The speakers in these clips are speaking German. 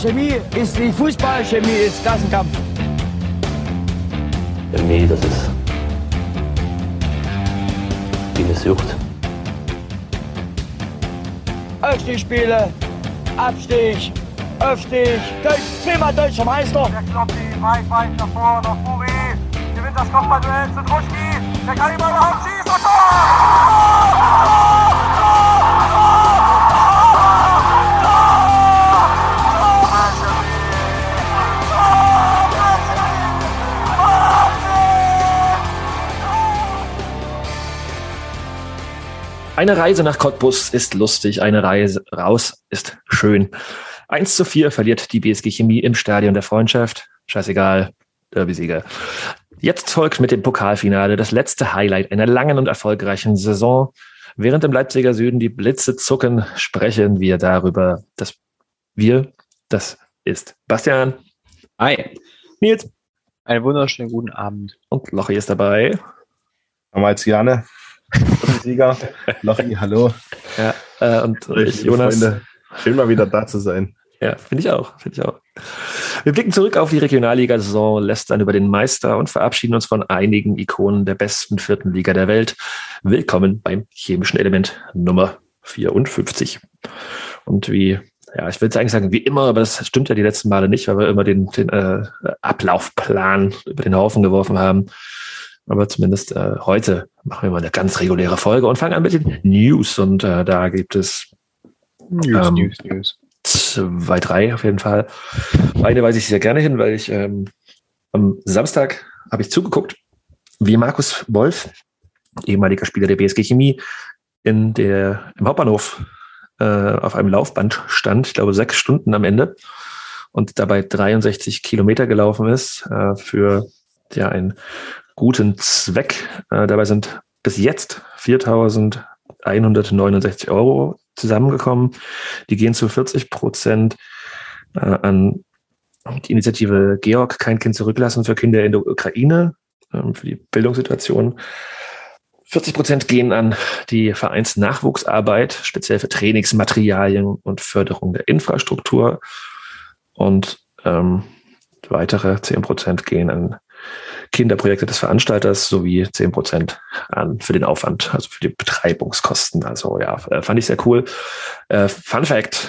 Chemie ist wie Fußball, Chemie ist Klassenkampf. Chemie, das ist wie eine Sucht. Aufstiegsspiele, Abstieg, Aufstieg, Deutsch, zehnmal deutscher Meister. Der Kloppi, weit, weit nach vorne, nach Furi. Gewinnt das Kopfballduell zu Druschki. Der kann ihn überhaupt schießen. und Tor! Eine Reise nach Cottbus ist lustig, eine Reise raus ist schön. 1 zu 4 verliert die BSG Chemie im Stadion der Freundschaft. Scheißegal, Derby-Sieger. Jetzt folgt mit dem Pokalfinale das letzte Highlight einer langen und erfolgreichen Saison. Während im Leipziger Süden die Blitze zucken, sprechen wir darüber, dass wir, das ist Bastian. Hi. Nils. Einen wunderschönen guten Abend. Und Lochi ist dabei. Damals Sieger. Lochi, hallo. Ja, äh, und ich, Jonas. Freunde. Schön mal wieder da zu sein. Ja, finde ich auch, finde ich auch. Wir blicken zurück auf die Regionalliga-Saison, lästern über den Meister und verabschieden uns von einigen Ikonen der besten vierten Liga der Welt. Willkommen beim chemischen Element Nummer 54. Und wie, ja, ich will jetzt eigentlich sagen, wie immer, aber das stimmt ja die letzten Male nicht, weil wir immer den, den äh, Ablaufplan über den Haufen geworfen haben. Aber zumindest äh, heute machen wir mal eine ganz reguläre Folge und fangen an mit den News. Und äh, da gibt es News, Ähm, News, News. zwei, drei auf jeden Fall. Eine weise ich sehr gerne hin, weil ich ähm, am Samstag habe ich zugeguckt, wie Markus Wolf, ehemaliger Spieler der BSG Chemie, in der, im Hauptbahnhof äh, auf einem Laufband stand, ich glaube sechs Stunden am Ende und dabei 63 Kilometer gelaufen ist äh, für ja, einen guten Zweck. Äh, dabei sind bis jetzt 4.169 Euro zusammengekommen. Die gehen zu 40 Prozent äh, an die Initiative Georg, kein Kind zurücklassen für Kinder in der Ukraine, ähm, für die Bildungssituation. 40 Prozent gehen an die Vereinsnachwuchsarbeit, speziell für Trainingsmaterialien und Förderung der Infrastruktur. Und ähm, weitere 10 Prozent gehen an Kinderprojekte des Veranstalters sowie 10 Prozent an für den Aufwand, also für die Betreibungskosten. Also ja, äh, fand ich sehr cool. Äh, Fun Fact.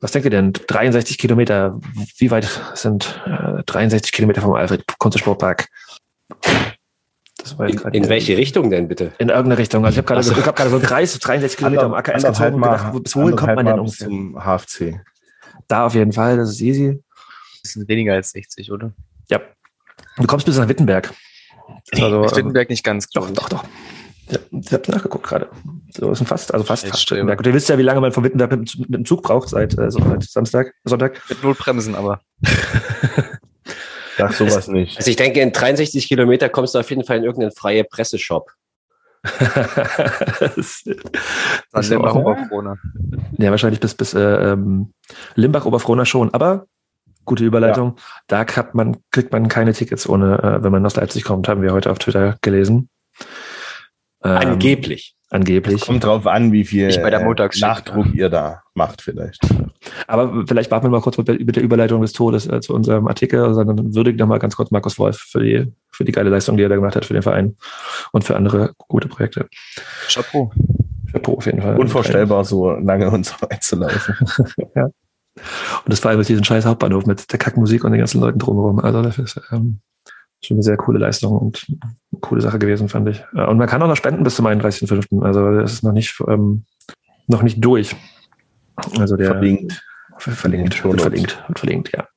Was denkt ihr denn? 63 Kilometer. Wie weit sind äh, 63 Kilometer vom Alfred Kunze Sportpark? Das war jetzt In, gerade in welche Richtung denn bitte? in irgendeine Richtung. Also ich habe gerade so, ich hab so einen Kreis, 63 Kilometer am Anderthalb gezogen und gedacht, wo- bis wohin kommt man denn ungefähr? Zum HFC. Da auf jeden Fall, das ist easy. Das sind weniger als 60, oder? Ja. Du kommst bis nach Wittenberg. Das war so, Ist ähm, Wittenberg nicht ganz Doch, doch, doch. Ja, ich habe nachgeguckt gerade. So ist ein fast, also fast, fast. Wittenberg. Und ihr wisst ja, wie lange man von Wittenberg mit, mit dem Zug braucht seit, äh, so, seit Samstag, Sonntag. Mit Notbremsen, aber. Sag sowas nicht. Also ich denke, in 63 Kilometer kommst du auf jeden Fall in irgendeinen freie Presseshop. Das- Dann das ist Limbach auch- Oberkrone. ja, wahrscheinlich bis, bis äh, ähm, Limbach, Oberfrohna schon. Aber gute Überleitung. Da kriegt man, kriegt man keine Tickets ohne, äh, wenn man aus Leipzig kommt, haben wir heute auf Twitter gelesen. Ähm, Angeblich. Angeblich. Kommt drauf an, wie viel Nicht bei der äh, Nachdruck ihr da macht vielleicht. Aber vielleicht warten wir mal kurz mit, der- mit der Überleitung des Todes äh, zu unserem Artikel, sondern würdigen noch mal ganz kurz Markus Wolf für die, für die geile Leistung, die er da gemacht hat für den Verein und für andere gute Projekte. Chapeau. Chapeau auf jeden Fall. Unvorstellbar, so lange und so weit zu laufen. Und das allem mit diesem scheiß Hauptbahnhof mit der Kackmusik und den ganzen Leuten drumherum. Also das ist ähm, schon eine sehr coole Leistung und eine coole Sache gewesen, fand ich. Äh, Und man kann auch noch spenden bis zum 31.05. Also das ist noch nicht, ähm, noch nicht durch. Also der Verlinkt. Ver- Verlinkt, wird verlinkt, wird verlinkt, ja.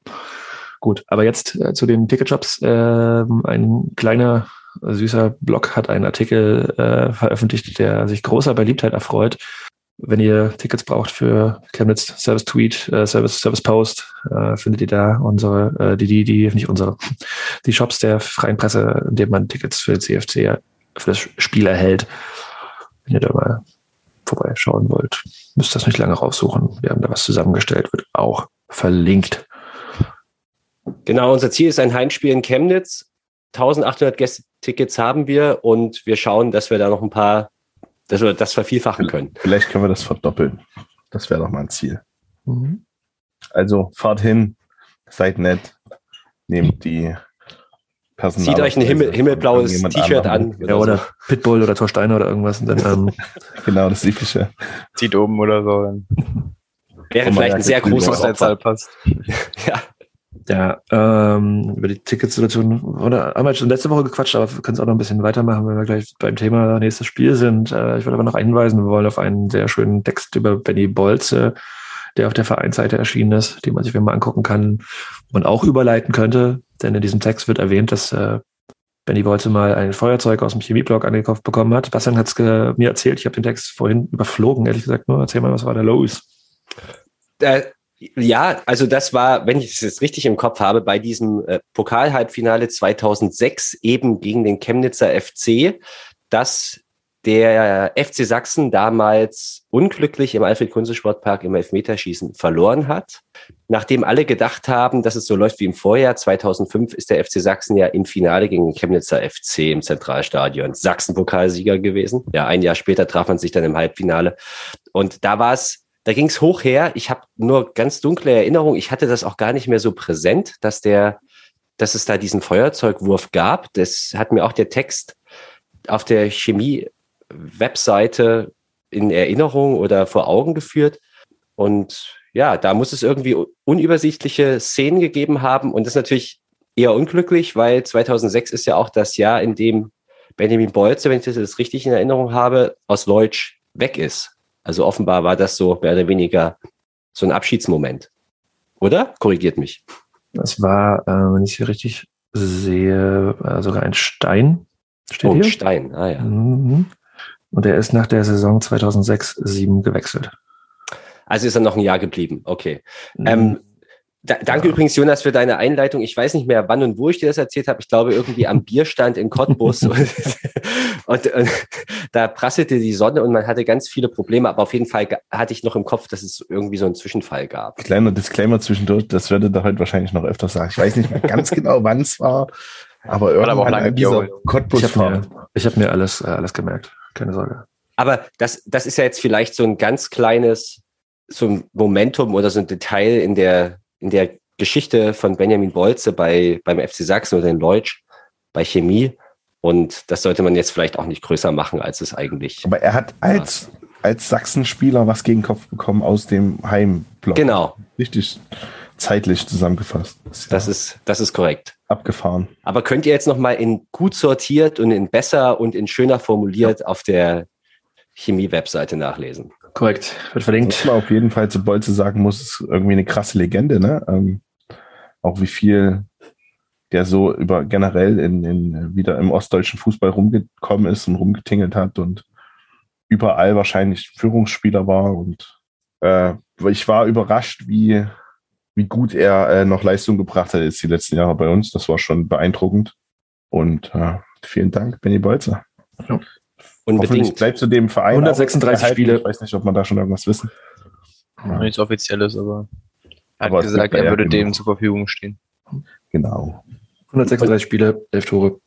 Gut, aber jetzt äh, zu den Ticketshops. Ähm, ein kleiner, äh, süßer Blog hat einen Artikel äh, veröffentlicht, der sich großer Beliebtheit erfreut. Wenn ihr Tickets braucht für Chemnitz Service Tweet, äh, Service, Service Post, äh, findet ihr da unsere, äh, die, die, die, nicht unsere, die Shops der freien Presse, in denen man Tickets für den CFC, für das Spiel erhält. Wenn ihr da mal vorbeischauen wollt, müsst das nicht lange raussuchen. Wir haben da was zusammengestellt, wird auch verlinkt. Genau, unser Ziel ist ein Heimspiel in Chemnitz. 1800 Gästetickets haben wir und wir schauen, dass wir da noch ein paar, dass wir das vervielfachen können. Vielleicht können wir das verdoppeln. Das wäre doch mal ein Ziel. Mhm. Also fahrt hin, seid nett, nehmt die Personal. Zieht euch ein Himmel, himmelblaues T-Shirt an. Ja, oder Pitbull oder Torsteiner oder irgendwas. Und dann, ähm, Genau, das Übliche. Zieht oben oder so. Dann Wäre vielleicht ein sehr großes Opfer. passt. Ja. Ja, ähm, über die Ticketsituation, oder haben wir schon letzte Woche gequatscht, aber wir können es auch noch ein bisschen weitermachen, wenn wir gleich beim Thema nächstes Spiel sind. Äh, ich würde aber noch hinweisen, wir wollen auf einen sehr schönen Text über Benny Bolze, der auf der Vereinsseite erschienen ist, den man sich mal angucken kann und auch überleiten könnte, denn in diesem Text wird erwähnt, dass äh, Benny Bolze mal ein Feuerzeug aus dem Chemieblock angekauft bekommen hat. Bastian hat es mir erzählt, ich habe den Text vorhin überflogen, ehrlich gesagt nur. Erzähl mal, was war da los? Äh, ja, also das war, wenn ich es jetzt richtig im Kopf habe, bei diesem äh, Pokal-Halbfinale 2006 eben gegen den Chemnitzer FC, dass der FC Sachsen damals unglücklich im Alfred-Kunze-Sportpark im Elfmeterschießen verloren hat. Nachdem alle gedacht haben, dass es so läuft wie im Vorjahr, 2005 ist der FC Sachsen ja im Finale gegen den Chemnitzer FC im Zentralstadion Sachsen-Pokalsieger gewesen. Ja, ein Jahr später traf man sich dann im Halbfinale. Und da war es da ging es hoch her. Ich habe nur ganz dunkle Erinnerungen. Ich hatte das auch gar nicht mehr so präsent, dass der, dass es da diesen Feuerzeugwurf gab. Das hat mir auch der Text auf der Chemie-Webseite in Erinnerung oder vor Augen geführt. Und ja, da muss es irgendwie unübersichtliche Szenen gegeben haben. Und das ist natürlich eher unglücklich, weil 2006 ist ja auch das Jahr, in dem Benjamin Bolze, wenn ich das richtig in Erinnerung habe, aus Leutsch weg ist. Also offenbar war das so mehr oder weniger so ein Abschiedsmoment. Oder? Korrigiert mich. Das war, äh, wenn ich hier richtig sehe, äh, sogar ein Stein. Steht Oh, hier? Stein. Ah ja. Mhm. Und er ist nach der Saison 2006-7 gewechselt. Also ist er noch ein Jahr geblieben. Okay. Ähm, da, danke Ja. übrigens, Jonas, für deine Einleitung. Ich weiß nicht mehr, wann und wo ich dir das erzählt habe. Ich glaube, irgendwie am Bierstand in Cottbus. und, und, und da prasselte die Sonne und man hatte ganz viele Probleme. Aber auf jeden Fall hatte ich noch im Kopf, dass es irgendwie so einen Zwischenfall gab. Kleiner Disclaimer zwischendurch, das werdet ihr heute wahrscheinlich noch öfter sagen. Ich weiß nicht mehr ganz genau, wann es war, aber irgendwann aber auch lange an dieser geholt. ich habe mir, ich hab mir alles, äh, alles gemerkt. Keine Sorge. Aber das, das ist ja jetzt vielleicht so ein ganz kleines, so ein Momentum oder so ein Detail in der, in der Geschichte von Benjamin Bolze bei, beim FC Sachsen oder in Leutsch bei Chemie. Und das sollte man jetzt vielleicht auch nicht größer machen, als es eigentlich. Aber er hat als, als Sachsen-Spieler was gegen Kopf bekommen aus dem Heimblock. Genau, Richtig zeitlich zusammengefasst. Ja das ist, das ist korrekt. abgefahren. Aber könnt ihr jetzt nochmal in gut sortiert und in besser und in schöner formuliert auf der Chemie-Webseite nachlesen? Korrekt. Wird Was verlinkt. man auf jeden Fall zu Bolze sagen muss, ist irgendwie eine krasse Legende, ne? Ähm, auch wie viel der so über generell in, in wieder im ostdeutschen Fußball rumgekommen ist und rumgetingelt hat und überall wahrscheinlich Führungsspieler war und äh, ich war überrascht, wie, wie gut er äh, noch Leistung gebracht hat jetzt die letzten Jahre bei uns. Das war schon beeindruckend. Und äh, vielen Dank, Benny Bolzer. Hoffentlich Unbedingt. bleibst du dem Verein. 136 auch erhalten. Spiele. Ich weiß nicht, ob man da schon irgendwas wissen. Nichts Offizielles, aber er hat Aber es gesagt, er ja würde dem zur Verfügung stehen. Genau. 136 Spiele, 11 Tore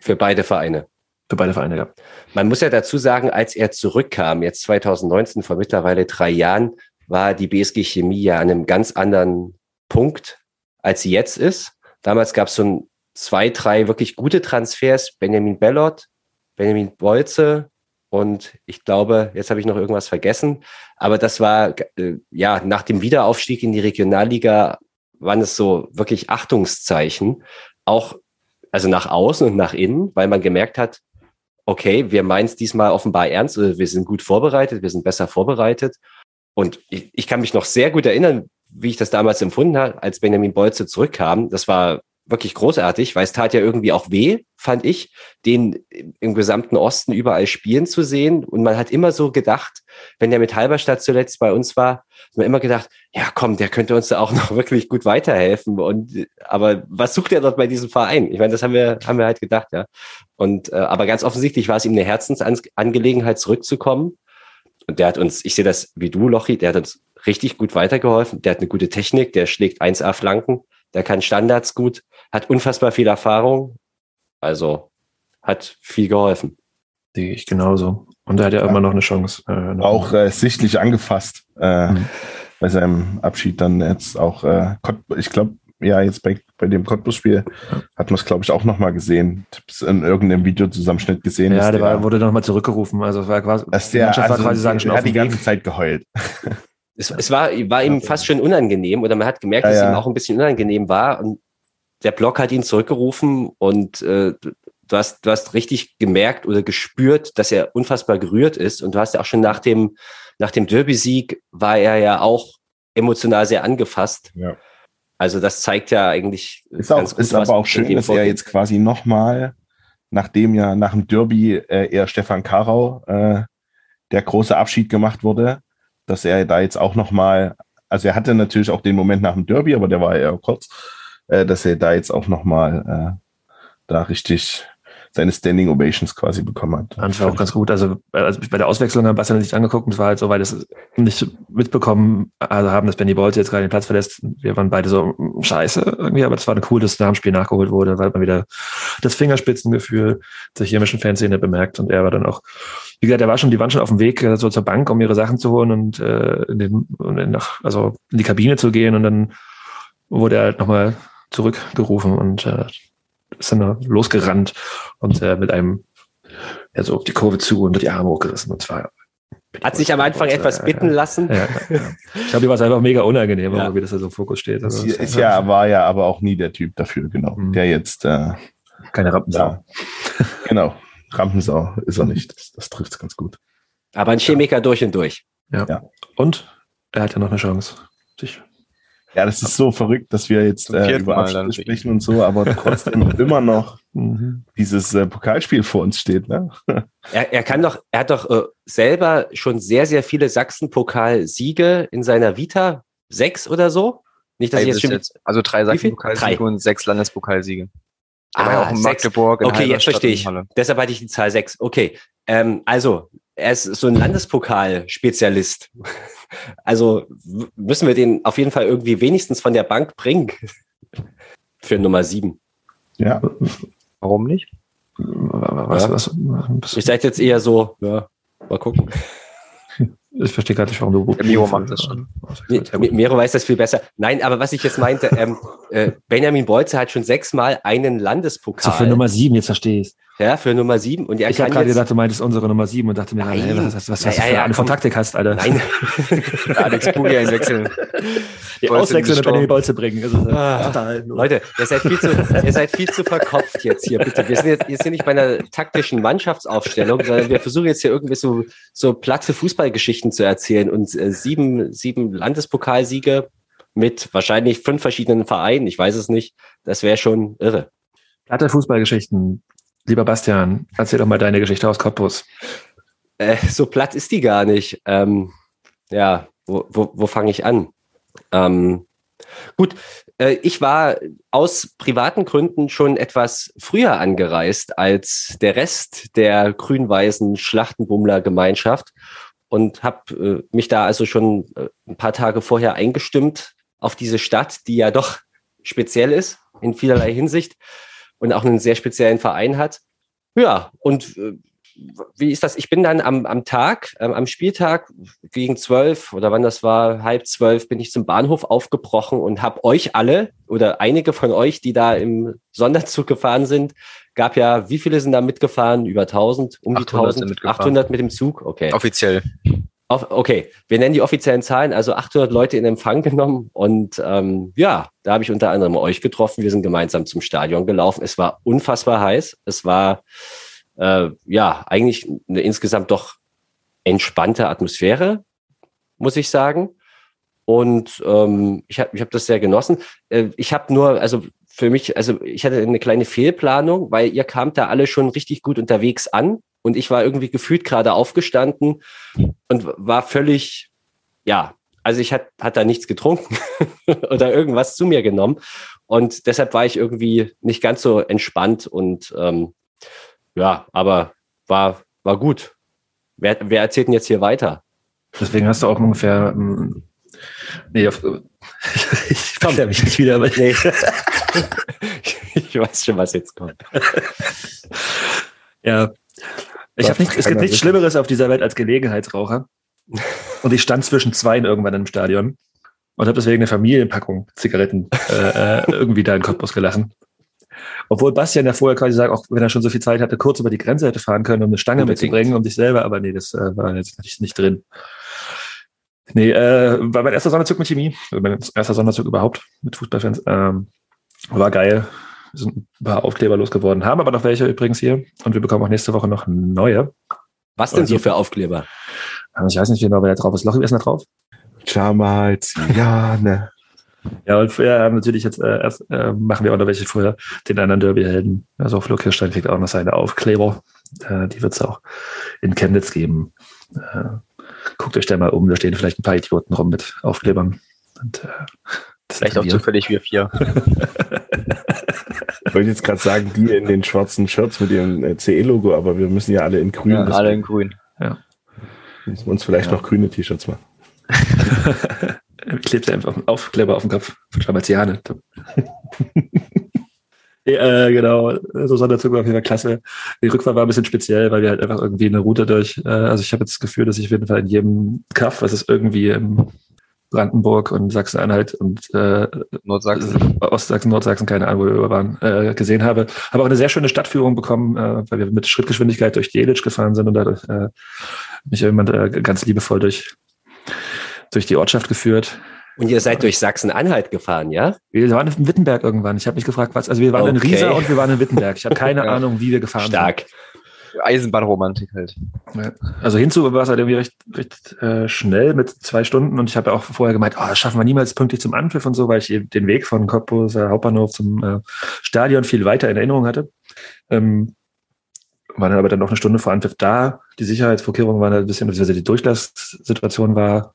Für beide Vereine. für beide Vereine gehabt. Man muss ja dazu sagen, als er zurückkam, jetzt 2019, vor mittlerweile drei Jahren, war die BSG Chemie ja an einem ganz anderen Punkt, als sie jetzt ist. Damals gab es so ein, zwei, drei wirklich gute Transfers. Benjamin Bellot, Benjamin Bolze und ich glaube, jetzt habe ich noch irgendwas vergessen. Aber das war, äh, ja, nach dem Wiederaufstieg in die Regionalliga waren es so wirklich Achtungszeichen. Auch, also nach außen und nach innen, weil man gemerkt hat, okay, wir meinen es diesmal offenbar ernst, oder wir sind gut vorbereitet, wir sind besser vorbereitet. Und ich, ich kann mich noch sehr gut erinnern, wie ich das damals empfunden habe, als Benjamin Bolze zurückkam. Das war wirklich großartig, weil es tat ja irgendwie auch weh, fand ich, den im gesamten Osten überall spielen zu sehen. Und man hat immer so gedacht, wenn der mit Halberstadt zuletzt bei uns war, hat man immer gedacht, ja komm, der könnte uns da auch noch wirklich gut weiterhelfen. Und aber was sucht er dort bei diesem Verein? Ich meine, das haben wir, haben wir halt gedacht, ja. Und äh, aber ganz offensichtlich war es ihm eine Herzensangelegenheit, zurückzukommen. Und der hat uns, ich sehe das wie du, Lochi, der hat uns richtig gut weitergeholfen. Der hat eine gute Technik, der schlägt 1A Flanken, der kann Standards gut, hat unfassbar viel Erfahrung. Also hat viel geholfen. Sehe ich genauso. Und er hat ja, Ja. immer noch eine Chance. Äh, noch Auch äh, sichtlich angefasst. Äh, Mhm. bei seinem Abschied dann jetzt auch, äh, ich glaube, ja, jetzt bei, bei dem Cottbus-Spiel hat man es, glaube ich, auch nochmal gesehen. Ich hab's in irgendeinem Videozusammenschnitt gesehen. Ja, der war, wurde nochmal zurückgerufen. Also es war quasi, dass die der, Mannschaft also, war quasi sagen, schon hat die ganze Weg. Zeit geheult. Es, es war, war ihm fast schon unangenehm oder man hat gemerkt, Ja, dass ja. ihm auch ein bisschen unangenehm war und der Block hat ihn zurückgerufen und äh, du, hast, du hast richtig gemerkt oder gespürt, dass er unfassbar gerührt ist und du hast ja auch schon nach dem, nach dem Derby-Sieg war er ja auch emotional sehr angefasst. Ja. Also das zeigt ja eigentlich Ist, auch, ist was aber auch schön, dass er jetzt quasi nochmal, nachdem ja nach dem Derby äh, eher Stefan Karau äh, der große Abschied gemacht wurde, dass er da jetzt auch nochmal, also er hatte natürlich auch den Moment nach dem Derby, aber der war eher kurz, äh, dass er da jetzt auch nochmal äh, da richtig seine Standing Ovations quasi bekommen hat. Fand ich auch ganz gut. Also, also bei der Auswechslung haben Bastian sich angeguckt und es war halt so, weil das nicht mitbekommen also haben, dass Benny Bolte jetzt gerade den Platz verlässt. Wir waren beide so mm, scheiße irgendwie, aber das war cool, dass nach dem Spiel nachgeholt wurde, weil man wieder das Fingerspitzengefühl der chemischen Fanszene bemerkt und er war dann auch, wie gesagt, er war schon, die waren schon auf dem Weg so zur Bank, um ihre Sachen zu holen und äh, in den, und in, also in die Kabine zu gehen und dann wurde er halt nochmal zurückgerufen und äh, ist dann da losgerannt und äh, mit einem ja, so auf die Kurve zu und die Arme hochgerissen. Und zwar Hat sich am Anfang etwas bitten lassen. Ja, ja, ja. Ich glaube, die war es einfach mega unangenehm, Ja. wie das da so im Fokus steht. Das Also, ist, ist ja, war ja aber auch nie der Typ dafür, genau. Mhm. Der jetzt, äh, keine Rampensau. ja, genau, Rampensau ist er nicht. Das, das trifft es ganz gut. Aber ein Chemiker durch und durch. Und er hat ja noch eine Chance. Sich Ja, das ist so verrückt, dass wir jetzt äh, über Abschnitte sprechen und so, aber trotzdem immer noch mhm. dieses äh, Pokalspiel vor uns steht. Ne? Er, er kann doch, er hat doch äh, selber schon sehr, sehr viele Sachsen-Pokal-Siege in seiner Vita. Sechs oder so? Nicht, dass Drei ich jetzt jetzt. Also drei? Sachsen-Pokalsiege und sechs Landespokalsiege. Ja auch in. Magdeburg. in Okay, jetzt Halberstadt verstehe ich. Deshalb hatte ich die Zahl sechs. Okay. Ähm, also, er ist so ein Landespokal-Spezialist. Also müssen wir den auf jeden Fall irgendwie wenigstens von der Bank bringen. Für Nummer sieben. Ja, Warum nicht? Was, Ja. was, was, Ich seid jetzt eher so, ja, mal gucken. ich verstehe gerade nicht, warum du. Der Miro macht das schon. Mi- Miro weiß das viel besser. Nein, aber was ich jetzt meinte, ähm, äh, Benjamin Bolze hat schon sechsmal einen So Landespokal. für Nummer sieben, jetzt verstehe ich ja, für Nummer sieben. Und er Ich habe gerade jetzt, gedacht, du meintest unsere Nummer sieben und dachte mir, Nein. hey, was, was, was, Ja, was du ja, für ja, eine komm. Taktik hast, Alter. Nein. Alex Puglia einwechseln. Die Auswechseln und Sturm. Bolze bringen. Also, Ah, total. Leute, ihr seid, viel zu, ihr seid viel zu verkopft jetzt hier, bitte. Wir sind jetzt, wir sind nicht bei einer taktischen Mannschaftsaufstellung, sondern wir versuchen jetzt hier irgendwie so, so platte Fußballgeschichten zu erzählen und äh, sieben, sieben Landespokalsiege mit wahrscheinlich fünf verschiedenen Vereinen, ich weiß es nicht. Das wäre schon irre. Platte Fußballgeschichten. Lieber Bastian, erzähl doch mal deine Geschichte aus Cottbus. Äh, so platt ist die gar nicht. Ähm, ja, wo, wo, wo fange ich an? Ähm, gut, äh, ich war aus privaten Gründen schon etwas früher angereist als der Rest der grün-weißen Schlachtenbummler-Gemeinschaft und habe äh, mich da also schon äh, ein paar Tage vorher eingestimmt auf diese Stadt, die ja doch speziell ist in vielerlei Hinsicht und auch einen sehr speziellen Verein hat. Ja, und äh, wie ist das? Ich bin dann am, am Tag, ähm, am Spieltag gegen zwölf oder wann das war, halb zwölf, bin ich zum Bahnhof aufgebrochen und habe euch alle oder einige von euch, die da im Sonderzug gefahren sind, gab ja, wie viele sind da mitgefahren? Über 1000, um die 800 sind 1000, mitgefahren. 800 mit dem Zug? Okay. Offiziell. Auf, okay, wir nennen die offiziellen Zahlen, also 800 Leute in Empfang genommen und ähm, ja, da habe ich unter anderem euch getroffen. Wir sind gemeinsam zum Stadion gelaufen. Es war unfassbar heiß. Es war äh, ja eigentlich eine insgesamt doch entspannte Atmosphäre, muss ich sagen. Und ähm, ich habe ich hab das sehr genossen. Äh, ich habe nur, also für mich, also ich hatte eine kleine Fehlplanung, weil ihr kamt da alle schon richtig gut unterwegs an und ich war irgendwie gefühlt gerade aufgestanden und war völlig, ja, also ich hat, hat da nichts getrunken oder irgendwas zu mir genommen und deshalb war ich irgendwie nicht ganz so entspannt und ähm, ja, aber war, war gut. Wer, wer erzählt denn jetzt hier weiter? Deswegen hast du auch ungefähr. ähm, Nee, auf, ich verstehe mich nicht wieder, aber Nee. ich weiß schon, was jetzt kommt. ja. Ich hab nicht, es gibt nichts. Schlimmeres auf dieser Welt als Gelegenheitsraucher. Und ich stand zwischen zweien irgendwann im Stadion. und habe deswegen eine Familienpackung Zigaretten äh, äh, irgendwie da in Cottbus gelassen. Obwohl Bastian ja vorher quasi sagt, auch wenn er schon so viel Zeit hatte, kurz über die Grenze hätte fahren können, um eine Stange Unbedingt. mitzubringen, um sich selber, aber nee, das äh, war jetzt nicht, nicht drin. Nee, äh, war mein erster Sonderzug mit Chemie, mein erster Sonderzug überhaupt mit Fußballfans. Ähm, war geil. Sind ein paar Aufkleber losgeworden, haben aber noch welche übrigens hier und wir bekommen auch nächste Woche noch neue. Was denn Und so für Aufkleber? Also ich weiß nicht genau, wer da drauf ist. Lochi, wer ist denn da drauf? Jamal, Ziane. Ja, und vorher haben natürlich jetzt äh, erst äh, machen wir auch noch welche vorher den anderen Derby-Helden. Also Flo Kirstein kriegt auch noch seine Aufkleber. Äh, die wird es auch in Chemnitz geben. Äh, guckt euch da mal um, da stehen vielleicht ein paar Idioten rum mit Aufklebern. Und, äh, Vielleicht auch wir. zufällig wir vier. Ich wollte jetzt gerade sagen, die in den schwarzen Shirts mit ihrem äh, CE-Logo, aber wir müssen ja alle in grün. Ja, alle in grün. müssen wir uns vielleicht noch grüne T-Shirts machen. Klebt einfach Aufkleber auf dem Kopf von Schamaziane. ja, äh, genau, so Sonderzug war auf jeden Fall klasse. Die Rückfahrt war ein bisschen speziell, weil wir halt einfach irgendwie eine Route durch, äh, also ich habe jetzt das Gefühl, dass ich auf jeden Fall in jedem Kaff, was es irgendwie in Brandenburg und Sachsen-Anhalt und äh, Nordsachsen. Ostsachsen, Nordsachsen, keine Ahnung, wo wir waren, äh, gesehen habe. Habe auch eine sehr schöne Stadtführung bekommen, äh, weil wir mit Schrittgeschwindigkeit durch die Elitsch gefahren sind und dadurch äh, mich jemand äh, ganz liebevoll durch, durch die Ortschaft geführt. Und ihr seid durch Sachsen-Anhalt gefahren, ja? Wir waren in Wittenberg irgendwann. Ich habe mich gefragt, was. Also wir waren in Okay. Riesa und wir waren in Wittenberg. Ich habe keine. Ahnung, wie wir gefahren Stark. Eisenbahnromantik halt. Ja. Also hinzu war es halt irgendwie recht, recht äh, schnell mit zwei Stunden und ich habe ja auch vorher gemeint, oh, das schaffen wir niemals pünktlich zum Anpfiff und so, weil ich eben den Weg von Cottbus Hauptbahnhof zum äh, Stadion viel weiter in Erinnerung hatte. Ähm, war dann aber dann noch eine Stunde vor Anpfiff da. Die Sicherheitsvorkehrungen waren halt ein bisschen, beziehungsweise die Durchlasssituation war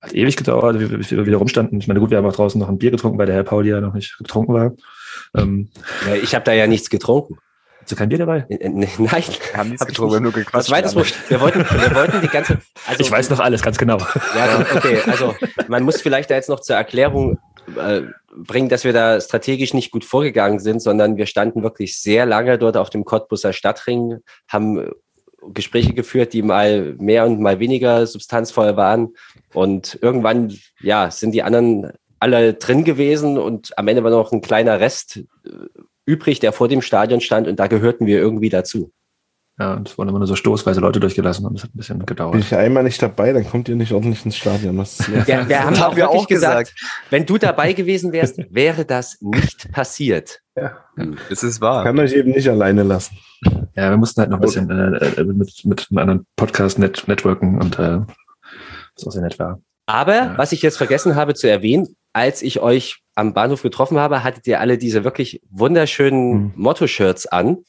hat ewig gedauert, wie wie wir wieder rumstanden. Ich meine, gut, wir haben auch draußen noch ein Bier getrunken, weil der Herr Pauli ja noch nicht getrunken war. Ähm, Ja, ich habe da ja nichts getrunken. Hast du kein Bier dabei? Äh, äh, Nein. Wir haben nichts getrunken, wir haben nur Das gequatscht. war das, Arne. wir wollten, wir wollten die ganze. Also, Ich weiß noch alles, ganz genau. Ja, okay. Also man muss vielleicht da jetzt noch zur Erklärung äh, bringen, dass wir da strategisch nicht gut vorgegangen sind, sondern wir standen wirklich sehr lange dort auf dem Cottbuser Stadtring, haben Gespräche geführt, die mal mehr und mal weniger substanzvoll waren. Und irgendwann, ja, sind die anderen alle drin gewesen und am Ende war noch ein kleiner Rest übrig, der vor dem Stadion stand und da gehörten wir irgendwie dazu. Ja, und es wurden immer nur so stoßweise Leute durchgelassen und es hat ein bisschen Bin gedauert. ich einmal nicht dabei, dann kommt ihr nicht ordentlich ins Stadion. Was ist los? Wir, wir haben Das auch haben wir wirklich auch gesagt, wenn du dabei gewesen wärst, wäre das nicht passiert. Das ist wahr. kann euch eben nicht alleine lassen. Ja, wir mussten halt noch ein bisschen äh, äh, mit, mit einem anderen Podcast net networken und äh, was auch sehr nett war. Aber Ja. was ich jetzt vergessen habe zu erwähnen, als ich euch am Bahnhof getroffen habe, hattet ihr alle diese wirklich wunderschönen Mhm. Motto-Shirts an.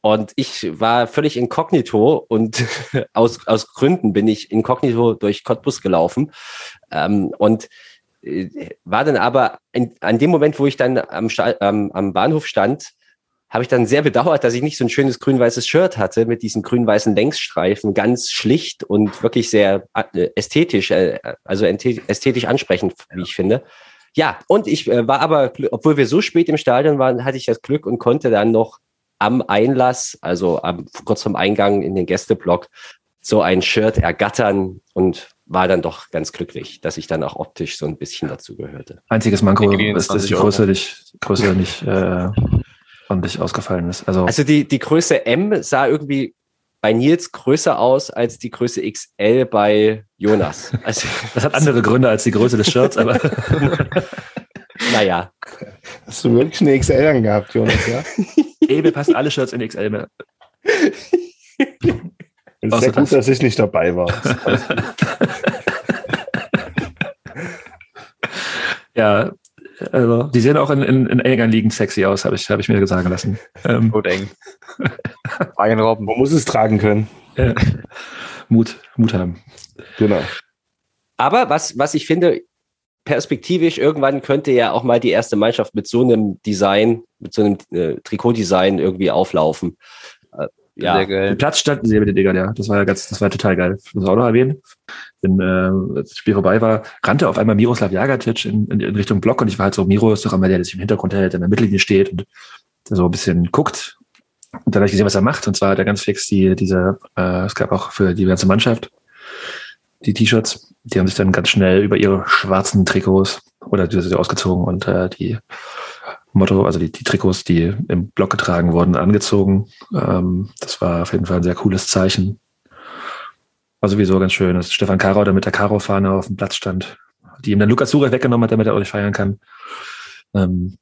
Und ich war völlig inkognito und aus, aus Gründen bin ich inkognito durch Cottbus gelaufen. Ähm, und äh, war dann aber in, an dem Moment, wo ich dann am, am, am Bahnhof stand, habe ich dann sehr bedauert, dass ich nicht so ein schönes grün-weißes Shirt hatte mit diesen grün-weißen Längsstreifen, ganz schlicht und wirklich sehr äh, ästhetisch, äh, also ästhe- ästhetisch ansprechend, wie ich finde. Ja, und ich äh, war aber, obwohl wir so spät im Stadion waren, hatte ich das Glück und konnte dann noch am Einlass, also am, kurz vom Eingang in den Gästeblock, so ein Shirt ergattern und war dann doch ganz glücklich, dass ich dann auch optisch so ein bisschen dazu gehörte. Einziges Manko ist, dass die 20 Größe Euro. nicht, Größe nicht äh, ordentlich ausgefallen ist. Also, Also die, die Größe M sah irgendwie bei Nils größer aus als die Größe XL bei Jonas. Also, das hat andere Gründe als die Größe des Shirts, aber naja, Hast du wirklich eine XL angehabt, Jonas? Ja? Ebe passt alle Shirts in XL mehr. Es ist sehr gut, das. dass ich nicht dabei war. Ja, also die sehen auch in, in, in engeren Ligen sexy aus, habe ich, hab ich mir sagen lassen. Ähm, eng. Ein Robben. Man muss es tragen können. äh, Mut, Mut haben. Genau. aber was, was ich finde, perspektivisch irgendwann könnte ja auch mal die erste Mannschaft mit so einem Design, mit so einem äh, Trikotdesign irgendwie auflaufen. Ja, Sehr geil. Platz standen sie mit den Dingern, ja. Das war ja ganz, das war total geil. Das muss ich auch noch erwähnen. Wenn äh, als das Spiel vorbei war, rannte auf einmal Miroslav Jagatic in, in, in Richtung Block und ich war halt so, Miro ist doch immer der, der sich im Hintergrund hält, der in der Mittellinie steht und so ein bisschen guckt. Und dann habe ich gesehen, was er macht. Und zwar hat er ganz fix die, diese, äh, es gab auch für die ganze Mannschaft die T-Shirts. Die haben sich dann ganz schnell über ihre schwarzen Trikots oder die sind ausgezogen und äh, die Motto, also die, die Trikots, die im Block getragen wurden, angezogen. Ähm, das war auf jeden Fall ein sehr cooles Zeichen. War sowieso ganz schön, dass Stefan Karau da mit der Karo-Fahne auf dem Platz stand, die ihm dann Lukas Surev weggenommen hat, damit er auch nicht feiern kann. Ähm,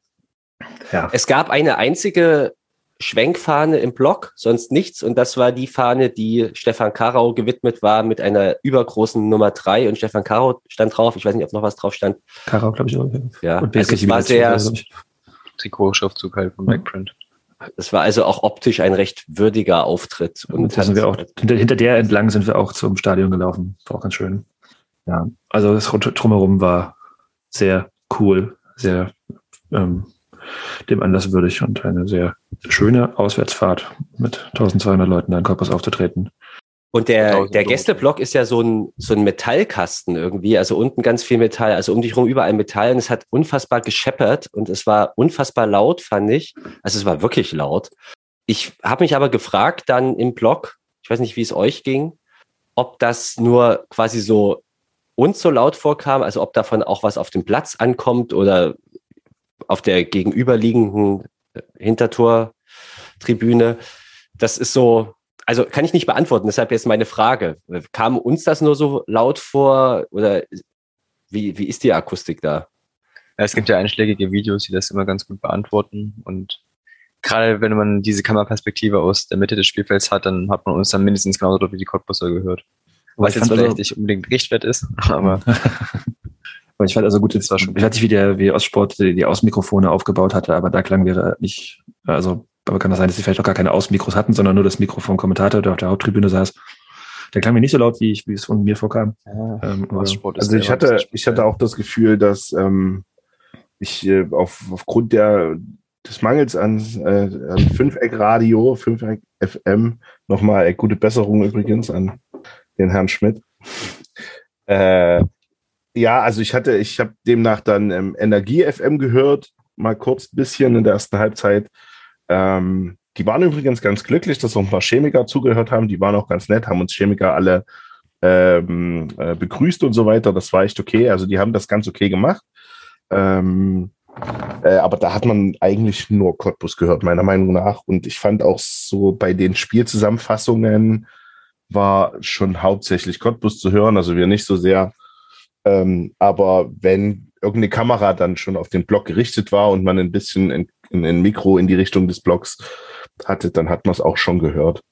ja. Es gab eine einzige Schwenkfahne im Block, sonst nichts. Und das war die Fahne, die Stefan Karau gewidmet war mit einer übergroßen Nummer drei. Und Stefan Karau stand drauf. Ich weiß nicht, ob noch was drauf stand. Karau, glaube ich. Auch. Ja, Und also es war sehr, Trikotschriftzug halt vom Backprint. es war also auch optisch ein recht würdiger Auftritt. Und Und sind wir auch, hinter, hinter der entlang sind wir auch zum Stadion gelaufen. War auch ganz schön. Ja, also das Drumherum war sehr cool, sehr ähm, dem Anlass würdig und eine sehr schöne Auswärtsfahrt mit 1200 Leuten da in Korpus aufzutreten. Und der, der. Gästeblock ist ja so ein, so ein Metallkasten irgendwie. Also unten ganz viel Metall, also um dich rum überall Metall. Und es hat unfassbar gescheppert und es war unfassbar laut, fand ich. Also es war wirklich laut. Ich habe mich aber gefragt dann im Blog, ich weiß nicht, wie es euch ging, ob das nur quasi so uns so laut vorkam, also ob davon auch was auf dem Platz ankommt oder auf der gegenüberliegenden Hintertortribüne. Das ist so, also kann ich nicht beantworten, deshalb jetzt meine Frage. Kam uns das nur so laut vor oder wie, wie ist die Akustik da? Es gibt ja einschlägige Videos, die das immer ganz gut beantworten. Und gerade wenn man diese Kameraperspektive aus der Mitte des Spielfelds hat, dann hat man uns dann mindestens genauso dort wie die Cottbusser gehört. Was jetzt vielleicht also- nicht unbedingt Richtwert ist, aber Aber ich fand also gut, jetzt war schon, ich weiß nicht, wie der, wie Ostsport die, die Außenmikrofone aufgebaut hatte, aber da klang wir nicht, also, aber kann das sein, dass sie vielleicht auch gar keine Außenmikros hatten, sondern nur das Mikro vom Kommentator, der auf der Haupttribüne saß. Der klang mir nicht so laut, wie ich, wie es von mir vorkam. Ähm, Ostsport ist Also ich ja hatte, ich hatte auch das Gefühl, dass ähm, ich äh, auf, aufgrund der, des Mangels an, äh, an Fünfeck-Radio, Fünfeck FM, nochmal äh, gute Besserung übrigens an den Herrn Schmidt. Äh, ja, also ich hatte, ich habe demnach dann ähm, Energie FM gehört, mal kurz ein bisschen in der ersten Halbzeit. Ähm, die waren übrigens ganz glücklich, dass auch ein paar Chemiker zugehört haben. Die waren auch ganz nett, haben uns Chemiker alle ähm, äh, begrüßt und so weiter. Das war echt okay. Also die haben das ganz okay gemacht. Ähm, äh, aber da hat man eigentlich nur Cottbus gehört, meiner Meinung nach. Und ich fand auch so bei den Spielzusammenfassungen war schon hauptsächlich Cottbus zu hören. Also wir nicht so sehr. Ähm, aber wenn irgendeine Kamera dann schon auf den Block gerichtet war und man ein bisschen in, ein Mikro in die Richtung des Blocks hatte, dann hat man es auch schon gehört.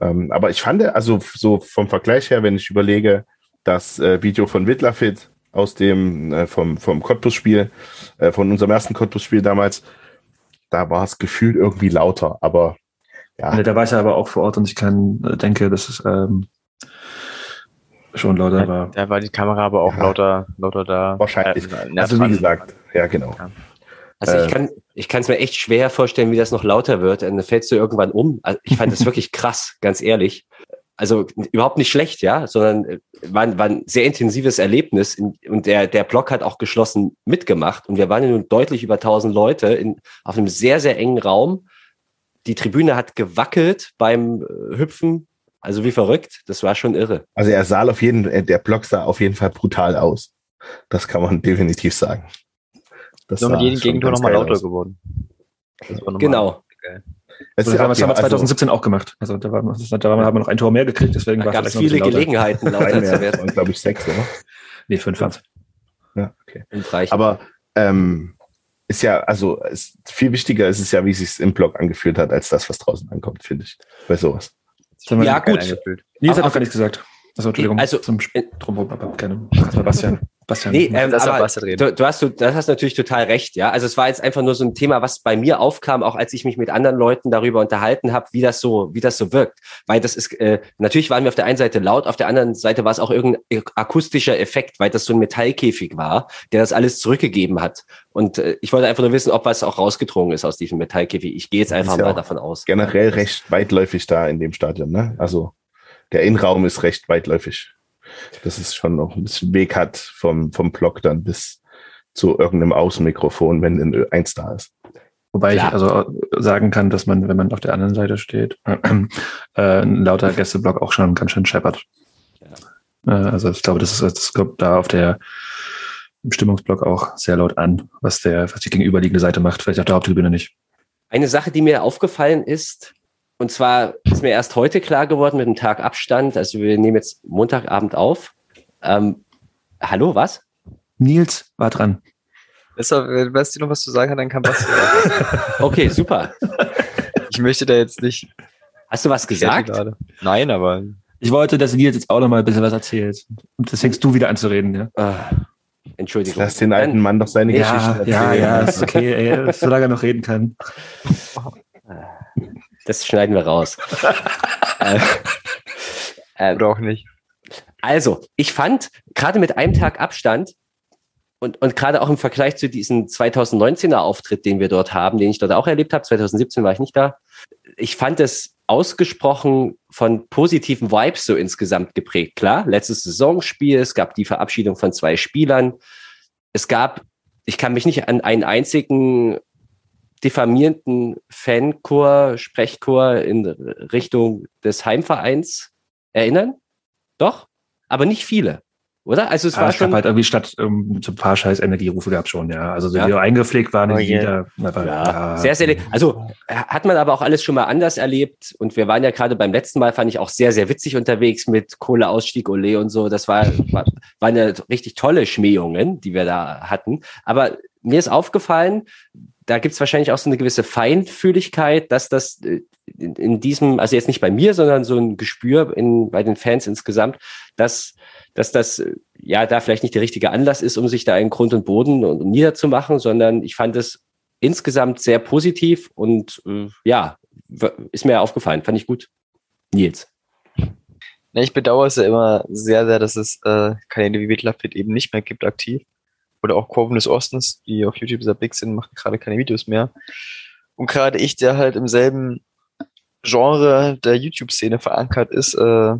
Ähm, aber ich fand, also so vom Vergleich her, wenn ich überlege, das äh, Video von Wittlerfit aus dem, äh, vom, vom Cottbus-Spiel, äh, von unserem ersten Cottbus-Spiel damals, da war es gefühlt irgendwie lauter, aber ja. Da war ich ja aber auch vor Ort und ich kann, äh, denke, dass es ähm, schon lauter war. Da war die Kamera aber auch Ja. lauter, lauter da. Wahrscheinlich. Äh, nah Also wie gesagt, ja genau. Also Äh. ich kann ich kann es mir echt schwer vorstellen, wie das noch lauter wird. Und dann fällst du irgendwann um. Also ich fand das wirklich krass, ganz ehrlich. Also überhaupt nicht schlecht, ja, sondern äh, war, war ein sehr intensives Erlebnis. Und der, der Block hat auch geschlossen mitgemacht. Und wir waren ja nun deutlich über 1000 Leute in, auf einem sehr, sehr engen Raum. Die Tribüne hat gewackelt beim äh, Hüpfen. Also wie verrückt. Das war schon irre. Also er sah auf jeden äh, der Block sah auf jeden Fall brutal aus. Das kann man definitiv sagen. Das Nur mit jedem Gegentor nochmal lauter aus. geworden. Das war nochmal Genau. geil. Das ist haben wir, das haben wir also 2017 auch gemacht. Also da, war, da haben wir noch ein Tor mehr gekriegt, deswegen Da war gab es noch viele. Gelegenheiten, lauter zu werden. waren, glaube ich, sechs, oder? Nee, fünf waren's. Ja, okay. Aber ähm, ist ja, also ist, viel wichtiger ist es ja, wie es sich im Blog angefühlt hat, als das, was draußen ankommt, finde ich. Bei sowas. Ja, gut. Nils hat noch gar nichts gesagt. Also, Entschuldigung, Also- zum Sp- Drumherum, aber gerne. Kannst mal Bastian. Bastian. Nee, ähm, Das aber Bastard reden. du, du, hast, du, das hast natürlich total recht, ja. Also es war jetzt einfach nur so ein Thema, was bei mir aufkam, auch als ich mich mit anderen Leuten darüber unterhalten habe, wie das so, wie das so wirkt. Weil das ist, äh, natürlich waren wir auf der einen Seite laut, auf der anderen Seite war es auch irgendein akustischer Effekt, weil das so ein Metallkäfig war, der das alles zurückgegeben hat. Und äh, ich wollte einfach nur wissen, ob was auch rausgedrungen ist aus diesem Metallkäfig. Ich gehe jetzt einfach Ist ja mal auch davon aus. Generell recht weitläufig da in dem Stadion, ne? Also der Innenraum ist recht weitläufig. Dass es schon noch ein bisschen Weg hat vom, vom Block dann bis zu irgendeinem Außenmikrofon, wenn ein eins da ist. Wobei Klar. ich also sagen kann, dass man, wenn man auf der anderen Seite steht, äh, ein lauter Gästeblock auch schon ganz schön scheppert. Ja. Äh, also ich glaube, das ist, das kommt da auf der im Stimmungsblock auch sehr laut an, was der, was die gegenüberliegende Seite macht, vielleicht auf der Haupttribüne nicht. Eine Sache, die mir aufgefallen ist, und zwar ist mir erst heute klar geworden mit einem Tag Abstand, also wir nehmen jetzt Montagabend auf. Ähm, hallo, was? Nils war dran. Deshalb, wenn Basti noch was zu sagen hat, dann kann Basti. Okay, super. ich möchte da jetzt nicht. Hast du was gesagt? Nein, aber Ich wollte, dass Nils jetzt auch noch mal ein bisschen was erzählt. Und das fängst du wieder an zu reden, ja? Ah, Entschuldigung. Lass den alten Mann doch seine Ja, Geschichte ja, erzählen. ja, ist okay, ey, solange er noch reden kann. Das schneiden wir raus. äh, äh, oder auch nicht. Also, ich fand, gerade mit einem Tag Abstand und, und gerade auch im Vergleich zu diesem 2019er Auftritt, den wir dort haben, den ich dort auch erlebt habe, 2017 war ich nicht da, ich fand es ausgesprochen von positiven Vibes so insgesamt geprägt. Klar, letztes Saisonspiel, es gab die Verabschiedung von zwei Spielern, es gab, ich kann mich nicht an einen einzigen diffamierenden Fanchor, Sprechchor in Richtung des Heimvereins erinnern. Doch, aber nicht viele, oder? Also es Ja, war es gab schon. halt irgendwie statt ähm, so ein paar scheiß Energierufe gab schon, ja. Also so Ja. die eingepflegt waren Oh jeder. Aber, Ja, sehr, sehr, also äh, hat man aber auch alles schon mal anders erlebt. Und wir waren ja gerade beim letzten Mal, fand ich auch sehr, sehr witzig unterwegs mit Kohleausstieg, Ole und so. Das war, war, waren ja richtig tolle Schmähungen, die wir da hatten. Aber mir ist aufgefallen, da gibt's wahrscheinlich auch so eine gewisse Feinfühligkeit, dass das äh, in, in diesem, also jetzt nicht bei mir, sondern so ein Gespür in, bei den Fans insgesamt, dass, dass das äh, ja da vielleicht nicht der richtige Anlass ist, um sich da in Grund und Boden und niederzumachen, sondern ich fand es insgesamt sehr positiv und äh, ja, ist mir aufgefallen, fand ich gut. Nils. Ich bedauere es ja immer sehr, sehr, dass es äh, wie Wittlerfit eben nicht mehr gibt aktiv. Oder auch Kurven des Ostens, die auf YouTube sehr big sind, machen gerade keine Videos mehr. Und gerade ich, der halt im selben Genre der YouTube-Szene verankert ist, äh,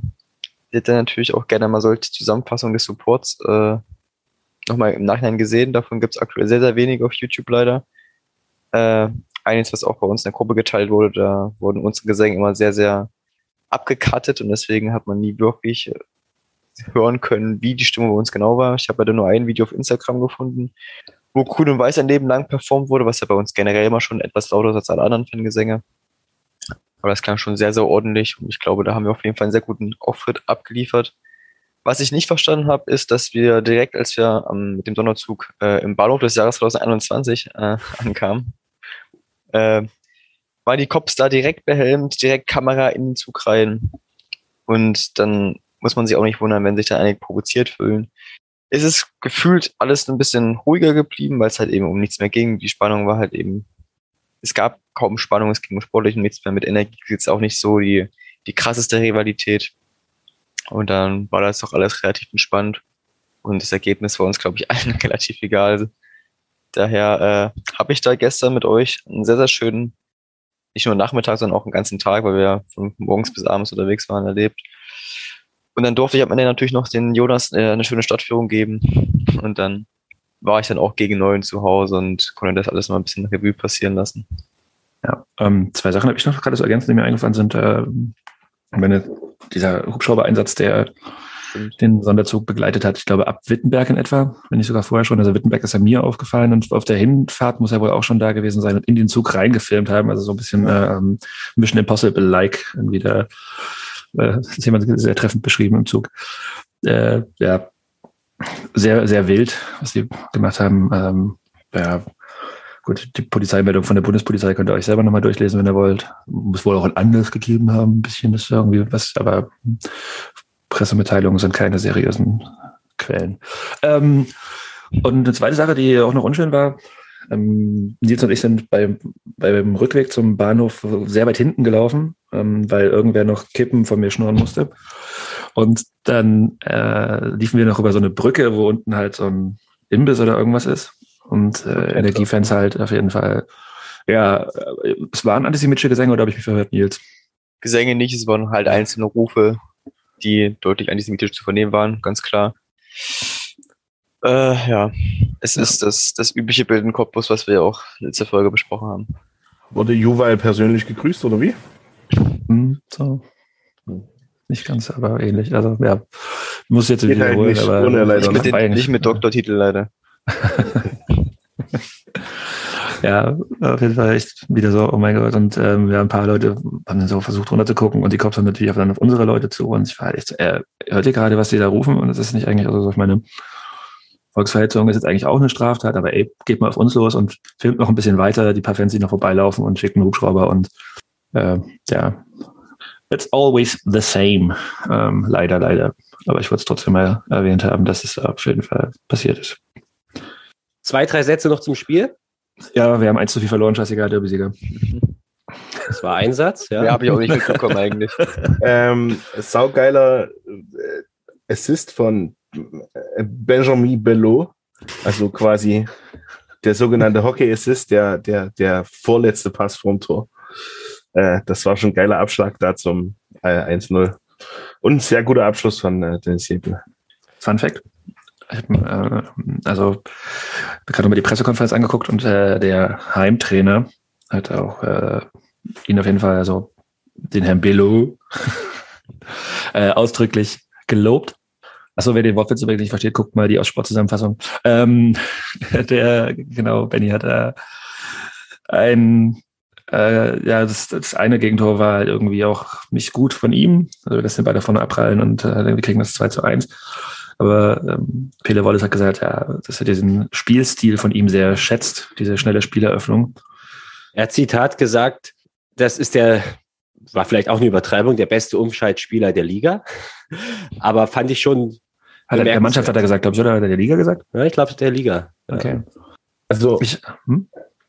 hätte natürlich auch gerne mal solche Zusammenfassung des Supports äh, nochmal im Nachhinein gesehen. Davon gibt es aktuell sehr, sehr wenig auf YouTube leider. Äh, eines, was auch bei uns in der Gruppe geteilt wurde, da wurden unsere Gesänge immer sehr, sehr abgekattet und deswegen hat man nie wirklich hören können, wie die Stimmung bei uns genau war. Ich habe da nur ein Video auf Instagram gefunden, wo Grün und Weiß ein Leben lang performt wurde, was ja bei uns generell immer schon etwas lauter ist als alle anderen Fangesänge. Aber das klang schon sehr, sehr ordentlich und ich glaube, da haben wir auf jeden Fall einen sehr guten Auftritt abgeliefert. Was ich nicht verstanden habe, ist, dass wir direkt, als wir ähm, mit dem Sonderzug äh, im Bahnhof des Jahres 2021 äh, ankamen, äh, waren die Cops da direkt behelmt, direkt Kamera in den Zug rein. Und dann muss man sich auch nicht wundern, wenn sich da einige provoziert fühlen. Es ist gefühlt alles ein bisschen ruhiger geblieben, weil es halt eben um nichts mehr ging. Die Spannung war halt eben, es gab kaum Spannung, es ging um sportlich und nichts mehr mit Energie, jetzt auch nicht so die, die krasseste Rivalität. Und dann war das doch alles relativ entspannt. Und das Ergebnis war uns, glaube ich, allen relativ egal. Daher äh, habe ich da gestern mit euch einen sehr, sehr schönen, nicht nur Nachmittag, sondern auch einen ganzen Tag, weil wir von morgens bis abends unterwegs waren, erlebt. Und dann durfte ich am Ende natürlich noch den Jonas äh, eine schöne Stadtführung geben. Und dann war ich dann auch gegen neun zu Hause und konnte das alles mal ein bisschen Revue passieren lassen. Ja, ähm, zwei Sachen habe ich noch gerade so ergänzt, die mir eingefallen sind. Ähm, meine, dieser Hubschrauber-Einsatz, der den Sonderzug begleitet hat, ich glaube ab Wittenberg in etwa, wenn nicht sogar vorher schon. Also Wittenberg ist ja mir aufgefallen und auf der Hinfahrt muss er wohl auch schon da gewesen sein und in den Zug reingefilmt haben. Also so ein bisschen ähm, Mission Impossible-like irgendwie da. Äh, das ist jemand sehr treffend beschrieben im Zug. Äh, ja, sehr, sehr wild, was sie gemacht haben. Ähm, ja, gut, die Polizeimeldung von der Bundespolizei könnt ihr euch selber nochmal durchlesen, wenn ihr wollt. Muss wohl auch ein Anlass gegeben haben, ein bisschen ist irgendwie was, aber Pressemitteilungen sind keine seriösen Quellen. Ähm, und eine zweite Sache, die auch noch unschön war, ähm, Nils und ich sind beim, beim Rückweg zum Bahnhof sehr weit hinten gelaufen, ähm, weil irgendwer noch Kippen von mir schnurren musste. Und dann äh, liefen wir noch über so eine Brücke, wo unten halt so ein Imbiss oder irgendwas ist. Und äh, Energiefans halt auf jeden Fall. Ja, äh, es waren antisemitische Gesänge oder habe ich mich verhört, Nils? Gesänge nicht, es waren halt einzelne Rufe, die deutlich antisemitisch zu vernehmen waren, ganz klar. Äh, ja, es Ja. ist das, das übliche Bild in Cottbus, was wir auch letzte Folge besprochen haben. Wurde Juwal persönlich gegrüßt oder wie? Hm, so. nicht ganz, aber ähnlich. Also ja, muss jetzt Geht halt wiederholen, nicht aber ohne leider, Nicht ne? mit, den, nicht mit Doktortitel leider. Ja, auf jeden Fall echt wieder so, oh mein Gott. Und ähm, ja, ein paar Leute haben dann so versucht runter zu gucken und die Cops haben natürlich dann auf unsere Leute zu und ich war halt echt so, äh, hört ihr gerade, was die da rufen? Und das ist nicht eigentlich, also so, ich meine, Volksverhetzung ist jetzt eigentlich auch eine Straftat, aber ey, geht mal auf uns los und filmt noch ein bisschen weiter, die paar Fans, die noch vorbeilaufen und schickt einen Hubschrauber und äh, ja, it's always the same. Ähm, leider, leider. Aber ich wollte es trotzdem mal erwähnt haben, dass es auf jeden Fall passiert ist. Zwei, drei Sätze noch zum Spiel. Ja, wir haben eins zu viel verloren, scheißegal, Derbysieger. Das war ein Satz, ja. Ja, habe ich auch nicht mitbekommen eigentlich. Ähm, saugeiler äh, Assist von äh, Benjamin Belot, also quasi der sogenannte Hockey Assist, der, der, der vorletzte Pass vorm Tor. Äh, das war schon ein geiler Abschlag da zum äh, 1-0. Und ein sehr guter Abschluss von äh, Dennis Hebel. Fun Fact. Ich hab, äh, also, gerade mal die Pressekonferenz angeguckt und äh, der Heimtrainer hat auch äh, ihn auf jeden Fall, also den Herrn Bello, äh, ausdrücklich gelobt. Achso, wer den Wortwitz übrigens nicht versteht, guckt mal die Aussportzusammenfassung. Ähm, der, genau, Benny hat äh, ein, äh, ja, das, das eine Gegentor war halt irgendwie auch nicht gut von ihm. Also, dass den beide vorne abprallen und äh, wir kriegen das 2 zu 1. Aber ähm, Pele Wallace hat gesagt, ja, dass er diesen Spielstil von ihm sehr schätzt, diese schnelle Spieleröffnung. Er hat Zitat gesagt, das ist der, war vielleicht auch eine Übertreibung, der beste Umschaltspieler der Liga. Aber fand ich schon, Hat er, der. Mannschaft hat er gesagt, glaube ich, oder hat er der Liga gesagt? ja, ich glaube, der Liga. Okay. Also Ich, hm?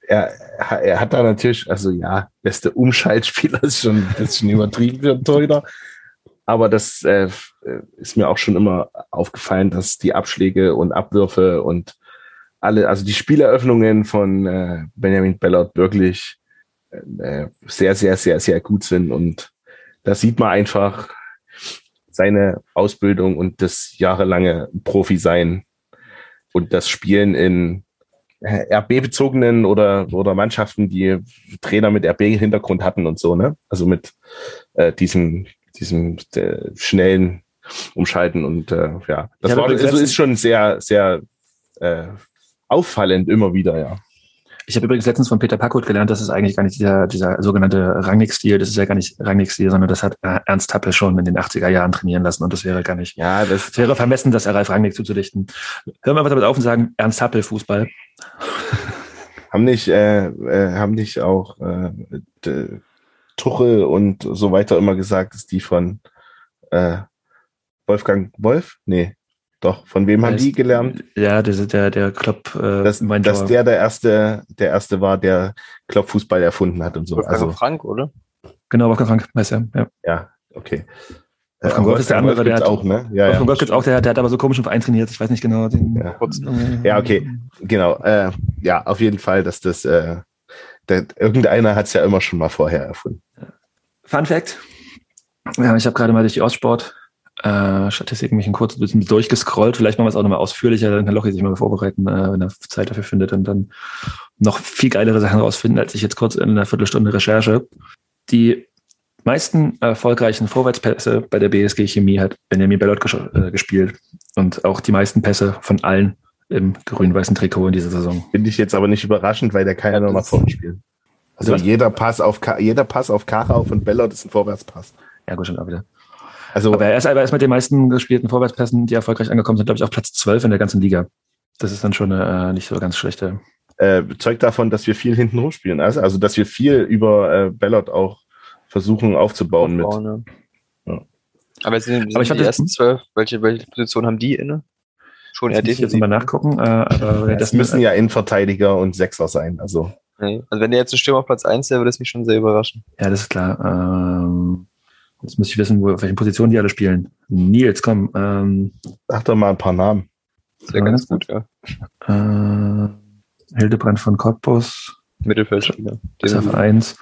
Er, er hat da natürlich, also ja, beste Umschaltspieler ist schon, ist schon übertrieben für Torhüter. Aber das äh, ist mir auch schon immer aufgefallen, dass die Abschläge und Abwürfe und alle, also die Spieleröffnungen von äh, Benjamin Bellot wirklich äh, sehr, sehr, sehr, sehr gut sind. Und da sieht man einfach seine Ausbildung und das jahrelange Profi-Sein und das Spielen in RB-bezogenen oder, oder Mannschaften, die Trainer mit RB-Hintergrund hatten und so, ne? Also mit äh, diesem, diesem äh, schnellen Umschalten und äh, ja, das war, also ist schon sehr, sehr äh, auffallend immer wieder, ja. Ich habe übrigens letztens von Peter Packhut gelernt, dass es eigentlich gar nicht dieser, dieser sogenannte Rangnick-Stil, das ist ja gar nicht Rangnick-Stil, sondern das hat äh, Ernst Happel schon in den 80er Jahren trainieren lassen und das wäre gar nicht, Ja, das wäre vermessen, das Ralf Rangnick zuzudichten. Hören wir einfach damit auf und sagen, Ernst Happel Fußball. haben nicht, äh, äh, haben nicht auch äh, Tuchel und so weiter immer gesagt, dass die von äh, Wolfgang Wolf? Nee, doch. Von wem haben die gelernt? Ja, der, der, der Klopp, äh, Dass, mein dass der der erste, der erste war, der Klopp-Fußball erfunden hat und so. Wolfgang Also, Frank, oder? Genau, Wolfgang Frank, weiß er. Ja. ja, okay. Wolfgang Wolf ist der andere, der hat- auch, ne? Ja, Wolfgang ja. Wolf gibt's auch, der, der hat aber so komischen Verein trainiert, ich weiß nicht genau. Den, Ja. Kurz. Ja, okay. Genau. Äh, ja, auf jeden Fall, dass das, äh, der, irgendeiner hat es ja immer schon mal vorher erfunden. Fun Fact. Ja, ich habe gerade mal durch die Ostsport äh, Statistiken mich ein kurzes bisschen durchgescrollt. Vielleicht machen wir es auch nochmal ausführlicher, dann kann Lochi sich mal vorbereiten, äh, wenn er Zeit dafür findet und dann noch viel geilere Sachen rausfinden, als ich jetzt kurz in einer Viertelstunde Recherche. Die meisten erfolgreichen Vorwärtspässe bei der BSG Chemie hat Benjamin Bellot ges äh, gespielt und auch die meisten Pässe von allen im grün-weißen Trikot in dieser Saison. Finde ich jetzt aber nicht überraschend, weil der kann ja Ja, noch nach das- vorne spielen. Also Was? jeder Pass auf Ka jeder Pass auf Karauf und Bellot ist ein Vorwärtspass. Ja, gut, schon auch wieder. Also Aber er ist, aber er ist mit den meisten gespielten Vorwärtspässen, die erfolgreich angekommen sind, glaube ich, auf Platz 12 in der ganzen Liga. Das ist dann schon eine äh, nicht so ganz schlechte. äh, zeugt davon, dass wir viel hinten rumspielen. Also, also dass wir viel über äh, Bellot auch versuchen aufzubauen mit. Aufbauen, ja. Ja. Aber sind, sind Aber ich die ersten zwölf, welche, welche Position haben die inne? Schon eher ich jetzt defensiv. mal nachgucken. Äh, aber Das müssen ja Innenverteidiger und Sechser sein. Also. Also wenn der jetzt ein Stürmer auf Platz 1 wäre, würde es mich schon sehr überraschen. Ja, das ist klar. Ähm, jetzt muss ich wissen, wo, auf welchen Positionen die alle spielen. Nils, komm. Ähm, sag doch mal ein paar Namen. Das wäre Ja, ganz gut, ja. äh, Hildebrand von Cottbus, Mittelfeldspieler. ist auf 1.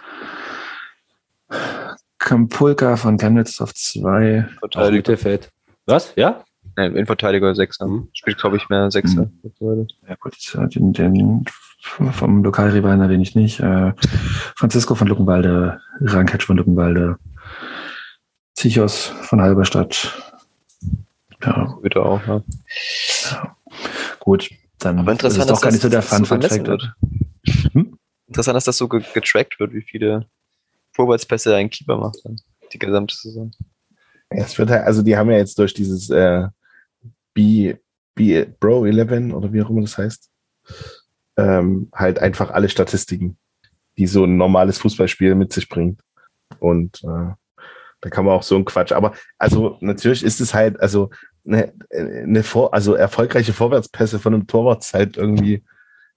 Kampulka von Chemnitz auf 2. Auch Verteidiger. Mittelfeld. Was? Ja? Nein, Innenverteidiger Sechser. Mhm. Spielt, glaube ich, mehr Sechser. Mhm. mittlerweile. Ja gut, den, den vom Lokalrivalen erwähne ich nicht. Äh, Francisco von Luckenwalde, Ranketsch von Luckenwalde. Zichos von Halberstadt. Ja, Bitte auch, ja. gut. Dann Aber interessant, ist es doch gar nicht so der das so. Hm? Interessant, dass das so ge getrackt wird, wie viele Vorwärtspässe ein Keeper macht dann die gesamte Saison. Ja, es wird halt, also die haben ja jetzt durch dieses äh, B, B Bro 11 oder wie auch immer das heißt, ähm, halt einfach alle Statistiken, die so ein normales Fußballspiel mit sich bringt. Und äh, da kann man auch so ein Quatsch. Aber also natürlich ist es halt, also eine, eine Vor also erfolgreiche Vorwärtspässe von einem Torwart ist halt irgendwie,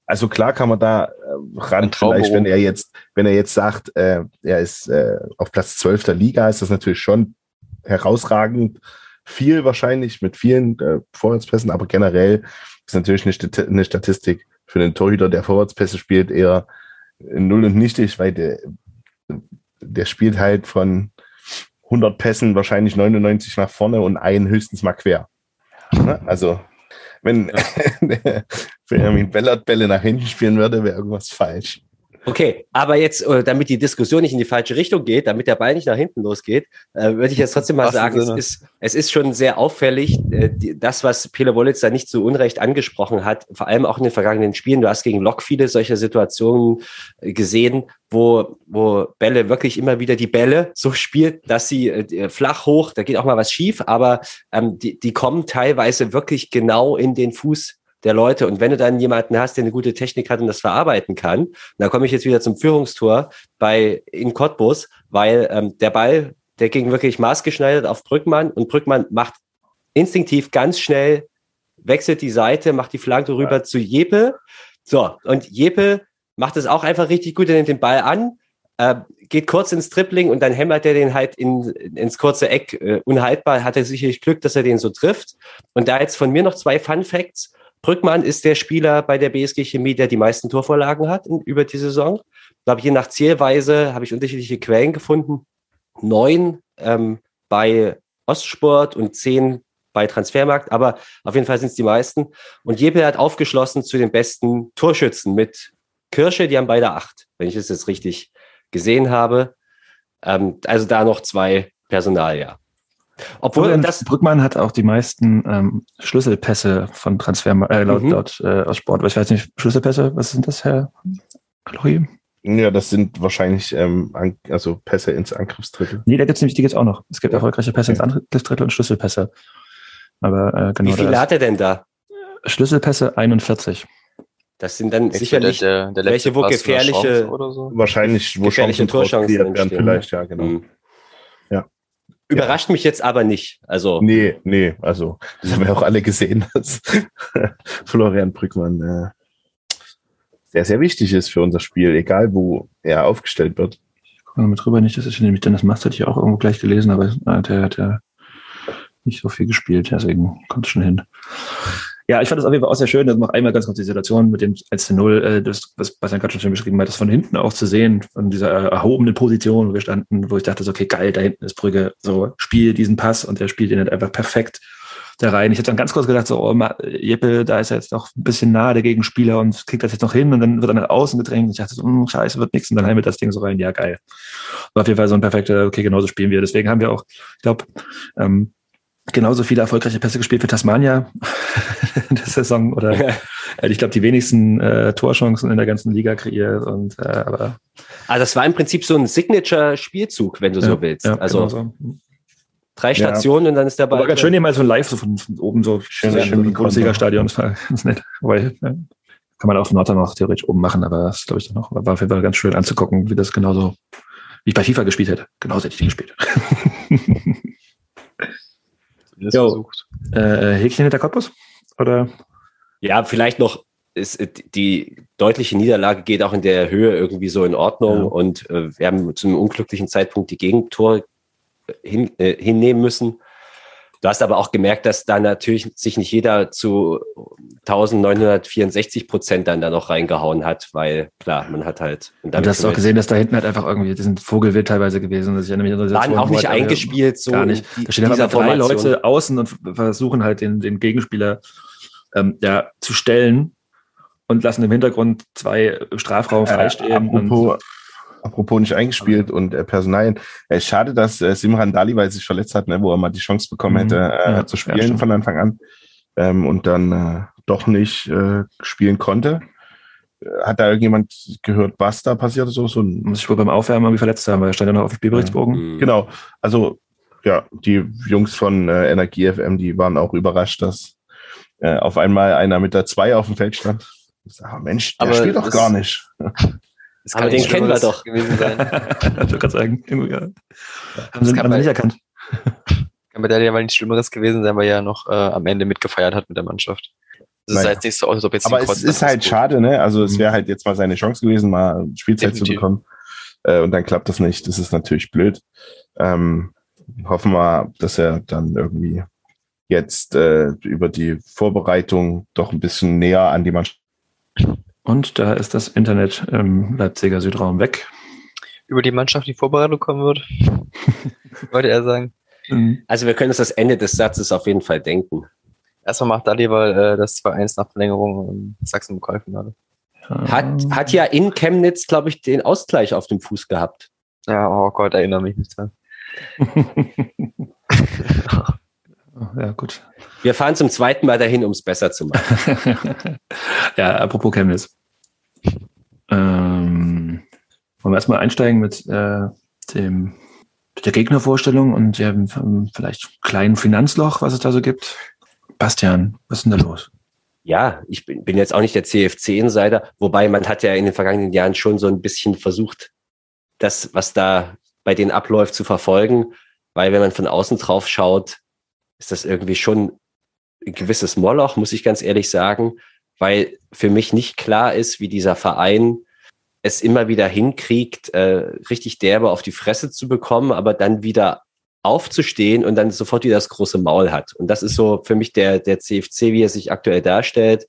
also klar kann man da äh, ran, vielleicht, wenn er jetzt, wenn er jetzt sagt, äh, er ist äh, auf Platz 12 der Liga, ist das natürlich schon herausragend viel wahrscheinlich mit vielen äh, Vorwärtspässen, aber generell ist natürlich eine, Stat eine Statistik für den Torhüter, der Vorwärtspässe spielt, eher null und nichtig, weil der, der spielt halt von 100 Pässen wahrscheinlich 99 nach vorne und einen höchstens mal quer. Ne? Also wenn Benjamin Bellert Bälle nach hinten spielen würde, wäre irgendwas falsch. Okay, aber jetzt, äh, damit die Diskussion nicht in die falsche Richtung geht, damit der Ball nicht nach hinten losgeht, äh, würde ich jetzt trotzdem mal sagen, es ist, es ist schon sehr auffällig, äh, das, was Pele Wollitz da nicht so unrecht angesprochen hat, vor allem auch in den vergangenen Spielen. Du hast gegen Lok viele solcher Situationen gesehen, wo, wo Bälle wirklich immer wieder die Bälle so spielt, dass sie flach hoch, da geht auch mal was schief, aber ähm, die, die kommen teilweise wirklich genau in den Fuß der Leute. Und wenn du dann jemanden hast, der eine gute Technik hat und das verarbeiten kann, da komme ich jetzt wieder zum Führungstor bei in Cottbus, weil ähm, der Ball, der ging wirklich maßgeschneidert auf Brückmann und Brückmann macht instinktiv ganz schnell, wechselt die Seite, macht die Flanke rüber zu Jeppe. So, und Jeppe macht es auch einfach richtig gut, er nimmt den Ball an, äh, geht kurz ins Tripling und dann hämmert er den halt in, ins kurze Eck. Äh, unhaltbar hat er sicherlich Glück, dass er den so trifft. Und da jetzt von mir noch zwei Fun Facts. Brückmann ist der Spieler bei der BSG Chemie, der die meisten Torvorlagen hat in, über die Saison. Ich glaube, je nach Zielweise habe ich unterschiedliche Quellen gefunden. Neun ähm, bei Ostsport und zehn bei Transfermarkt, aber auf jeden Fall sind es die meisten. Und Jeppe hat aufgeschlossen zu den besten Torschützen mit Kirsche, die haben beide acht, wenn ich es jetzt richtig gesehen habe. Ähm, also da noch zwei Personal, ja. Obwohl Florian das, Brückmann hat auch die meisten ähm, Schlüsselpässe von Transfer äh, laut, Mhm. laut äh, aus Sport. Ich weiß nicht, Schlüsselpässe, was sind das, Herr Kalori? Ja, das sind wahrscheinlich ähm, also Pässe ins Angriffsdrittel. Nee, da gibt's nämlich, die gibt's auch noch. Es gibt erfolgreiche Pässe ins Angriffsdrittel und Schlüsselpässe. Aber äh, genau wie viele hat er denn da? Schlüsselpässe 41. Das sind dann Echt sicherlich der, der welche, wo gefährliche- so. Wahrscheinlich, wo Gefährliche Torchancen entstehen. vielleicht, ja, genau. Mhm. Ja. Überrascht mich jetzt aber nicht. Also, Nee, nee, also das haben wir auch alle gesehen, dass Florian Brückmann äh, sehr, sehr wichtig ist für unser Spiel, egal wo er aufgestellt wird. Guck mal mit drüber nicht, das ist nämlich Dennis Mast hatte ich auch irgendwo gleich gelesen, aber äh, der hat ja nicht so viel gespielt, deswegen kommt es schon hin. Ja, ich fand das auf jeden Fall auch sehr schön. Das noch einmal ganz kurz die Situation mit dem 1 zu 0, äh, das, was Bastian gerade schon beschrieben hat, das von hinten auch zu sehen, von dieser erhobenen Position, wo wir standen, wo ich dachte, so, okay, geil, da hinten ist Brügge, so, spiel diesen Pass und der spielt ihn halt einfach perfekt da rein. Ich hätte dann ganz kurz gedacht, so, oh, Jeppe, da ist er jetzt noch ein bisschen nah der Gegenspieler und kriegt das jetzt noch hin und dann wird er nach außen gedrängt. Und ich dachte so, hm, scheiße, wird nichts und dann wir das Ding so rein. Ja, geil. War auf jeden Fall so ein perfekter, okay, genauso spielen wir. Deswegen haben wir auch, ich glaube, ähm, genauso viele erfolgreiche Pässe gespielt für Tasmania in der Saison oder äh, ich glaube die wenigsten äh, Torchancen in der ganzen Liga kreiert und äh, aber also das war im Prinzip so ein Signature-Spielzug, wenn du so ja, willst. ja, also genau so. drei Ja. Stationen und dann ist der Ball. aber ganz schön hier mal so live so von, von oben so Schön, schön, schön so wie ein Bundesliga-Stadion das war ganz nett weil ja, kann man auf Nordheim auch theoretisch oben machen aber das glaube ich dann noch war auf jeden Fall ganz schön anzugucken wie das genauso wie ich bei FIFA gespielt hätte genauso hätte ich die gespielt Zumindest Jo. versucht. äh, Häkchen hinter Cottbus oder Ja, vielleicht noch ist äh, die deutliche Niederlage geht auch in der Höhe irgendwie so in Ordnung Ja. und äh, wir haben zu einem unglücklichen Zeitpunkt die Gegentore hin, äh, hinnehmen müssen. Du hast aber auch gemerkt, dass da natürlich sich nicht jeder zu 1964 Prozent dann da noch reingehauen hat, weil klar, man hat halt. Und du hast auch gesehen, dass da hinten halt einfach irgendwie, die sind Vogelwild teilweise gewesen. dass ich erinnere mich an waren auch nicht halt, äh, eingespielt so gar nicht. Da stehen einfach drei. Leute außen und versuchen halt den, den Gegenspieler ähm, ja, zu stellen und lassen im Hintergrund zwei Strafraum Äh, freistehen. und, apropos, Apropos nicht eingespielt und äh, Personalien. Äh, schade, dass äh, Simran Dali, weil er sich verletzt hat, ne, wo er mal die Chance bekommen Mhm. hätte, äh, Ja, zu ja, spielen stimmt. von Anfang an ähm, und dann äh, doch nicht äh, spielen konnte. Äh, Hat da irgendjemand gehört, was da passiert ist? So, so ein, Muss ich wohl beim Aufwärmen irgendwie verletzt haben, weil er stand ja noch auf dem Spielberichtsbogen. Mhm. Genau. Also, ja, die Jungs von äh, Energie FM, die waren auch überrascht, dass äh, auf einmal einer mit der 2 auf dem Feld stand. Ich sag, ah, Mensch, der Aber spielt doch gar nicht. Das Aber nicht den kennen wir Schlimmeres doch. gewesen sein. ich wollte gerade sagen, irgendwie, ja. haben sie, kann haben bei- nicht erkannt. Kann bei der ja mal nichts Schlimmeres gewesen sein, weil er ja noch äh, am Ende mitgefeiert hat mit der Mannschaft. Das Naja. sah jetzt nicht so aus, als ob jetzt Aber es ist halt gut. schade, ne? Also es Mhm. wäre halt jetzt mal seine Chance gewesen, mal Spielzeit zu Definitiv. bekommen. Äh, und dann klappt das nicht. Das ist natürlich blöd. Ähm, hoffen wir, dass er dann irgendwie jetzt äh, über die Vorbereitung doch ein bisschen näher an die Mannschaft. Und da ist das Internet im Leipziger Südraum weg. Über die Mannschaft die Vorbereitung kommen wird. Wollte er sagen. Mhm. Also wir können uns das Ende des Satzes auf jeden Fall denken. Erstmal macht Dalival äh, das 2-1 nach Verlängerung im Sachsen-Pokalfinale. Hat, hat ja in Chemnitz, glaube ich, den Ausgleich auf dem Fuß gehabt. Ja, oh Gott, erinnere mich nicht dran. ja, gut. Wir fahren zum zweiten Mal dahin, um es besser zu machen. ja, apropos Chemnitz. Ähm, wollen wir erstmal einsteigen mit äh, dem mit der Gegnervorstellung und dem ähm, vielleicht kleinen Finanzloch, was es da so gibt. Bastian, was ist denn da los? Ja, ich bin, bin jetzt auch nicht der CFC-Insider, wobei man hat ja in den vergangenen Jahren schon so ein bisschen versucht, das, was da bei denen abläuft, zu verfolgen, weil wenn man von außen drauf schaut, ist das irgendwie schon ein gewisses Moloch, muss ich ganz ehrlich sagen, weil für mich nicht klar ist, wie dieser Verein es immer wieder hinkriegt, äh, richtig derbe auf die Fresse zu bekommen, aber dann wieder aufzustehen und dann sofort wieder das große Maul hat. Und das ist so für mich der, der CFC, wie er sich aktuell darstellt.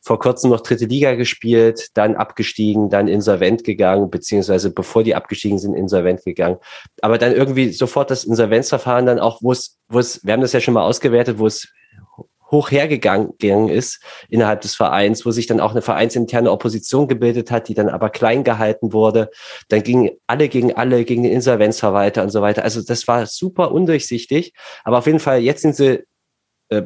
Vor kurzem noch dritte Liga gespielt, dann abgestiegen, dann insolvent gegangen, beziehungsweise bevor die abgestiegen sind, insolvent gegangen. Aber dann irgendwie sofort das Insolvenzverfahren dann auch, wo es, wo es, wir haben das ja schon mal ausgewertet, wo es hoch hergegangen gegangen ist innerhalb des Vereins, wo sich dann auch eine vereinsinterne Opposition gebildet hat, die dann aber klein gehalten wurde. Dann gingen alle gegen alle, gegen den Insolvenzverwalter und so weiter. Also das war super undurchsichtig. Aber auf jeden Fall, jetzt sind sie, äh,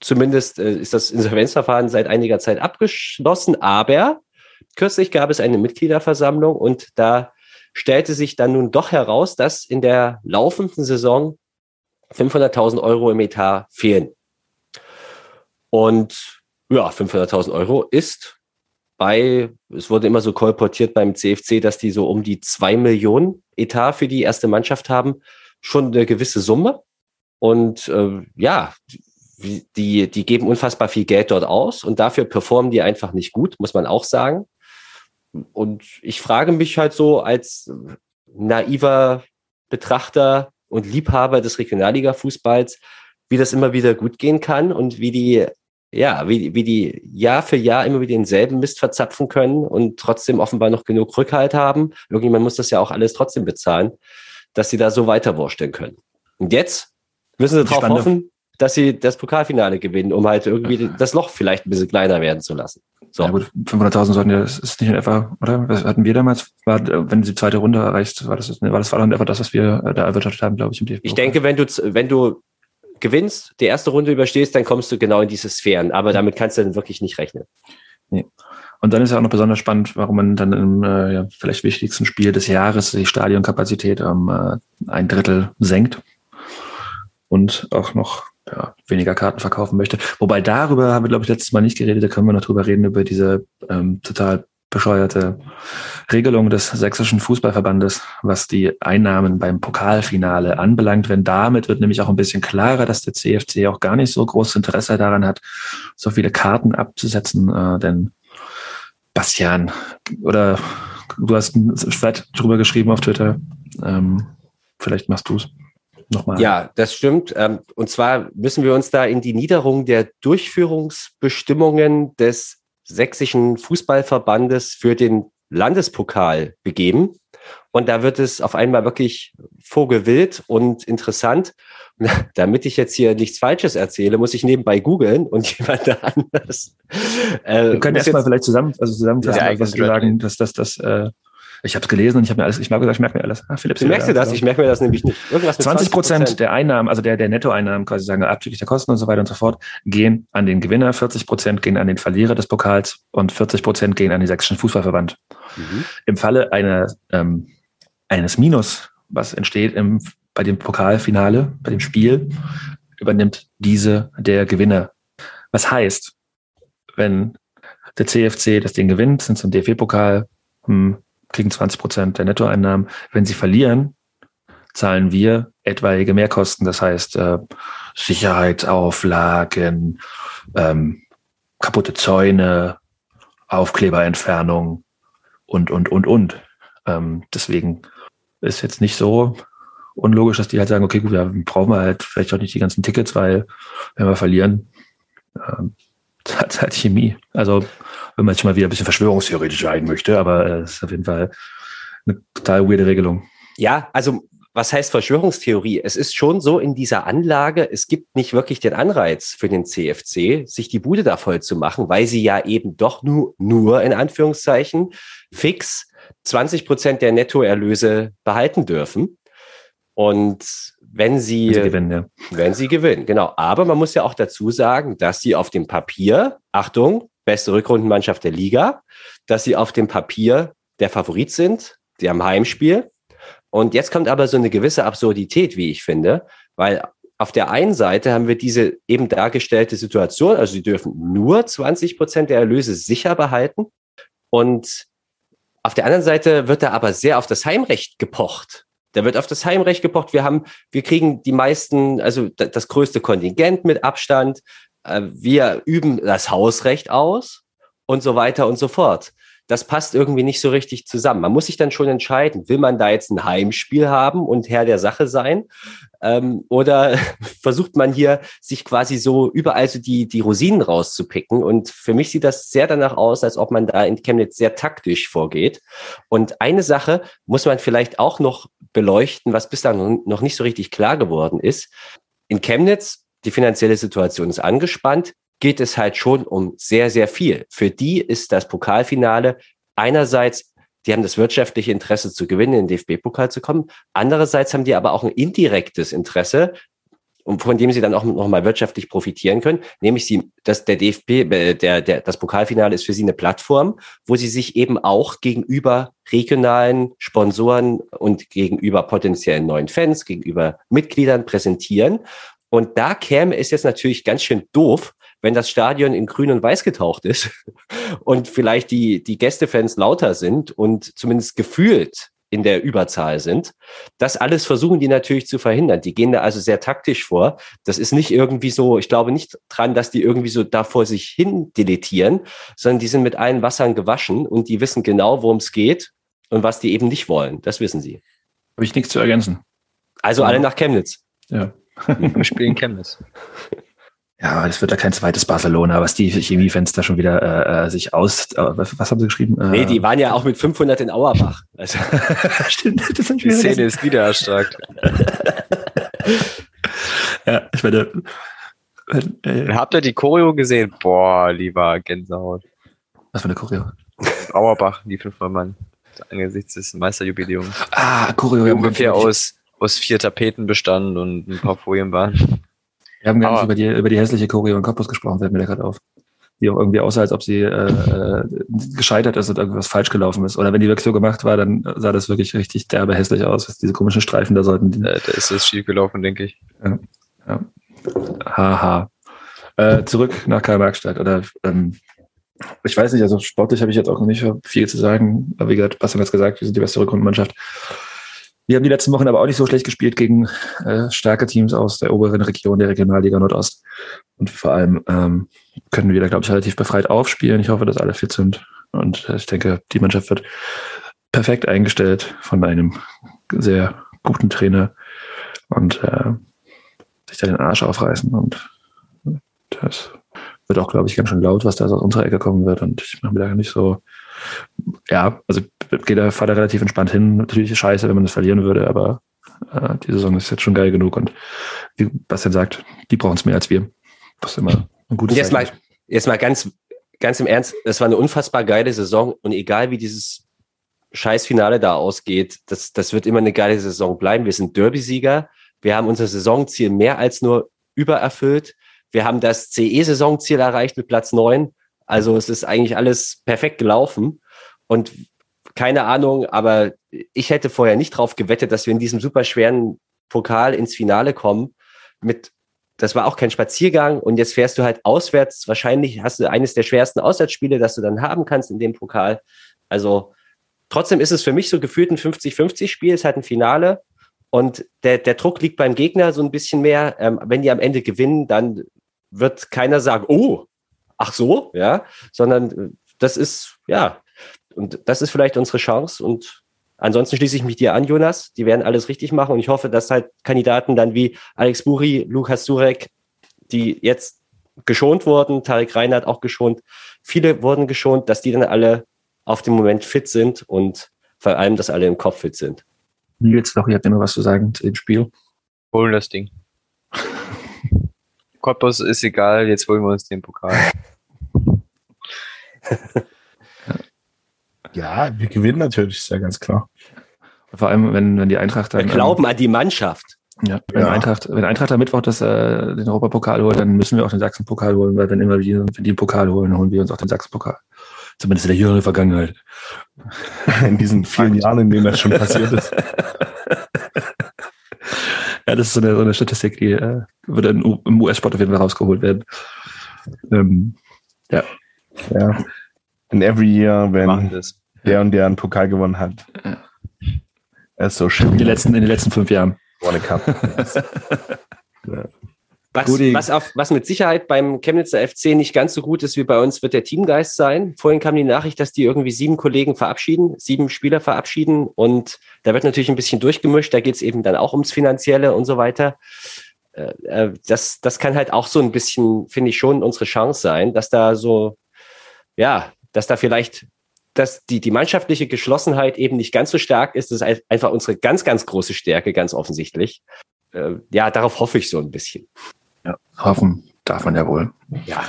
zumindest äh, ist das Insolvenzverfahren seit einiger Zeit abgeschlossen, aber kürzlich gab es eine Mitgliederversammlung und da stellte sich dann nun doch heraus, dass in der laufenden Saison 500.000 Euro im Etat fehlen. Und ja, 500.000 Euro ist bei, es wurde immer so kolportiert beim CFC, dass die so um die zwei Millionen Etat für die erste Mannschaft haben, schon eine gewisse Summe. Und äh, ja, die, die geben unfassbar viel Geld dort aus und dafür performen die einfach nicht gut, muss man auch sagen. Und ich frage mich halt so als naiver Betrachter und Liebhaber des Regionalliga-Fußballs, wie das immer wieder gut gehen kann und wie die, ja, wie, wie die Jahr für Jahr immer wieder denselben Mist verzapfen können und trotzdem offenbar noch genug Rückhalt haben. Irgendjemand muss das ja auch alles trotzdem bezahlen, dass sie da so weiterwursteln können. Und jetzt müssen sie darauf hoffen, dass sie das Pokalfinale gewinnen, um halt irgendwie das Loch vielleicht ein bisschen kleiner werden zu lassen. So. Ja gut, 500.000 sollten ja, das ist nicht in etwa, oder? Was hatten wir damals? War, wenn du die zweite Runde erreichst, war das, war das war dann etwa das, was wir äh, da erwirtschaftet haben, glaube ich, im DFB. Ich denke, wenn du, wenn du gewinnst, die erste Runde überstehst, dann kommst du genau in diese Sphären. Aber damit kannst du dann wirklich nicht rechnen. Und dann ist ja auch noch besonders spannend, warum man dann im äh, ja, vielleicht wichtigsten Spiel des Jahres die Stadionkapazität um äh, ein Drittel senkt und auch noch ja, weniger Karten verkaufen möchte. Wobei darüber haben wir, glaube ich, letztes Mal nicht geredet, da können wir noch drüber reden, über diese ähm, total bescheuerte Regelung des sächsischen Fußballverbandes, was die Einnahmen beim Pokalfinale anbelangt. Wenn damit wird nämlich auch ein bisschen klarer, dass der CFC auch gar nicht so großes Interesse daran hat, so viele Karten abzusetzen, äh, denn Bastian, oder du hast ein Schwert drüber geschrieben auf Twitter. Ähm, vielleicht machst du es nochmal. Ja, das stimmt. Ähm, Und zwar müssen wir uns da in die Niederung der Durchführungsbestimmungen des sächsischen Fußballverbandes für den Landespokal begeben. Und da wird es auf einmal wirklich vogelwild und interessant. Damit ich jetzt hier nichts Falsches erzähle, muss ich nebenbei googeln und jemand anders. Äh, Wir können erstmal vielleicht zusammen, also zusammenfassen, Ja, was wir sagen, dass das, das, äh, Ich habe es gelesen und ich habe mir alles, ich habe gesagt, ich merke mir alles. Ah, Philipp, Du merkst du das? Ich merke mir das nämlich nicht. Irgendwas mit 20 Prozent der Einnahmen, also der, der Nettoeinnahmen, quasi sagen, abzüglich der Kosten und so weiter und so fort, gehen an den Gewinner, 40 Prozent gehen an den Verlierer des Pokals und 40 Prozent gehen an den sächsischen Fußballverband. Mhm. Im Falle einer, ähm, eines Minus, was entsteht im, bei dem Pokalfinale, bei dem Spiel, übernimmt diese der Gewinner. Was heißt, wenn der CFC das Ding gewinnt, sind zum DFB-Pokal, hm, kriegen 20 Prozent der Nettoeinnahmen. Wenn sie verlieren, zahlen wir etwaige Mehrkosten, das heißt äh, Sicherheitsauflagen, ähm, kaputte Zäune, Aufkleberentfernung und, und, und, und. Ähm, deswegen ist jetzt nicht so unlogisch, dass die halt sagen, okay, gut, wir brauchen halt vielleicht auch nicht die ganzen Tickets, weil wenn wir verlieren, ähm, hat halt Chemie. Also wenn man jetzt schon mal wieder ein bisschen verschwörungstheoretisch sein möchte, aber es äh, ist auf jeden Fall eine total weirde Regelung. Ja, also was heißt Verschwörungstheorie? Es ist schon so in dieser Anlage, es gibt nicht wirklich den Anreiz für den CFC, sich die Bude da voll zu machen, weil sie ja eben doch nur, nur in Anführungszeichen fix 20 Prozent der Nettoerlöse behalten dürfen. Und wenn sie, Wenn sie gewinnen, ja. wenn sie gewinnen, genau. Aber man muss ja auch dazu sagen, dass sie auf dem Papier, Achtung, beste Rückrundenmannschaft der Liga, dass sie auf dem Papier der Favorit sind, sie haben Heimspiel. Und jetzt kommt aber so eine gewisse Absurdität, wie ich finde, weil auf der einen Seite haben wir diese eben dargestellte Situation, also sie dürfen nur 20 Prozent der Erlöse sicher behalten. Und auf der anderen Seite wird da aber sehr auf das Heimrecht gepocht. Da wird auf das Heimrecht gepocht. Wir haben, wir kriegen die meisten, also da- das größte Kontingent mit Abstand. Äh, Wir üben das Hausrecht aus und so weiter und so fort. Das passt irgendwie nicht so richtig zusammen. Man muss sich dann schon entscheiden, will man da jetzt ein Heimspiel haben und Herr der Sache sein? Ähm, oder versucht man hier sich quasi so überall so die, die Rosinen rauszupicken? Und für mich sieht das sehr danach aus, als ob man da in Chemnitz sehr taktisch vorgeht. Und eine Sache muss man vielleicht auch noch beleuchten, was bislang noch nicht so richtig klar geworden ist. In Chemnitz, die finanzielle Situation ist angespannt, geht es halt schon um sehr, sehr viel. Für die ist das Pokalfinale einerseits, die haben das wirtschaftliche Interesse zu gewinnen, in den DFB-Pokal zu kommen. Andererseits haben die aber auch ein indirektes Interesse, von dem sie dann auch nochmal wirtschaftlich profitieren können, nämlich sie, dass der DFB, äh, der, der, das Pokalfinale ist für sie eine Plattform, wo sie sich eben auch gegenüber regionalen Sponsoren und gegenüber potenziellen neuen Fans, gegenüber Mitgliedern präsentieren. Und da käme es jetzt natürlich ganz schön doof, wenn das Stadion in grün und weiß getaucht ist und vielleicht die, die Gästefans lauter sind und zumindest gefühlt in der Überzahl sind. Das alles versuchen die natürlich zu verhindern. Die gehen da also sehr taktisch vor. Das ist nicht irgendwie so, ich glaube nicht dran, dass die irgendwie so da vor sich hin deletieren, sondern die sind mit allen Wassern gewaschen und die wissen genau, worum es geht und was die eben nicht wollen. Das wissen sie. Habe ich nichts zu ergänzen. Also alle nach Chemnitz. Ja. Wir spielen Chemnitz. Ja, das wird da kein zweites Barcelona, was die Chemiefans da schon wieder äh, äh, sich aus. Äh, was, haben sie geschrieben? Äh, Nee, die waren ja auch mit 500 in Auerbach. Also, Stimmt, das sind Die Szene ist wieder erstarkt. Ja, ich werde. Äh, Habt ihr die Choreo gesehen? Boah, lieber Gänsehaut. was für eine Choreo? Auerbach, die fünfmal Mann. Angesichts des Meisterjubiläums. Ah, Choreo. Ungefähr aus, aus vier Tapeten bestand und ein paar Folien waren. Wir haben gar nicht über die, über die hässliche Choreo in Cottbus gesprochen, fällt mir da gerade auf. Die auch irgendwie aussah, als ob sie äh, äh, gescheitert ist und irgendwas falsch gelaufen ist. Oder wenn die wirklich so gemacht war, dann sah das wirklich richtig derbe hässlich aus. Diese komischen Streifen da sollten. Die, Äh, da ist es schief gelaufen, denke ich. Haha. Äh, zurück nach Karl-Marx-Stadt. Oder ähm, ich weiß nicht, also sportlich habe ich jetzt auch noch nicht viel zu sagen. Aber wie gesagt, Bastian hat es gesagt, wir sind die beste Rückrundenmannschaft. Wir haben die letzten Wochen aber auch nicht so schlecht gespielt gegen äh, starke Teams aus der oberen Region der Regionalliga Nordost. Und vor allem ähm, können wir da, glaube ich, relativ befreit aufspielen. Ich hoffe, dass alle fit sind. Und äh, ich denke, die Mannschaft wird perfekt eingestellt von einem sehr guten Trainer und äh, sich da den Arsch aufreißen. Und das wird auch, glaube ich, ganz schön laut, was da aus unserer Ecke kommen wird. Und ich mache mir da nicht so, ja, also geht fahrt da relativ entspannt hin. Natürlich ist scheiße, wenn man das verlieren würde, aber äh, die Saison ist jetzt schon geil genug. Und wie Bastian sagt, die brauchen es mehr als wir. Das ist immer ein gutes jetzt mal, jetzt mal ganz, ganz im Ernst, das war eine unfassbar geile Saison und egal wie dieses Scheißfinale da ausgeht, das, das wird immer eine geile Saison bleiben. Wir sind Derby-Sieger. Wir haben unser Saisonziel mehr als nur übererfüllt. Wir haben das CE-Saisonziel erreicht mit Platz neun. Also es ist eigentlich alles perfekt gelaufen. Und keine Ahnung, aber ich hätte vorher nicht drauf gewettet, dass wir in diesem super schweren Pokal ins Finale kommen. Mit, das war auch kein Spaziergang und jetzt fährst du halt auswärts. Wahrscheinlich hast du eines der schwersten Auswärtsspiele, das du dann haben kannst in dem Pokal. Also trotzdem ist es für mich so gefühlt ein 50-50-Spiel, es ist halt ein Finale. Und der, der Druck liegt beim Gegner so ein bisschen mehr. Ähm, wenn die am Ende gewinnen, dann wird keiner sagen, oh, ach so, ja, sondern das ist, ja, und das ist vielleicht unsere Chance. Und ansonsten schließe ich mich dir an, Jonas. Die werden alles richtig machen. Und ich hoffe, dass halt Kandidaten dann wie Alex Buri, Lukas Surek, die jetzt geschont wurden, Tarek Reinhardt auch geschont, viele wurden geschont, dass die dann alle auf dem Moment fit sind und vor allem, dass alle im Kopf fit sind. Nils, noch, ihr habt immer was zu sagen zu dem Spiel. Holen das Ding. Cottbus ist egal, jetzt holen wir uns den Pokal. Ja, wir gewinnen natürlich, ist ja ganz klar. Vor allem, wenn, wenn die Eintracht dann. Wir glauben an die Mannschaft. Ja, wenn, Ja. Eintracht, wenn Eintracht am Mittwoch das, äh, den Europapokal holt, dann müssen wir auch den Sachsenpokal holen, weil wenn immer wir, wenn die den Pokal holen, holen wir uns auch den Sachsenpokal. Zumindest in der jüngeren Vergangenheit. In diesen vielen Jahren, in denen das schon passiert ist. Ja, das ist so eine, so eine Statistik, die äh, würde im US-Sport auf jeden Fall rausgeholt werden. Ähm, Ja. In every year, Machen wenn das. Der und der einen Pokal gewonnen hat. Ja. Er ist so in, schön. den letzten, in den letzten fünf Jahren. One Cup. Was, Guti. was, auf, was mit Sicherheit beim Chemnitzer FC nicht ganz so gut ist wie bei uns, wird der Teamgeist sein. Vorhin kam die Nachricht, dass die irgendwie sieben Kollegen verabschieden, sieben Spieler verabschieden und da wird natürlich ein bisschen durchgemischt. Da geht es eben dann auch ums Finanzielle und so weiter. Äh, äh, Das, das kann halt auch so ein bisschen, finde ich schon, unsere Chance sein, dass da so, ja, dass da vielleicht dass die, die mannschaftliche Geschlossenheit eben nicht ganz so stark ist. Das ist einfach unsere ganz, ganz große Stärke, ganz offensichtlich. Äh, Ja, darauf hoffe ich so ein bisschen. Ja, hoffen darf man ja wohl. Ja,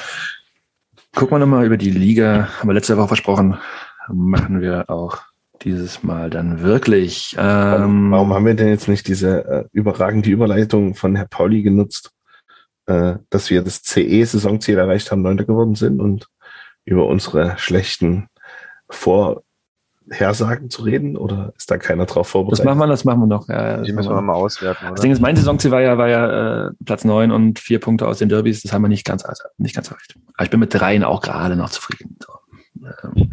Gucken wir nochmal über die Liga. Haben wir letzte Woche versprochen. Machen wir auch dieses Mal dann wirklich. Ähm, Warum haben wir denn jetzt nicht diese äh, überragende Überleitung von Herr Pauli genutzt, äh, dass wir das CE-Saisonziel erreicht haben, Neunter geworden sind und über unsere schlechten Vorhersagen zu reden? Oder ist da keiner drauf das vorbereitet? machen wir, das machen wir noch. Ja, das Die müssen wir mal auswerten, Das oder? Ding ist, mein Saisonziel war ja, war ja äh, Platz 9 und vier Punkte aus den Derbys. Das haben wir nicht ganz, also nicht ganz erreicht. Aber ich bin mit dreien auch gerade noch zufrieden. So. Ähm,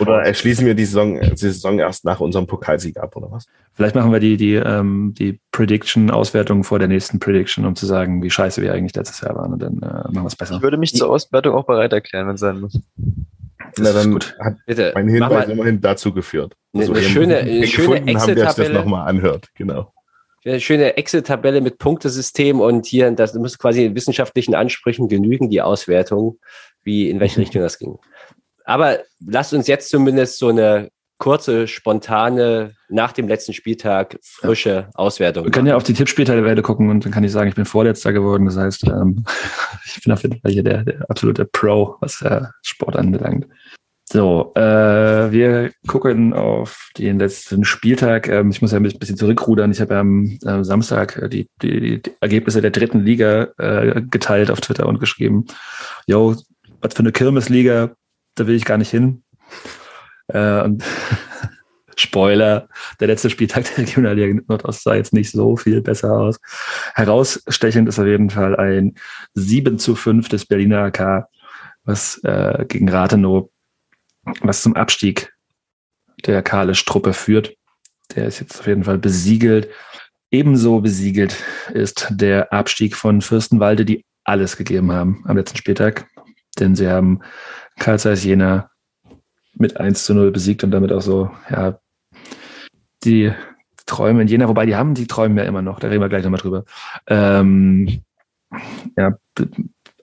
Oder erschließen wir die Saison, die Saison erst nach unserem Pokalsieg ab, oder was? Vielleicht machen wir die, die, ähm, die Prediction-Auswertung vor der nächsten Prediction, um zu sagen, wie scheiße wir eigentlich letztes Jahr waren. Und dann äh, machen wir es besser. Ich würde mich zur Auswertung auch bereit erklären, wenn es sein muss. Na, dann gut. hat bitte. mein Hinweis immerhin dazu geführt. Eine- eine schöne- eine schöne Excel-Tabelle. nochmal anhört. Genau. eine schöne Excel-Tabelle mit Punktesystem und hier, das muss quasi den wissenschaftlichen Ansprüchen genügen, die Auswertung, wie in welche Richtung das ging. Aber lasst uns jetzt zumindest so eine kurze, spontane, nach dem letzten Spieltag frische Auswertung Wir können ja auf die Tippspieltabelle gucken und dann kann ich sagen, ich bin Vorletzter geworden. Das heißt, ähm, ich bin auf jeden Fall hier der, der absolute Pro, was äh, Sport anbelangt. So, äh, wir gucken auf den letzten Spieltag. Ähm, ich muss ja ein bisschen zurückrudern. Ich habe ja am äh, Samstag die, die, die Ergebnisse der dritten Liga äh, geteilt auf Twitter und geschrieben, yo, was für eine Kirmesliga, da will ich gar nicht hin. Äh, Spoiler, der letzte Spieltag der Regionalliga Nordost sah jetzt nicht so viel besser aus. Herausstechend ist auf jeden Fall ein 7 zu 5 des Berliner AK, was äh, gegen Rathenow, was zum Abstieg der Kalisch-Truppe führt. Der ist jetzt auf jeden Fall besiegelt. Ebenso besiegelt ist der Abstieg von Fürstenwalde, die alles gegeben haben am letzten Spieltag. Denn sie haben Karl Zeiss Jena mit 1 zu 0 besiegt und damit auch so, ja, die Träume in Jena, wobei die haben die Träume ja immer noch, da reden wir gleich nochmal drüber. Ähm, ja,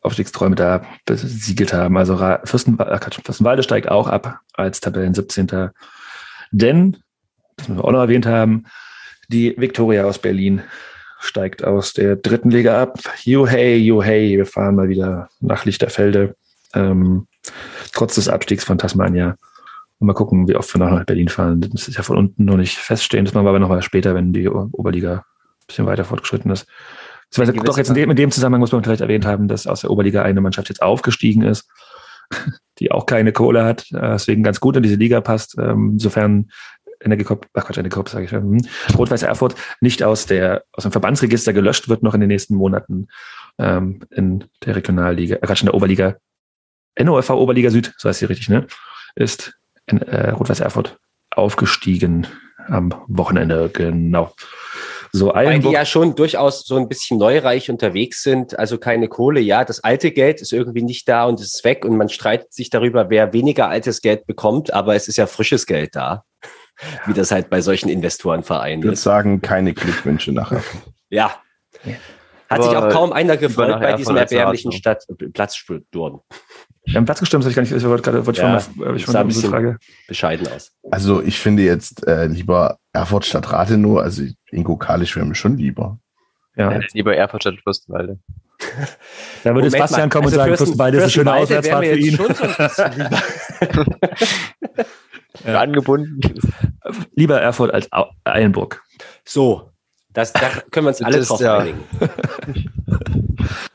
Aufstiegsträume da besiegelt haben. Also Ra- Fürsten, äh, Fürstenwalde steigt auch ab als Tabellen 17. Denn, das müssen wir auch noch erwähnt haben, die Viktoria aus Berlin steigt aus der dritten Liga ab. Juhey, juhey, wir fahren mal wieder nach Lichterfelde. Ähm, trotz des Abstiegs von Tasmania. Und mal gucken, wie oft wir noch nach Berlin fahren. Das ist ja von unten noch nicht feststehen. Das machen wir aber nochmal später, wenn die Oberliga ein bisschen weiter fortgeschritten ist. Beziehungsweise, doch jetzt in dem, in dem Zusammenhang muss man vielleicht erwähnt haben, dass aus der Oberliga eine Mannschaft jetzt aufgestiegen ist, die auch keine Kohle hat, äh, deswegen ganz gut in diese Liga passt, ähm, insofern Energiekorps, ach Quatsch, Energiekorps sage ich, hm, Rot-Weiß Erfurt nicht aus der, aus dem Verbandsregister gelöscht wird, noch in den nächsten Monaten ähm, in der Regionalliga, äh, Quatsch, in der Oberliga, NOFV Oberliga Süd, so heißt sie richtig, ne? Ist in, äh, Rot-Weiß Erfurt aufgestiegen am Wochenende, genau. So Weil die ja schon durchaus so ein bisschen neureich unterwegs sind, also keine Kohle. Ja, das alte Geld ist irgendwie nicht da und ist weg und man streitet sich darüber, wer weniger altes Geld bekommt, aber es ist ja frisches Geld da, wie das halt bei solchen Investorenvereinen Ich würde ist. sagen, keine Glückwünsche nachher. Ja. Ja. Hat sich Aber auch kaum einer gefreut bei diesem erbärmlichen Stadt Platzsturm. Wir haben Platz gestimmt, das ich gar nicht, ich wollte gerade, wollte Ja, schon, mal- ich sah ein bisschen- Frage. Bescheiden aus. Also ich finde jetzt äh, lieber Erfurt statt Rathenow, also Ingo Kalisch wäre mir schon lieber. Ja, Ja, lieber Erfurt statt Fürstenwalde. da würde jetzt Moment Bastian kommen also und sagen, Fürsten- Fürstenwalde ist eine schöne Auswärtsfahrt für ihn. schon so ein lieber. Ja. Angebunden. Lieber Erfurt als Eilenburg. So, das, da können wir uns alle drauf ja- einigen.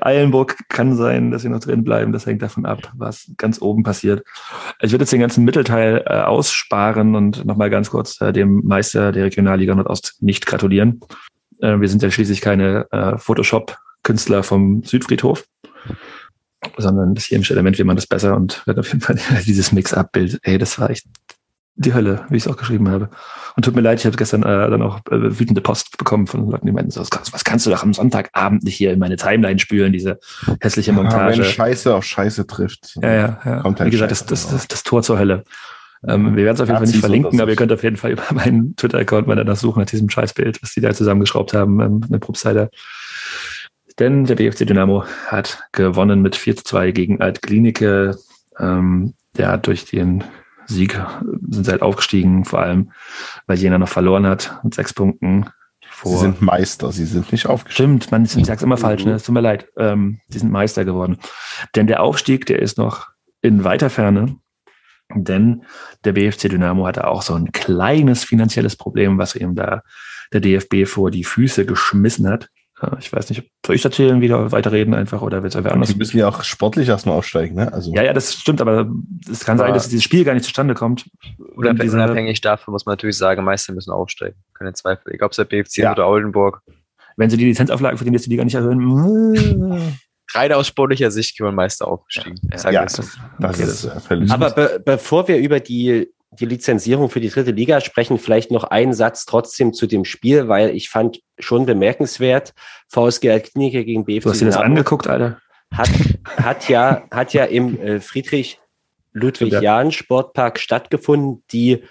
Eilenburg kann sein, dass sie noch drin bleiben. Das hängt davon ab, was ganz oben passiert. Ich würde jetzt den ganzen Mittelteil äh, aussparen und nochmal ganz kurz äh, dem Meister der Regionalliga Nordost nicht gratulieren. Äh, wir sind ja schließlich keine äh, Photoshop-Künstler vom Südfriedhof, sondern das chemische Element, wie man das besser und wird auf jeden Fall dieses Mix-Up-Bild. Ey, das war echt die Hölle, wie ich es auch geschrieben habe. Und tut mir leid, ich habe gestern äh, dann auch äh, wütende Post bekommen von Leuten, die meinten, so, was kannst, du doch am Sonntagabend nicht hier in meine Timeline spülen, diese hässliche Ja, Montage. wenn Scheiße auf Scheiße trifft. Ja, ja, ja. Kommt halt Wie gesagt, das, das, das, das Tor zur Hölle. Ähm, wir werden es auf jeden Fall nicht verlinken, aber ihr könnt auf jeden Fall über meinen Twitter-Account mal danach suchen nach diesem Scheißbild, was die da zusammengeschraubt haben, ähm, eine Probstheiter. Denn der BFC Dynamo hat gewonnen mit 4 zu 2 gegen Altklinike. Ähm, der hat durch den Sieg sind sie halt aufgestiegen, vor allem, weil Jena noch verloren hat mit sechs Punkten. Sie Vor sind Meister, sie sind nicht aufgestiegen. Stimmt, man ich sag's immer falsch, ne? Es tut mir leid. Ähm, die sind Meister geworden. Denn der Aufstieg, der ist noch in weiter Ferne. Denn der BFC Dynamo hatte auch so ein kleines finanzielles Problem, was ihm da der DFB vor die Füße geschmissen hat. Ich weiß nicht, soll ich erzählen, wieder weiterreden einfach oder willst du wer anders? Sie müssen ja auch sportlich erstmal aufsteigen, ne? Also Ja, ja, das stimmt, aber es kann sein, dass dieses Spiel gar nicht zustande kommt. Oder diese- unabhängig davon muss man natürlich sagen, Meister müssen aufsteigen. Keine Zweifel. Egal ob es der BFC Ja. oder Oldenburg. Wenn sie die Lizenzauflagen für die nächste Liga nicht erhöhen. Rein aus sportlicher Sicht geworden Meister aufgestiegen. Ja, ja. wir es so. das okay, ist völlig. Aber be bevor wir über die, die Lizenzierung für die dritte Liga sprechen, vielleicht noch einen Satz trotzdem zu dem Spiel, weil ich fand schon bemerkenswert, VSG Altklinike gegen BFC Du hast dir das angeguckt, Alter. hat, hat ja, hat ja im äh, Friedrich Ludwig Jahn Sportpark stattgefunden, die,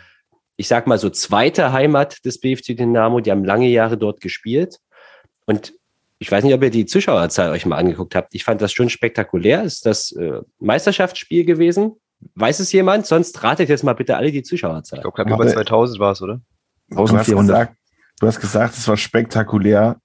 ich sag mal so zweite Heimat des BFC Dynamo, die haben lange Jahre dort gespielt und ich weiß nicht, ob ihr die Zuschauerzahl euch mal angeguckt habt. Ich fand das schon spektakulär. Ist das äh, Meisterschaftsspiel gewesen? Weiß es jemand? Sonst ratet jetzt mal bitte alle die Zuschauerzahl. Ich glaube, knapp über 2000 war es, oder? du, hast 1400. gesagt, du hast gesagt, es war spektakulär,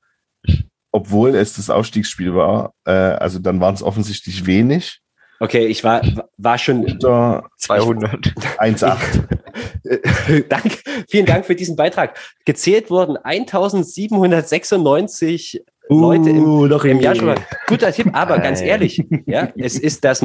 obwohl es das Aufstiegsspiel war. Äh, also dann waren es offensichtlich wenig. Okay, ich war, war schon. Unter 200. 1,8. Dank, vielen Dank für diesen Beitrag. Gezählt wurden 1796 Leute im, Uh, noch im Jahr irgendwie. schon mal. Guter Tipp, aber ganz ehrlich, ja, es ist das,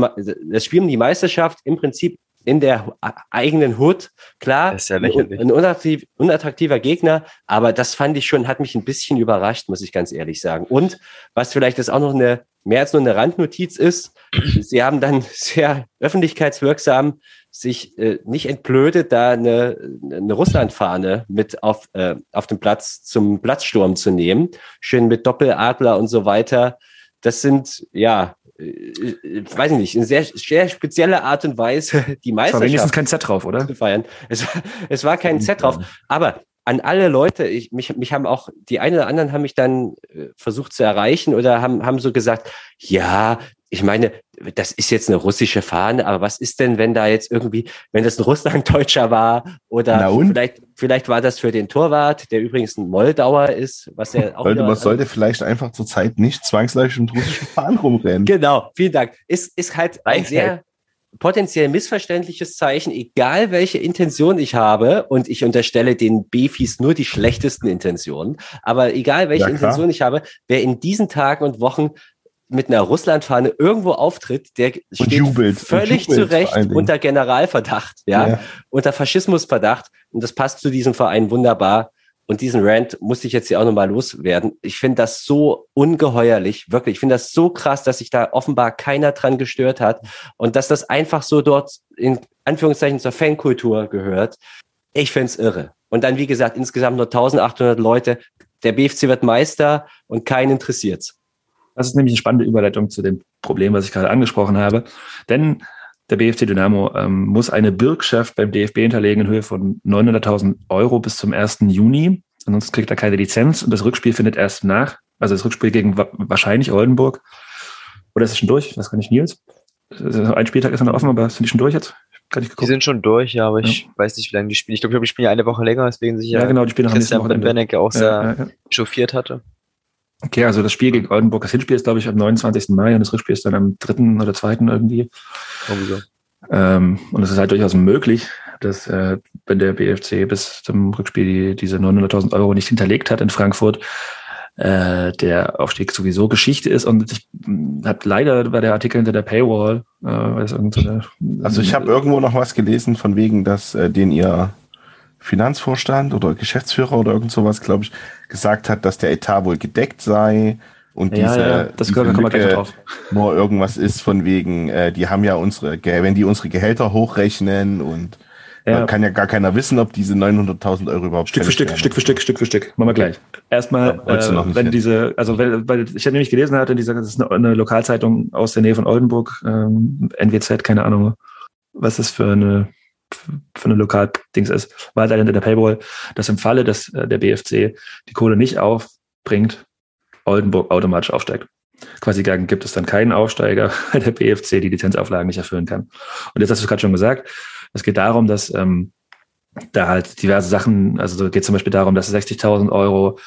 das Spiel um die Meisterschaft im Prinzip in der eigenen Hut. Klar, Das ist ja lächerlich. ein unattraktiv, unattraktiver Gegner, aber das fand ich schon, hat mich ein bisschen überrascht, muss ich ganz ehrlich sagen. Und was vielleicht das auch noch eine, mehr als nur eine Randnotiz ist, sie haben dann sehr öffentlichkeitswirksam sich äh, nicht entblödet, da eine, eine Russlandfahne mit auf, äh, auf dem Platz zum Platzsturm zu nehmen. Schön mit Doppeladler und so weiter. Das sind, ja, äh, äh, weiß ich nicht, eine sehr, sehr spezielle Art und Weise, die Es war wenigstens Meisterschaft kein Z drauf, oder? zu feiern. Es, war- es war kein Z drauf. Aber an alle Leute, ich, mich, mich haben auch, die einen oder anderen haben mich dann äh, versucht zu erreichen oder haben, haben so gesagt, ja, ich meine, das ist jetzt eine russische Fahne, aber was ist denn, wenn da jetzt irgendwie, wenn das ein Russlanddeutscher war oder vielleicht, vielleicht war das für den Torwart, der übrigens ein Moldauer ist, was er auch Sollte, man sollte vielleicht einfach zur Zeit nicht zwangsläufig mit russischen Fahnen rumrennen. Genau, vielen Dank. Ist, ist halt ein sehr, potenziell missverständliches Zeichen, egal welche Intention ich habe. Und ich unterstelle den Befis nur die schlechtesten Intentionen. Aber egal welche Ja. Intention ich habe, wer in diesen Tagen und Wochen mit einer Russlandfahne irgendwo auftritt, der steht jubelt. Und völlig jubelt zu Recht unter Generalverdacht, ja, Ja. unter Faschismusverdacht. Und das passt zu diesem Verein wunderbar. Und diesen Rant musste ich jetzt hier auch nochmal loswerden. Ich finde das so ungeheuerlich, wirklich. Ich finde das so krass, dass sich da offenbar keiner dran gestört hat und dass das einfach so dort in Anführungszeichen zur Fankultur gehört. Ich finde es irre. Und dann, wie gesagt, insgesamt nur 1800 Leute. Der BFC wird Meister und keinen interessiert's. Das ist nämlich eine spannende Überleitung zu dem Problem, was ich gerade angesprochen habe. Denn der BFC Dynamo ähm, muss eine Bürgschaft beim DFB hinterlegen in Höhe von 900.000 Euro bis zum 1. Juni. Ansonsten kriegt er keine Lizenz und das Rückspiel findet erst nach. Also das Rückspiel gegen wa wahrscheinlich Oldenburg. Oder ist es schon durch? Das kann ich Nils. Ein Spieltag ist noch offen, aber sind die schon durch jetzt? Kann ich Die geguckt? sind schon durch, ja, aber ich weiß nicht, wie lange die spielen. Ich glaube, die spielen ja eine Woche länger, deswegen sich Ja, ja, genau, die Christian. Benecke auch sehr Ja, ja, ja. chauffiert hatte. Okay, also das Spiel gegen Oldenburg, das Hinspiel ist, glaube ich, am 29. Mai und das Rückspiel ist dann am 3. oder 2. irgendwie. Irgendwie so. Ähm, und es ist halt durchaus möglich, dass äh, wenn der BFC bis zum Rückspiel die, diese 900.000 Euro nicht hinterlegt hat in Frankfurt, äh, der Aufstieg sowieso Geschichte ist. Und ich habe leider bei der Artikel hinter der Paywall, äh, weil es irgend so eine, Also ich habe irgendwo noch was gelesen von wegen, dass äh, den ihr Finanzvorstand oder Geschäftsführer oder irgend sowas, glaube ich, gesagt hat, dass der Etat wohl gedeckt sei und ja, diese, ja, das diese noch Lücke drauf. nur irgendwas ist von wegen, äh, die haben ja unsere, wenn die unsere Gehälter hochrechnen und Ja. da kann ja gar keiner wissen, ob diese 900.000 Euro überhaupt Stück für Stück, werden. Stück für Stück, Stück für Stück. Machen wir gleich. Erstmal, Ja, äh, wenn hin. diese, also weil, weil ich hatte nämlich gelesen hatte, dieser, das ist eine, eine Lokalzeitung aus der Nähe von Oldenburg, ähm, NWZ, keine Ahnung, was das für eine für eine Lokaldings ist, war da hinter der Paywall, dass im Falle, dass äh, der BFC die Kohle nicht aufbringt, Oldenburg automatisch aufsteigt. Quasi gibt es dann keinen Aufsteiger, weil der BFC die Lizenzauflagen nicht erfüllen kann. Und jetzt hast du gerade schon gesagt, es geht darum, dass ähm, da halt diverse Sachen, also so geht zum Beispiel darum, dass 60.000 Euro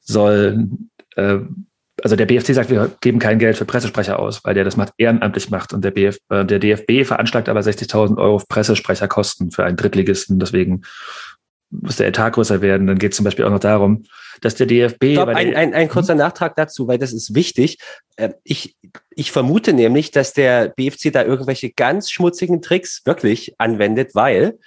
soll, äh, also der BFC sagt, wir geben kein Geld für Pressesprecher aus, weil der das macht, ehrenamtlich macht und der, BF, äh, der DFB veranschlagt aber 60.000 Euro Pressesprecherkosten für einen Drittligisten, deswegen muss der Etat größer werden. Dann geht es zum Beispiel auch noch darum, dass der DFB Stopp, ein, ein, ein kurzer Nachtrag dazu, weil das ist wichtig. Äh, Ich, ich vermute nämlich, dass der BFC da irgendwelche ganz schmutzigen Tricks wirklich anwendet, weil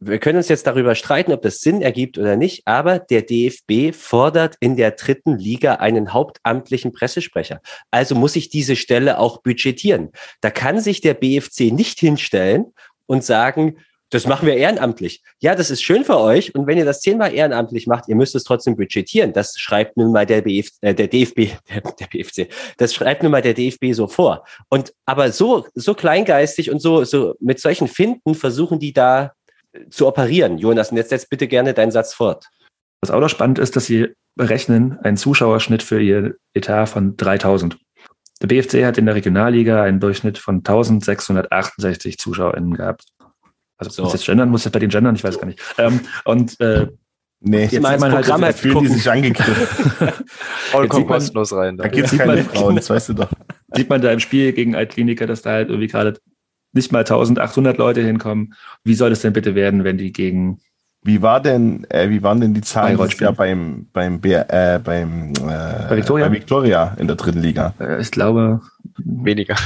wir können uns jetzt darüber streiten, ob das Sinn ergibt oder nicht, aber der DFB fordert in der dritten Liga einen hauptamtlichen Pressesprecher. Also muss ich diese Stelle auch budgetieren. Da kann sich der BFC nicht hinstellen und sagen, das machen wir ehrenamtlich. Ja, das ist schön für euch. Und wenn ihr das zehnmal ehrenamtlich macht, ihr müsst es trotzdem budgetieren. Das schreibt nun mal der, BF, äh, der DFB, der, der BFC. Das schreibt nun mal der DFB so vor. Und aber so, so kleingeistig und so, so mit solchen Finden versuchen die da zu operieren. Jonas, und jetzt setz bitte gerne deinen Satz fort. Was auch noch spannend ist, dass sie berechnen einen Zuschauerschnitt für ihr Etat von 3000. Der BFC hat in der Regionalliga einen Durchschnitt von 1668 ZuschauerInnen gehabt. Also So. muss jetzt gendern, muss jetzt bei den gendern, ich weiß gar nicht. Ähm, und äh, Nee, Jetzt sieht man halt, Programm halt fühlen die sich angegriffen. Man- kostenlos rein. Da Da. gibt's Sieht keine Frauen, das weißt du doch. sieht man da im Spiel gegen Altkliniker, dass da halt irgendwie gerade nicht mal 1800 Leute hinkommen. Wie soll es denn bitte werden, wenn die gegen Wie war denn, äh, wie waren denn die Zahlen dieses Jahr beim beim äh, beim äh, Victoria? bei Victoria in der dritten Liga? äh, ich glaube, Weniger.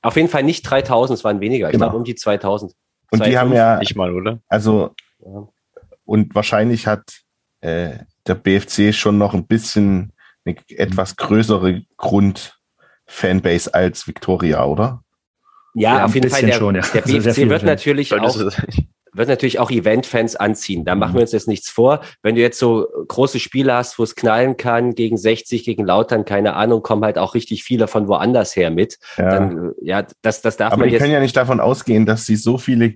Auf jeden Fall nicht 3000, es waren weniger. Ich Genau. glaube um die 2000. Und die 2,5. haben ja, Nicht mal, oder? also Ja. und wahrscheinlich hat äh, der BFC schon noch ein bisschen eine etwas größere Grund-Fanbase als Victoria, oder? Ja, Ja, auf jeden Fall. Der, schon, ja. der Also BFC viel wird natürlich auch wird natürlich auch Event-Fans anziehen. Da machen Mhm. wir uns jetzt nichts vor. Wenn du jetzt so große Spiele hast, wo es knallen kann, gegen 60, gegen Lautern, keine Ahnung, kommen halt auch richtig viele von woanders her mit. Ja. Dann, ja, das, das darf Aber man die jetzt. können ja nicht davon ausgehen, dass sie so viele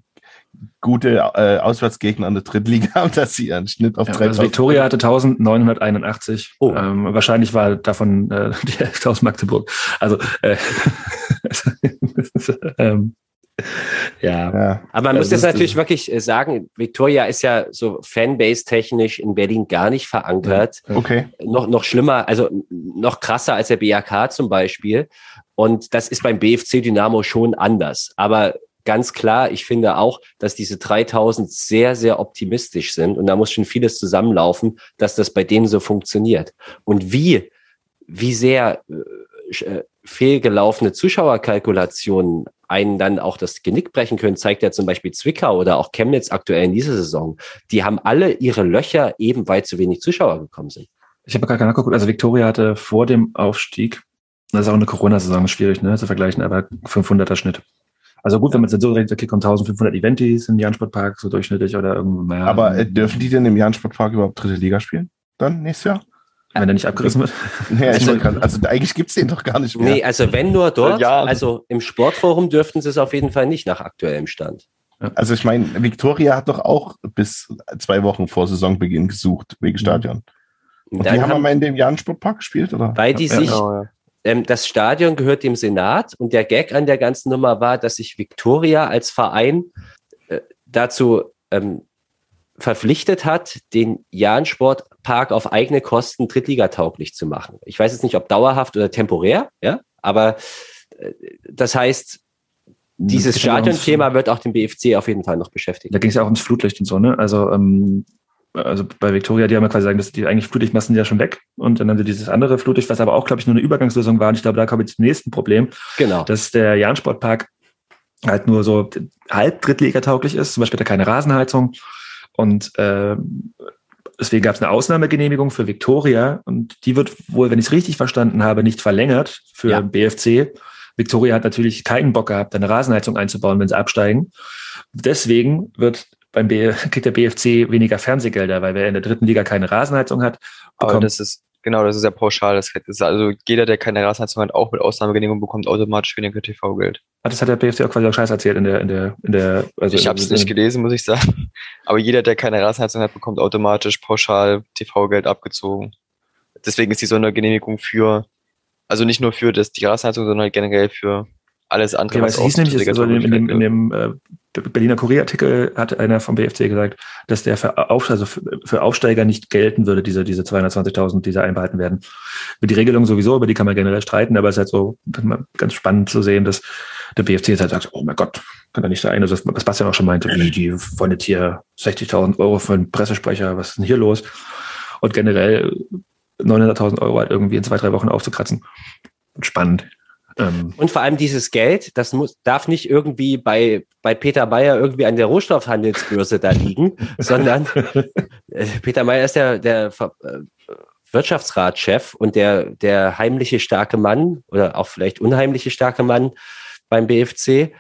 gute äh, Auswärtsgegner in der Drittliga haben, dass sie ihren Schnitt auf Ja, 3000 also Victoria hatte 1981. Oh. Ähm, wahrscheinlich war davon äh, die Hälfte aus Magdeburg. Also äh, ähm, Ja, Ja. Aber man muss das jetzt natürlich wirklich äh, sagen, Victoria ist ja so Fanbase-technisch in Berlin gar nicht verankert. Okay. Noch, noch schlimmer, also noch krasser als der BAK zum Beispiel. Und das ist beim BFC Dynamo schon anders. Aber ganz klar, ich finde auch, dass diese 3000 sehr, sehr optimistisch sind. Und da muss schon vieles zusammenlaufen, dass das bei denen so funktioniert. Und wie, wie sehr äh, äh, fehlgelaufene Zuschauerkalkulationen einen dann auch das Genick brechen können, zeigt ja zum Beispiel Zwickau oder auch Chemnitz aktuell in dieser Saison. Die haben alle ihre Löcher eben, weil zu wenig Zuschauer gekommen sind. Ich habe gerade nachgeguckt, also Victoria hatte vor dem Aufstieg, das ist auch eine Corona-Saison, schwierig ne, zu vergleichen, aber 500er Schnitt. Also gut, wenn man es dann so rechnet, okay, kommen 1500 Eventis im Jan-Sportpark, so durchschnittlich oder irgendwo mehr. Aber äh, dürfen die denn im Jahn-Sportpark überhaupt dritte Liga spielen? Dann nächstes Jahr? Wenn der nicht abgerissen wird. Wollte grad- also eigentlich gibt's den doch gar nicht mehr. Nee, also wenn nur dort, Ja. also im Sportforum dürften sie es auf jeden Fall nicht nach aktuellem Stand. Also ich meine, Victoria hat doch auch bis zwei Wochen vor Saisonbeginn gesucht wegen Stadion. Und Dann die haben haben, aber in dem Jahn-Sportpark gespielt, oder? weil die Ja, sich, Genau, ja. Ähm, das Stadion gehört dem Senat und der Gag an der ganzen Nummer war, dass sich Victoria als Verein äh, dazu ähm, verpflichtet hat, den Jahn-Sportpark auf eigene Kosten drittligatauglich zu machen. Ich weiß jetzt nicht, ob dauerhaft oder temporär, ja, aber äh, das heißt, dieses ja ums- Stadionthema wird auch den BFC auf jeden Fall noch beschäftigen. Da ging es ja auch ums Flutlicht und so, ne? Also, ähm, also bei Victoria, die haben ja quasi gesagt, dass die eigentlich Flutlichtmassen sind ja schon weg. Und dann haben sie dieses andere Flutlicht, was aber auch, glaube ich, nur eine Übergangslösung war. Und ich glaube, da kommen wir zum nächsten Problem, Genau. dass der Jahn-Sportpark halt nur so halb drittligatauglich ist. Zum Beispiel hat er keine Rasenheizung. Und ähm, deswegen gab es eine Ausnahmegenehmigung für Victoria. Und die wird wohl, wenn ich es richtig verstanden habe, nicht verlängert für Ja. BFC. Victoria hat natürlich keinen Bock gehabt, eine Rasenheizung einzubauen, wenn sie absteigen. Deswegen wird beim B kriegt der BFC weniger Fernsehgelder, weil wer in der dritten Liga keine Rasenheizung hat, Aber das ist, genau, das ist ja pauschal. Das ist also jeder, der keine Rasenheizung hat, auch mit Ausnahmegenehmigung bekommt automatisch weniger TV-Geld. Ah, das hat der BFC auch quasi auch scheiß erzählt in der, in der, in der, also ich habe es nicht gelesen, muss ich sagen. Aber jeder, der keine Rasenheizung hat, bekommt automatisch pauschal TV-Geld abgezogen. Deswegen ist die Sondergenehmigung für, also nicht nur für das, die Rasenheizung, sondern generell für alles andere. Okay, weil es hieß nämlich, also in dem, in dem, in dem äh, Berliner Kurierartikel hat einer vom BFC gesagt, dass der für, Auf, also für, Aufsteiger nicht gelten würde, diese, diese 220.000, die da einbehalten werden. Über die Regelung sowieso, über die kann man generell streiten, aber es ist halt so ganz spannend zu sehen, dass der BFC jetzt halt sagt, oh mein Gott, kann da nicht sein. Also was Bastian auch schon meinte, wie, die wollen jetzt hier 60.000 Euro für einen Pressesprecher, was ist denn hier los? Und generell 900.000 Euro halt irgendwie in zwei, drei Wochen aufzukratzen. Spannend. Ähm, Und vor allem dieses Geld, das muss, darf nicht irgendwie bei, bei Peter Meyer irgendwie an der Rohstoffhandelsbörse da liegen, sondern äh, Peter Meyer ist der, der äh, Wirtschaftsratschef und der, der heimliche starke Mann oder auch vielleicht unheimliche starke Mann beim BFC.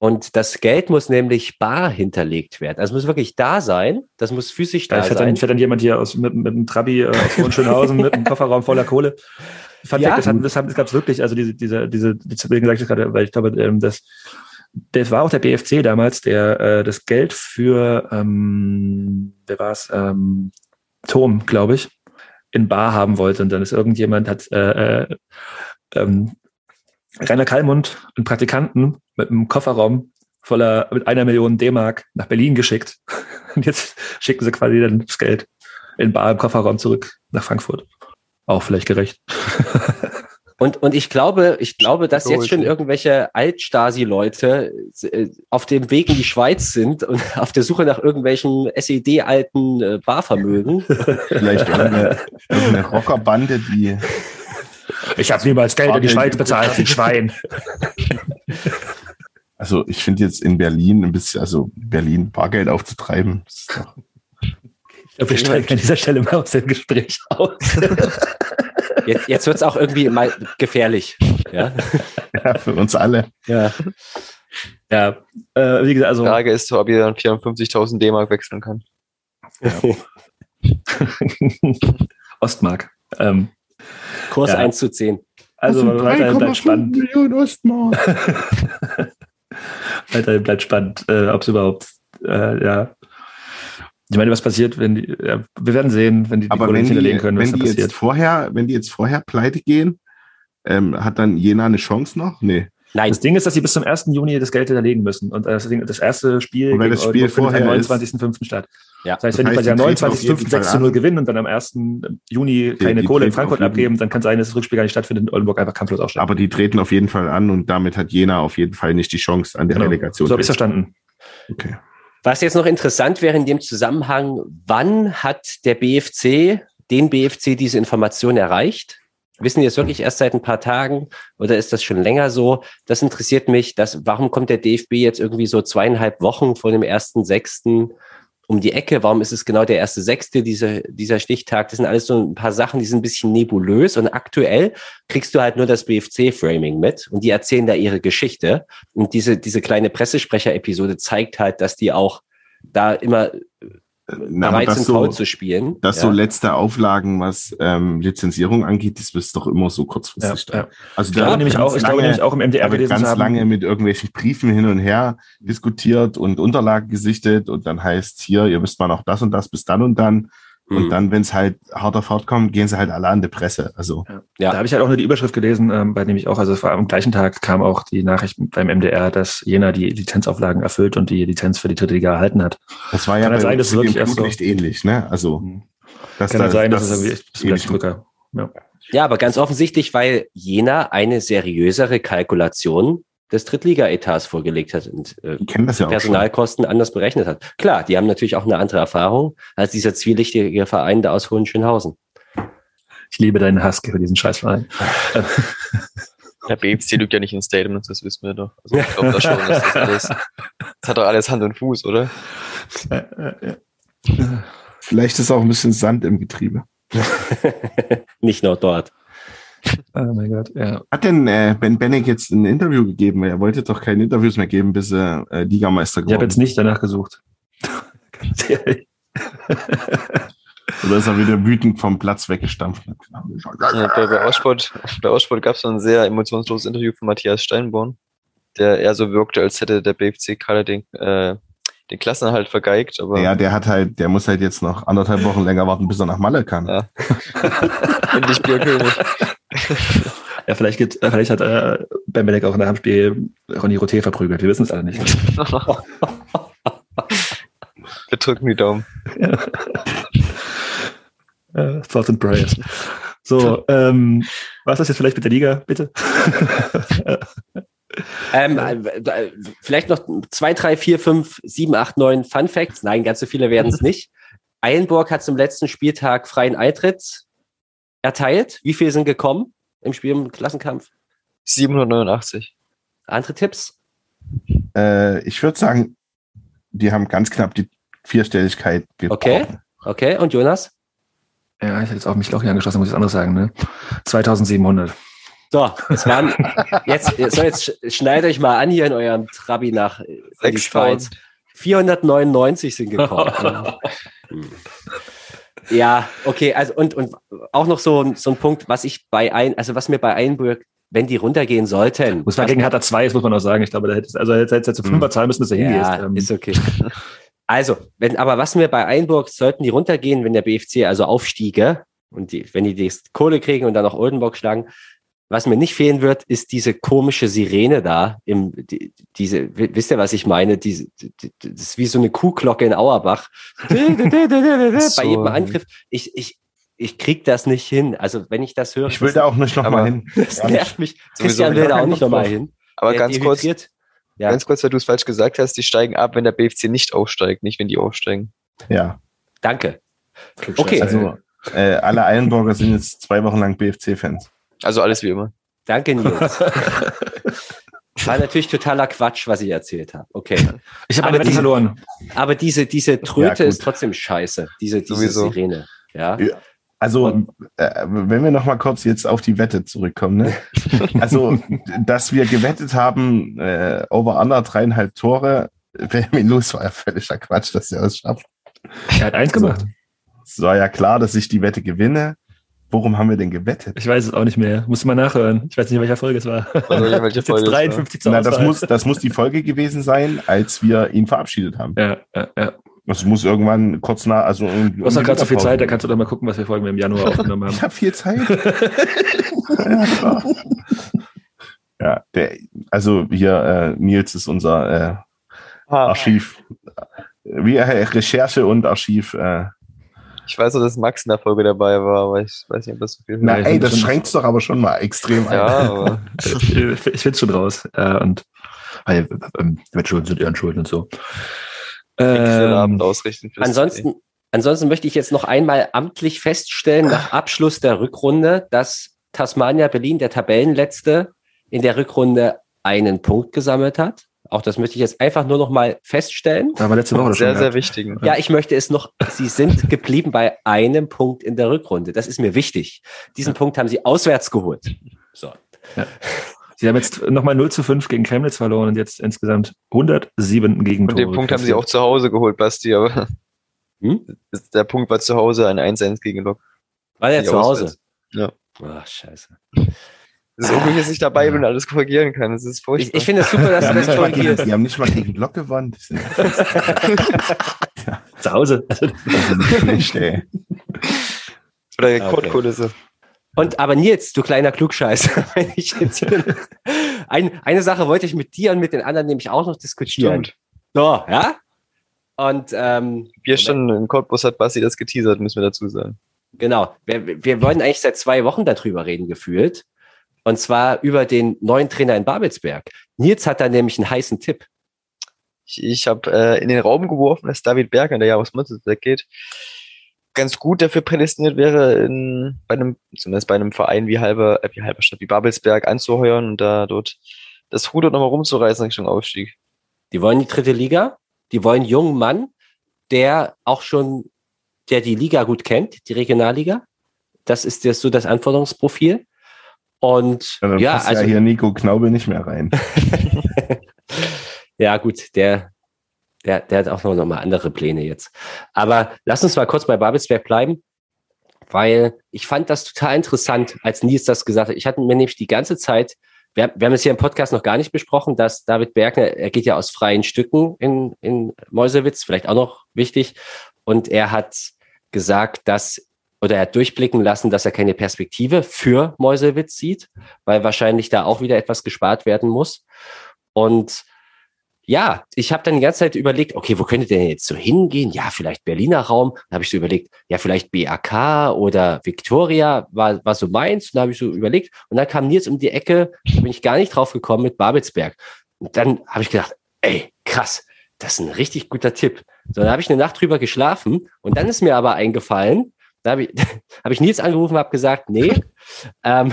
Und das Geld muss nämlich bar hinterlegt werden. Also es muss wirklich da sein. Das muss physisch Da da fährt sein. dann, fährt dann jemand hier aus, mit, mit einem Trabi äh, aus Hohenschönhausen mit einem Kofferraum voller Kohle. Fun Ja. Fact, das, hat, das, das gab es wirklich, also diese, diese, diese, deswegen sage ich das gerade, weil ich glaube, ähm, das, das war auch der BFC damals, der äh, das Geld für, ähm, wer war es, ähm, Tom, glaube ich, in Bar haben wollte. Und dann ist irgendjemand, hat äh, äh, ähm, Rainer Kallmund, einen Praktikanten mit einem Kofferraum voller, mit einer Million D-Mark nach Berlin geschickt. Und jetzt schicken sie quasi dann das Geld in Bar im Kofferraum zurück nach Frankfurt. Auch vielleicht gerecht. Und, und ich glaube, ich glaube, dass jetzt schon irgendwelche Alt-Stasi-Leute äh, auf dem Weg in die Schweiz sind und auf der Suche nach irgendwelchen SED-alten äh, Barvermögen. Vielleicht irgendeine, irgendeine Rockerbande, die Ich habe niemals Geld in die Schweiz bezahlt, ein Schwein. Also ich finde jetzt in Berlin ein bisschen, also Berlin Bargeld aufzutreiben, ist doch, glaube, wir steigen an dieser Stelle mal aus dem Gespräch aus. Jetzt, jetzt wird es auch irgendwie mal gefährlich. Ja, ja, für uns alle. ja. Ja, äh, wie gesagt, also Frage ist, ob ihr dann 450.000 D-Mark wechseln kann. Ostmark. Ähm, Kurs Ja. 1 zu 10. also weiterhin bleibt 3,5 spannend. Millionen Ostmark. Weiterhin bleibt spannend, äh, ob es überhaupt, äh, ja. Ich meine, was passiert, wenn die, ja, wir werden sehen, wenn die die Aber Kohle wenn nicht die, hinterlegen können, was wenn da die passiert. jetzt vorher, wenn die jetzt vorher pleite gehen, ähm, hat dann Jena eine Chance noch? Nee. Nein, Das Ding ist, dass sie bis zum 1. Juni das Geld hinterlegen müssen. Und das, Ding, das erste Spiel Und wenn das Spiel am vorher ist- 29.05. statt. Ja. Das heißt, Das wenn heißt, die quasi am auf jeden 29.05. Fall 6 zu 0 an. gewinnen und dann am 1. Juni keine die Kohle in Frankfurt abgeben, dann kann sein, dass das Rückspiel gar nicht stattfindet und Oldenburg einfach kampflos aufsteigt. Aber die treten auf jeden Fall an und damit hat Jena auf jeden Fall nicht die Chance an der Genau. Relegation. So habe ich verstanden. Okay. Was jetzt noch interessant wäre in dem Zusammenhang, wann hat der BFC, den BFC diese Information erreicht? Wissen die das wirklich erst seit ein paar Tagen oder ist das schon länger so? Das interessiert mich. Das, warum kommt der DFB jetzt irgendwie so zweieinhalb Wochen vor dem ersten Sechsten um die Ecke? Warum ist es genau der erste Sechste, dieser, dieser Stichtag? Das sind alles so ein paar Sachen, die sind ein bisschen nebulös und aktuell kriegst du halt nur das BFC-Framing mit und die erzählen da ihre Geschichte. Und diese, diese kleine Pressesprecher-Episode zeigt halt, dass die auch da immer Na, bereit das sind, so, faul zu spielen. dass ja. so letzte Auflagen, was ähm, Lizenzierung angeht, das ist doch immer so Ja, kurzfristig. ja. Also Ich glaube nämlich auch, ich glaube nämlich auch im da MDR wird gelesen ganz haben. lange mit irgendwelchen Briefen hin und her diskutiert und Unterlagen gesichtet und dann heißt hier, ihr müsst mal noch das und das bis dann und dann. Und Mhm. dann, wenn es halt hart auf hart kommt, gehen sie halt alle an die Presse. Also Ja. Da habe ich halt auch nur die Überschrift gelesen, ähm, bei dem ich auch, also es war am gleichen Tag kam auch die Nachricht beim MDR, dass Jena die Lizenzauflagen erfüllt und die Lizenz für die dritte Liga erhalten hat. das war ja Kann halt bei sein, wirklich erst so- Flutlicht ähnlich, ne? Also dass Kann halt da- sein, dass das es irgendwie das Drücker. Ja. ja, aber ganz offensichtlich, weil Jena eine seriösere Kalkulation des Drittliga-Etats vorgelegt hat und äh, ja auch schon. Personalkosten anders berechnet hat. Klar, die haben natürlich auch eine andere Erfahrung als dieser zwielichtige Verein da aus Hohenschönhausen. Ich liebe deinen Hass für diesen Scheißverein. Der BFC lügt ja nicht in Statements, das wissen wir doch. Also ich glaube da schon, dass das alles, das hat doch alles Hand und Fuß, oder? Vielleicht ist auch ein bisschen Sand im Getriebe. Nicht nur dort. Oh mein Gott, ja. Hat denn äh, Ben Bennick jetzt ein Interview gegeben? Er wollte doch keine Interviews mehr geben, bis er äh, Ligameister Ich habe geworden jetzt nicht danach gesucht. Ganz ehrlich. Oder ist er wieder wütend vom Platz weggestampft? Ja, bei, bei Aussport, bei Aussport gab es so ein sehr emotionsloses Interview von Matthias Steinborn, der eher so wirkte, als hätte der BFC gerade den, äh, den Klassenerhalt vergeigt, aber Ja, der hat halt, der muss halt jetzt noch anderthalb Wochen länger warten, bis er nach Malle kann. Ja. endlich Bierkönig. Ja, vielleicht, gibt, äh, vielleicht hat äh, Ben Benek auch nach dem Spiel Ronny Roté verprügelt. Wir wissen es alle nicht. Wir drücken die Daumen. Äh, Thoughts and Prayers. So, ähm, was ist jetzt vielleicht mit der Liga, bitte? Ähm, äh, vielleicht noch zwei, drei, vier, fünf, sieben, acht, neun Fun Facts. Nein, ganz so viele werden es nicht. Eilenburg hat zum letzten Spieltag freien Eintritt erteilt. Wie viele sind gekommen im Spiel im Klassenkampf? 789. Andere Tipps? Äh, ich würde sagen, die haben ganz knapp die Vierstelligkeit Okay. gebrochen. Okay, und Jonas? Ja, ich hätte jetzt auch mich Loch hier angeschlossen, muss ich das anderes sagen, ne? 2700. So, es waren jetzt, so jetzt sch- schneidet euch mal an hier in eurem Trabi nach in die 6000. Schweiz. 499 sind gekommen. Hm. ja, okay, also und, und auch noch so, ein- so ein Punkt, was ich bei ein, also was mir bei Einburg, wenn die runtergehen sollten. Muss man gegen Hertha 2, das muss man auch sagen. Ich glaube, da hätte also hätte jetzt zu Fünfer zahlen müssen, dass er ja, hingehst. Ähm, ist okay. Also, wenn, aber was mir bei Einburg, sollten die runtergehen, wenn der BFC also aufstiege und die, wenn die die Kohle kriegen und dann noch Oldenburg schlagen, was mir nicht fehlen wird, ist diese komische Sirene da. Im, die, diese, wi- wisst ihr, was ich meine? Diese, die, die- das ist wie so eine Kuhglocke in Auerbach. Bei jedem Angriff. Ich, ich, ich krieg das nicht hin. Also, wenn ich das höre, Ich will da auch nicht nochmal hin. das nervt mich. Christian will da auch nicht nochmal hin. Aber Der ganz kurz. Ja. ganz kurz, weil du es falsch gesagt hast, die steigen ab, wenn der BFC nicht aufsteigt, nicht wenn die aufsteigen. Ja. Danke. Okay. Also äh, alle Eilenburger sind jetzt zwei Wochen lang BFC-Fans. Also alles wie immer. Danke, Nils. War natürlich totaler Quatsch, was ich erzählt habe. Okay. ich habe aber eine Wette die- verloren. Aber diese, diese Tröte Ja, ist trotzdem scheiße. Diese, diese Sowieso. Sirene. Ja. Ja. Also, äh, wenn wir noch mal kurz jetzt auf die Wette zurückkommen, ne? Also, dass wir gewettet haben, äh, over under dreieinhalb Tore, Benjamin Luz war ja völliger Quatsch, dass er das schafft. Er hat eins gemacht. Es war ja klar, dass ich die Wette gewinne. Worum haben wir denn gewettet? Ich weiß es auch nicht mehr. Muss mal nachhören. Ich weiß nicht, welcher Folge es war. Also, welche Das ist Folge jetzt es war. 53 zur Na, das muss, das muss die Folge gewesen sein, als wir ihn verabschiedet haben. Ja, ja, ja. Das muss irgendwann kurz nach, also um, Du hast doch gerade so viel Zeit, da kannst du doch mal gucken, was wir Folgen im Januar aufgenommen Ich haben. habe viel Zeit. ja, klar. Ja, der, also hier, äh, Nils ist unser äh, Ah, Archiv. Wie äh, Recherche und Archiv. Äh. Ich weiß auch, dass Max in der Folge dabei war, aber ich weiß nicht, ob das so viel Na, ey, das schon- schränkt's doch aber schon mal extrem ein. Ja, aber ich ich finde schon raus. Äh, und weil, ähm, mit Schulden sind ihren Schulden und so. ähm, Abend Ähm, ausrichten. fürs Ansonsten, ansonsten möchte ich jetzt noch einmal amtlich feststellen, nach Abschluss der Rückrunde, dass Tasmania Berlin, der Tabellenletzte, in der Rückrunde einen Punkt gesammelt hat. Auch das möchte ich jetzt einfach nur noch mal feststellen. aber letzte Woche sehr, schon. sehr wichtigen. Ja, ich möchte es noch, Sie sind geblieben bei einem Punkt in der Rückrunde. Das ist mir wichtig. Diesen Punkt haben Sie auswärts geholt. So. Sie haben jetzt nochmal 0 zu 5 gegen Chemnitz verloren und jetzt insgesamt 107 gegen Und den Punkt haben sie auch zu Hause geholt, Basti, aber Hm? der Punkt war zu Hause ein 1-1 gegen Lok. War der zu Hause? auswärts. Ja. Ach, scheiße. Unglücklich, dass ich dabei bin und alles korrigieren kann. Das ist Ich, furchtbar. ich finde es super, dass Die du das korrigierst. die haben nicht mal gegen Glock gewonnen. Die sind zu Hause. Also, nicht schlecht, ey. Oder Okay. Rekordkulisse. Und aber Nils, du kleiner Klugscheißer, wenn ich jetzt hier, ein, eine Sache wollte ich mit dir und mit den anderen nämlich auch noch diskutieren. Stimmt. So, ja? Und ähm, Wir standen im Cottbus, hat Basti das geteasert, müssen wir dazu sagen. genau, wir, wir wollen eigentlich seit zwei Wochen darüber reden, gefühlt. Und zwar über den neuen Trainer in Babelsberg. Nils hat da nämlich einen heißen Tipp. Ich, ich habe äh, in den Raum geworfen, dass David Berger, der ja aus Mönchengladbach geht, ganz gut dafür prädestiniert wäre, in, bei einem, zumindest bei einem Verein wie halber, äh, wie Halberstadt, wie Babelsberg anzuheuern und da dort das Ruder nochmal rumzureißen Richtung Aufstieg. Die wollen die dritte Liga. Die wollen einen jungen Mann, der auch schon, der die Liga gut kennt, die Regionalliga. Das ist das, so das Anforderungsprofil. Und Ja, dann ja, passt also ja hier Nico Knaube nicht mehr rein. ja gut, der, der, der hat auch noch, noch mal andere Pläne jetzt. Aber lass uns mal kurz bei Babelsberg bleiben, weil ich fand das total interessant, als Nils das gesagt hat. Ich hatte mir nämlich die ganze Zeit, wir, wir haben es hier im Podcast noch gar nicht besprochen, dass David Bergner, er geht ja aus freien Stücken in, in Meuselwitz, vielleicht auch noch wichtig. Und er hat gesagt, dass, oder er hat durchblicken lassen, dass er keine Perspektive für Meuselwitz sieht, weil wahrscheinlich da auch wieder etwas gespart werden muss. Und ja, ich habe dann die ganze Zeit überlegt, okay, wo könnte denn jetzt so hingehen? Ja, vielleicht Berliner Raum. Da habe ich so überlegt, ja, vielleicht BAK oder Victoria war, war so meins. Und da habe ich so überlegt. Und dann kam Nils um die Ecke, da bin ich gar nicht drauf gekommen mit Babelsberg. Und dann habe ich gedacht, ey, krass, das ist ein richtig guter Tipp. So, dann habe ich eine Nacht drüber geschlafen und dann ist mir aber eingefallen, da habe ich, hab ich Nils angerufen, habe gesagt, nee, ähm,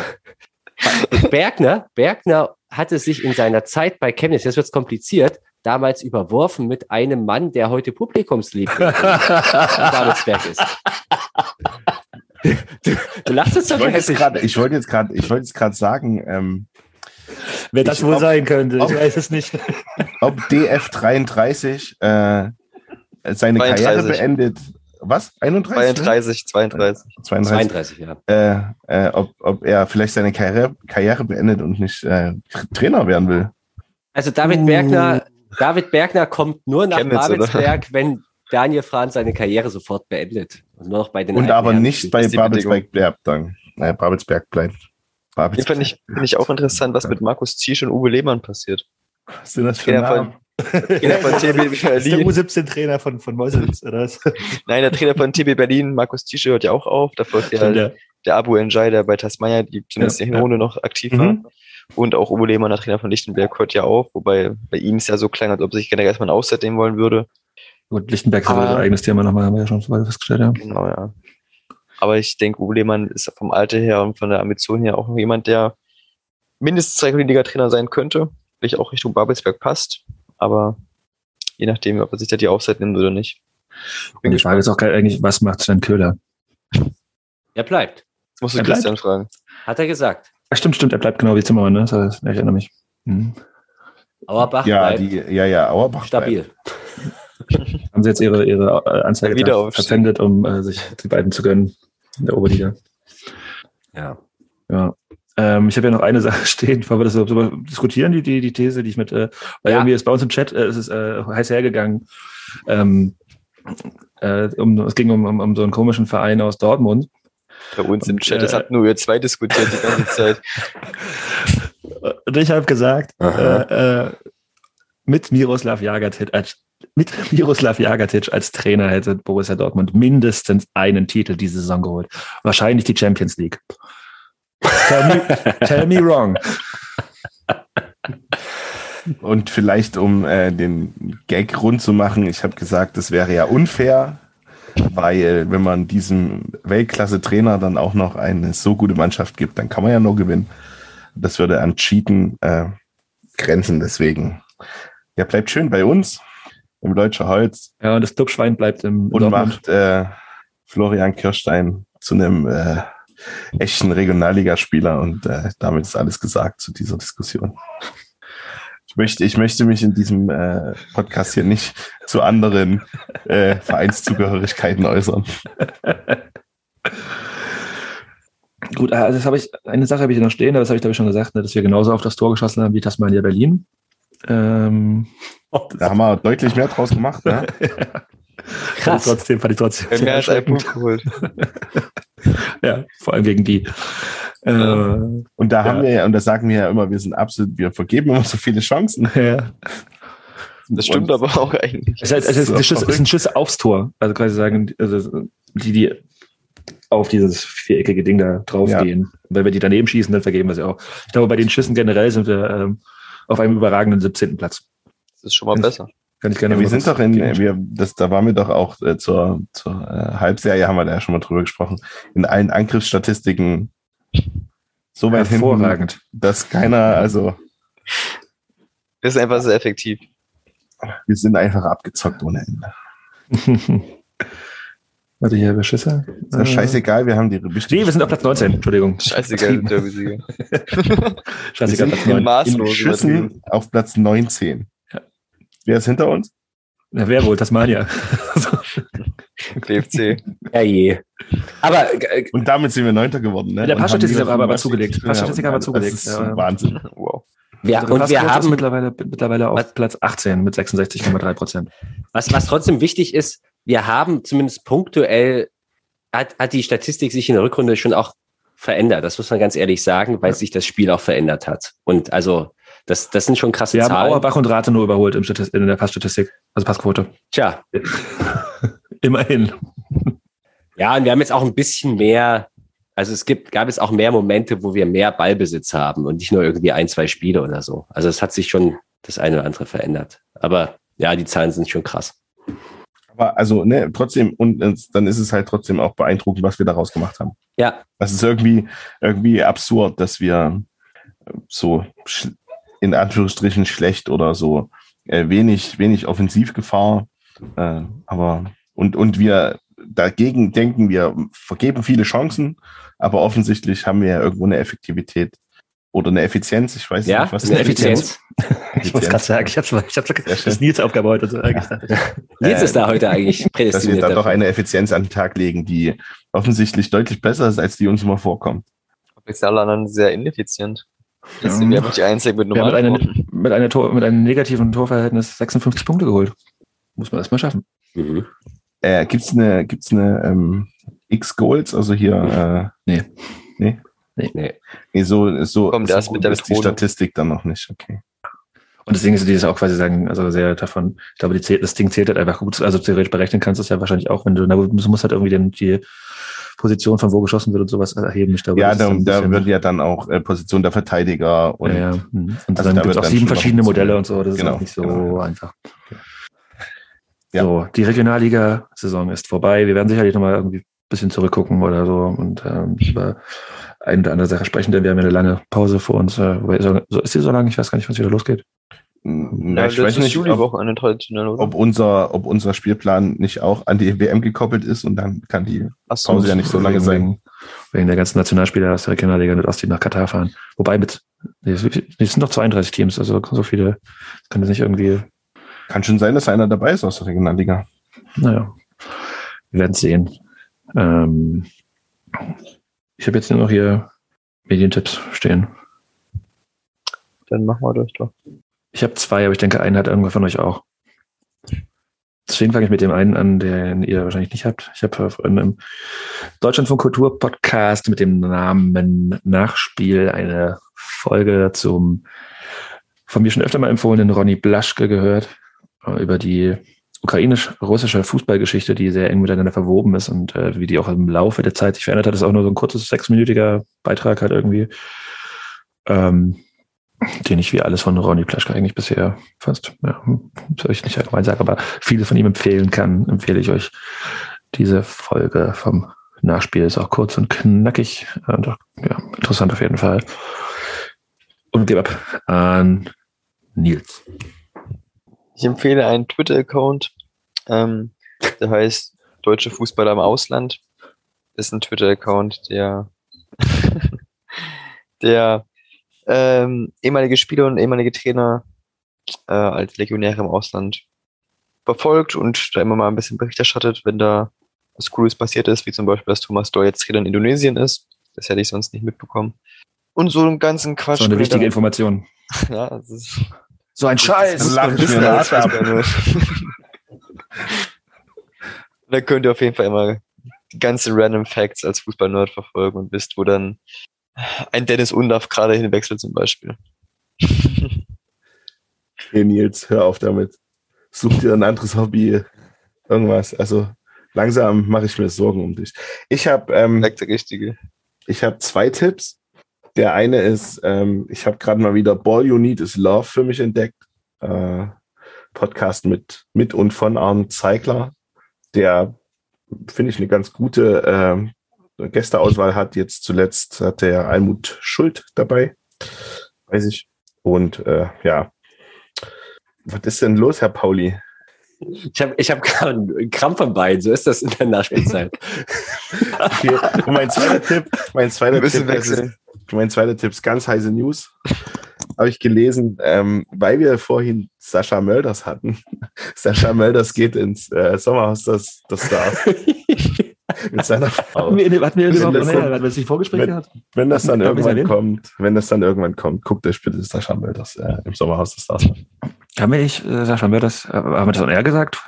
Bergner, Bergner hatte sich in seiner Zeit bei Chemnitz, jetzt wird's kompliziert, damals überworfen mit einem Mann, der heute Publikumsliebling in Babelsberg ist. Du, du lachst jetzt gerade, ich wollte jetzt gerade, ich wollte jetzt gerade sagen, ähm, wer das Ich- wohl ob- sein könnte, ob- ich weiß es nicht. ob DF33 äh, seine 32. Karriere beendet. Was? 31? 32, 32. 32. 32, ja. Äh, äh, ob, ob er vielleicht seine Karriere, Karriere beendet und nicht äh, Trainer werden will. Also David Bergner, David Bergner kommt nur nach Chemnitz, oder? Babelsberg, wenn Daniel Franz seine Karriere sofort beendet. Und nur noch bei den Und aber Herren nicht bei Babelsberg bleibt dann. Naja, Babelsberg bleibt. Babelsberg. finde ich, find ich auch interessant, was mit Markus Ziesch und Uwe Lehmann passiert. Was sind das für Namen? Trainer von TB Das ist der Berlin. U17-Trainer von, von Meuselwitz, oder was? Nein, der Trainer von TB Berlin, Markus Ziesch, hört ja auch auf. Da folgt ja ja. der Abu Njai, der bei Tasmania, die zumindest Ja, in der Hinrunde noch aktiv war. Mhm. Und auch Uwe Lehmann, der Trainer von Lichtenberg, hört ja auf. Wobei bei ihm es ja so klang, als ob er sich generell erstmal eine Auszeit nehmen wollen würde. Gut, Lichtenberg ist aber ein eigenes Thema nochmal, haben wir ja schon vorher festgestellt, ja. Genau, ja. Aber ich denke, Uwe Lehmann ist vom Alter her und von der Ambition her auch noch jemand, der mindestens Zweitliga-Trainer sein könnte. Vielleicht auch Richtung Babelsberg passt. Aber je nachdem, ob er sich da die Auszeit nimmt oder nicht. Und die Frage ist auch eigentlich, was macht Sven Köhler? Er bleibt, Das musst du Er bleibt? Christian fragen. hat er gesagt. Ach, stimmt, stimmt, er bleibt genau wie Zimmermann, ne? Das heißt, ich erinnere mich. Mhm. Auerbach Ja, bleibt die, ja, ja, Auerbach. stabil. Haben sie jetzt ihre, ihre Anzeige Wieder verpfändet, um äh, sich die beiden zu gönnen in der Oberliga. Ja. Ja. Ähm, ich habe ja noch eine Sache stehen, bevor wir das so, diskutieren, die, die, die These, die ich mit, äh, weil Ja. irgendwie ist bei uns im Chat, äh, es ist äh, heiß hergegangen, ähm, äh, um, es ging um, um, um so einen komischen Verein aus Dortmund. Bei uns im Chat, das äh, hat nur ihr zwei diskutiert die ganze Zeit. Und ich habe gesagt, äh, äh, mit Miroslav Jagatic als mit Miroslav Jagatic als Trainer hätte Borussia Dortmund mindestens einen Titel diese Saison geholt. Wahrscheinlich die Champions League. Tell me, tell me wrong. Und vielleicht, um äh, den Gag rund zu machen, ich habe gesagt, das wäre ja unfair, weil wenn man diesem Weltklasse-Trainer dann auch noch eine so gute Mannschaft gibt, dann kann man ja nur gewinnen. Das würde an Cheaten äh, grenzen. Deswegen, ja, bleibt schön bei uns im Deutscher Holz Ja, und das Clubschwein bleibt im und Dortmund. macht äh, Florian Kirstein zu einem äh, echten Regionalligaspieler und äh, damit ist alles gesagt zu dieser Diskussion. Ich möchte, ich möchte mich in diesem äh, Podcast hier nicht zu anderen äh, Vereinszugehörigkeiten äußern. Gut, also das habe ich, eine Sache habe ich noch stehen, das habe ich glaube ich schon gesagt, ne, dass wir genauso auf das Tor geschossen haben wie Tasmania Berlin. Ähm, Da haben wir deutlich mehr draus gemacht. Ne? Krass. trotzdem, fand ich trotzdem haben sehr mehr als erschreckend. Punkt geholt. Ja, vor allem gegen die. Äh, Und da haben Ja. wir ja, und da sagen wir ja immer, wir sind absolut, wir vergeben immer so viele Chancen. ja. Das stimmt Und- aber auch eigentlich. Es ist, es ist, So ein Schuss, es ist ein. Schuss aufs Tor. Also quasi sagen, also die, die auf dieses viereckige Ding da draufgehen. Wenn wir die daneben schießen, dann vergeben wir sie auch. Ich glaube, bei den Schüssen generell sind wir ähm, auf einem überragenden 17. Platz. Das ist schon mal besser. Kann ich gerne Ja, wir sind doch in, wir, das, da waren wir doch auch äh, zur, zur äh, Halbserie, haben wir da ja schon mal drüber gesprochen, in allen Angriffsstatistiken so weit hinten, hervorragend. dass keiner, also ist einfach sehr effektiv. wir sind einfach abgezockt ohne Ende. Warte, hier, Beschüsse. Ist ja scheißegal, wir haben die Nee, wir sind auf Platz 19, Entschuldigung. Scheißegal, Derby-Sieger. Wir Scheißegal, sind Platz in, 9. in Maßlos Schüssen übertrieben. auf Platz 19. Ja. Wer ist hinter uns? Na, wer wohl? Tasmania. BFC. Ja je. Aber äh, Und damit sind wir Neunter geworden. Ne? Der wir aber 55 zugelegt. Passstatistik haben wir das zugelegt, ist ja. Wahnsinn. Wow. wir, Unsere und wir haben, mittlerweile, mittlerweile auf Was? Platz 18 mit 66,3 Prozent. was, was trotzdem wichtig ist, wir haben zumindest punktuell, hat, hat die Statistik sich in der Rückrunde schon auch verändert. Das muss man ganz ehrlich sagen, weil sich das Spiel auch verändert hat. Und also, das, das sind schon krasse Wir haben Zahlen. Auerbach und Rate nur überholt in der Passstatistik, also Passquote. Tja, Immerhin. ja, und wir haben jetzt auch ein bisschen mehr, also es gibt, gab es auch mehr Momente, wo wir mehr Ballbesitz haben und nicht nur irgendwie ein, zwei Spiele oder so. Also es hat sich schon das eine oder andere verändert. Aber ja, die Zahlen sind schon krass. Aber also, ne, trotzdem, und dann ist es halt trotzdem auch beeindruckend, was wir daraus gemacht haben. Ja, Das ist irgendwie, irgendwie absurd, dass wir so in Anführungsstrichen schlecht oder so äh, wenig, wenig Offensivgefahr, äh, aber und, und wir dagegen denken, wir vergeben viele Chancen, aber offensichtlich haben wir ja irgendwo eine Effektivität oder eine Effizienz, ich weiß ja, nicht, was eine Effizienz. Ich muss gerade sagen, ich habe ich hab, das ist Nils Aufgabe heute. So eigentlich. Nils ist da heute eigentlich dass wir prädestiniert. da doch eine Effizienz an den Tag legen, die offensichtlich deutlich besser ist, als die uns immer vorkommt. Sind alle anderen sehr ineffizient. Ja. sind wir einfach die Einzigen mit mit, einer, normalen mit, einer Tor, mit einem negativen Torverhältnis 56 Punkte geholt. Muss man erstmal schaffen. Mhm. Äh, gibt's eine, gibt's eine ähm, X-Goals, also hier, äh, Nee. Nee? Nee. Nee, so, so, Kommt so erst mit der ist die. Statistik dann noch nicht, okay. Und deswegen ist dieses auch quasi sagen, also sehr davon, ich glaube, die zählt, das Ding zählt halt einfach gut. Also theoretisch berechnen kannst du es ja wahrscheinlich auch, wenn du, na, du musst halt irgendwie den, die Position von wo geschossen wird und sowas erheben. Ich glaube, Ja, da, da wird ja dann auch äh, Position der Verteidiger und ja, ja. mhm. Und Also dann da gibt es auch sieben verschiedene Modelle und so. Das Genau, ist auch nicht so genau. einfach. Ja. So, die Regionalliga-Saison ist vorbei. Wir werden sicherlich nochmal irgendwie ein bisschen zurückgucken oder so und ähm, über eine oder andere Sache sprechen, denn wir haben ja eine lange Pause vor uns. Äh, so ist die so lang? Ich weiß gar nicht, wann es wieder losgeht. Na, Ja, ich weiß nicht, ob, ob, unser, ob unser Spielplan nicht auch an die WM gekoppelt ist und dann kann die Achso, Pause ja nicht so lange wegen, sein. Wegen, der ganzen Nationalspieler aus der Regionalliga mit Osti nach Katar fahren. Wobei mit, es sind noch 32 Teams, also so viele, kann das nicht irgendwie, Kann schon sein, dass einer dabei ist aus der Regionalliga. naja, wir werden sehen. Ähm, ich habe jetzt nur noch hier Medientipps stehen. Dann machen wir durch doch. Ich habe zwei, aber ich denke, einen hat irgendwer von euch auch. Deswegen fange ich mit dem einen an, den ihr wahrscheinlich nicht habt. Ich habe in einem Deutschland von Kultur Podcast mit dem Namen Nachspiel eine Folge zum von mir schon öfter mal empfohlenen Ronny Blaschke gehört, äh, über die ukrainisch-russische Fußballgeschichte, die sehr eng miteinander verwoben ist und äh, wie die auch im Laufe der Zeit sich verändert hat. Das ist auch nur so ein kurzes sechsminütiger Beitrag halt irgendwie, ähm, den ich wie alles von Ronny Plaschke eigentlich bisher fast, ja, soll ich nicht allgemein sagen, aber viele von ihm empfehlen kann, empfehle ich euch diese Folge vom Nachspiel. Ist auch kurz und knackig und auch, ja, interessant auf jeden Fall. Und gebe ab an Nils. Ich empfehle einen Twitter-Account, ähm, der heißt Deutsche Fußballer im Ausland. Ist ein Twitter-Account, der, der ähm, ehemalige Spieler und ehemalige Trainer äh, als Legionäre im Ausland verfolgt und da immer mal ein bisschen Bericht erstattet, wenn da was Cooles passiert ist, wie zum Beispiel, dass Thomas Doll jetzt Trainer in Indonesien ist. Das hätte ich sonst nicht mitbekommen. Und so einen ganzen Quatsch. So eine wichtige da- Information. Ja, das ist So ein Scheiß! Dann ich mir ab. Fußballer. Da könnt ihr auf jeden Fall immer die ganzen Random Facts als Fußball-Nerd verfolgen und wisst, wo dann ein Dennis Undaff gerade hinwechselt zum Beispiel. Hey Nils, hör auf damit. Such dir ein anderes Hobby. Irgendwas. Also langsam mache ich mir Sorgen um dich. Ich habe ähm, der Richtige. ich habe zwei Tipps. Der eine ist, ähm, ich habe gerade mal wieder Ball You Need is Love für mich entdeckt. Äh, Podcast mit, mit und von Arne Zeigler, der, finde ich, eine ganz gute ähm, Gästeauswahl hat. Jetzt zuletzt hat der Almut Schuld dabei, weiß ich. Und äh, ja, was ist denn los, Herr Pauli? Ich habe ich hab gerade einen Krampf am Bein, so ist das in der Nachspielzeit. Okay. Und mein zweiter Tipp, mein zweiter Tipp, ist, mein zweiter Tipp ist ganz heiße News. Habe ich gelesen, ähm, weil wir vorhin Sascha Mölders hatten. Sascha Mölders geht ins äh, Sommerhaus das, das Stars mit seiner Frau. Hatten wir, hatten wir Wenn überhaupt das so- hatten wir das nicht Vorgespräch wenn- gehabt? Wenn das dann irgendwann kommt, wenn das dann irgendwann kommt, guckt euch bitte Sascha Mölders äh, im Sommerhaus des Stars an. Haben wir nicht, äh, Sascha, haben wir das, äh, haben wir das on air gesagt?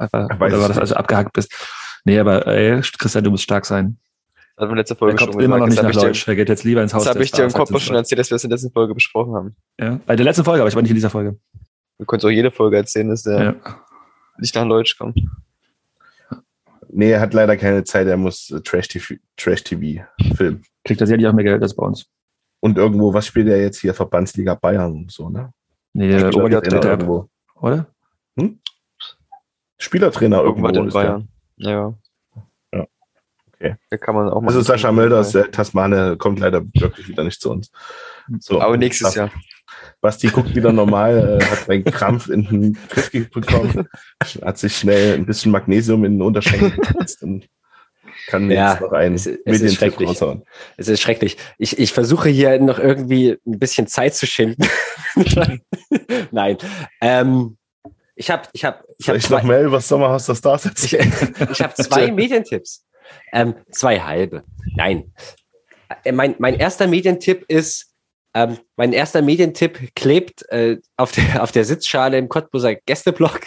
Oder weiß war das also abgehakt bist? Nee, aber ey, Christian, du musst stark sein. Das hat mir letzte Er Folge kommt schon immer noch nicht Das nach habe ich, dir- Deutsch. Er geht jetzt lieber ins Haus. das hab der ich dir im Kopf schon erzählt, dass wir es in der letzten Folge besprochen haben. Ja, bei der letzten Folge, aber ich war nicht in dieser Folge. Wir können es auch jede Folge erzählen, dass der Ja. nicht nach Deutsch kommt. Nee, er hat leider keine Zeit, er muss äh, Trash-TV Trash -TV filmen. Kriegt tatsächlich auch mehr Geld als bei uns. Und irgendwo, was spielt er jetzt hier? Verbandsliga Bayern und so, ne? Nee, der Oberliga-Trainer, irgendwo. oder? Spielertrainer irgendwo Irgendwann in ist der. Bayern. Ja. Ja. Okay. Da kann man auch mal. Also Sascha Mölders, äh, Tasmane, kommt leider wirklich wieder nicht zu uns. So, Aber nächstes Jahr. Basti guckt wieder normal, äh, hat einen Krampf in den Griff bekommen, hat sich schnell ein bisschen Magnesium in den Unterschenkel gesetzt und kann mir Ja, jetzt noch einen es ist- es ist Medientipp schrecklich. raushauen. Es ist schrecklich. Ich, ich versuche hier noch irgendwie ein bisschen Zeit zu schinden. Nein. Ähm, ich habe ich hab, ich Soll hab ich noch zwei, mehr über das Sommerhaus der Stars ich, ich hab zwei Medientipps. Ähm, zwei halbe. Nein. Äh, Mein, mein erster Medientipp ist, ähm, mein erster Medientipp klebt äh, auf, der, auf der Sitzschale im Cottbuser Gästeblock.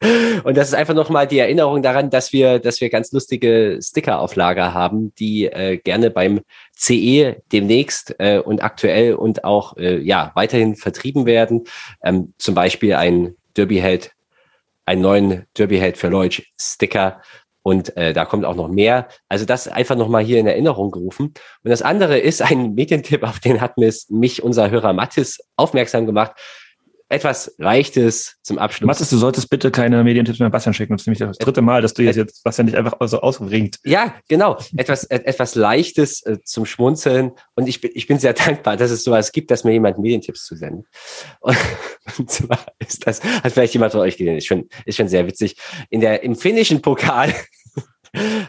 Und das ist einfach nochmal die Erinnerung daran, dass wir, dass wir ganz lustige Stickerauflager haben, die äh, gerne beim CE demnächst äh, und aktuell und auch äh, ja weiterhin vertrieben werden. Ähm, zum Beispiel ein Derby-Held, einen neuen Derby-Held für Leutsch Sticker. Und äh, da kommt auch noch mehr. Also das einfach nochmal hier in Erinnerung gerufen. Und das andere ist ein Medientipp, auf den hat mich, unser Hörer Mattis aufmerksam gemacht. Etwas Leichtes zum Abschluss. Mathis, du solltest bitte keine Medientipps mehr an Bastian schicken. Das ist nämlich das dritte Mal, dass du jetzt, jetzt Bastian nicht einfach so ausringt. Ja, genau. Etwas, et- etwas Leichtes äh, zum Schmunzeln. Und ich bin, ich bin sehr dankbar, dass es sowas gibt, dass mir jemand Medientipps zusendet. Und, und zwar ist das, hat vielleicht jemand von euch gesehen, ist schon, ist schon sehr witzig. In der, im finnischen Pokal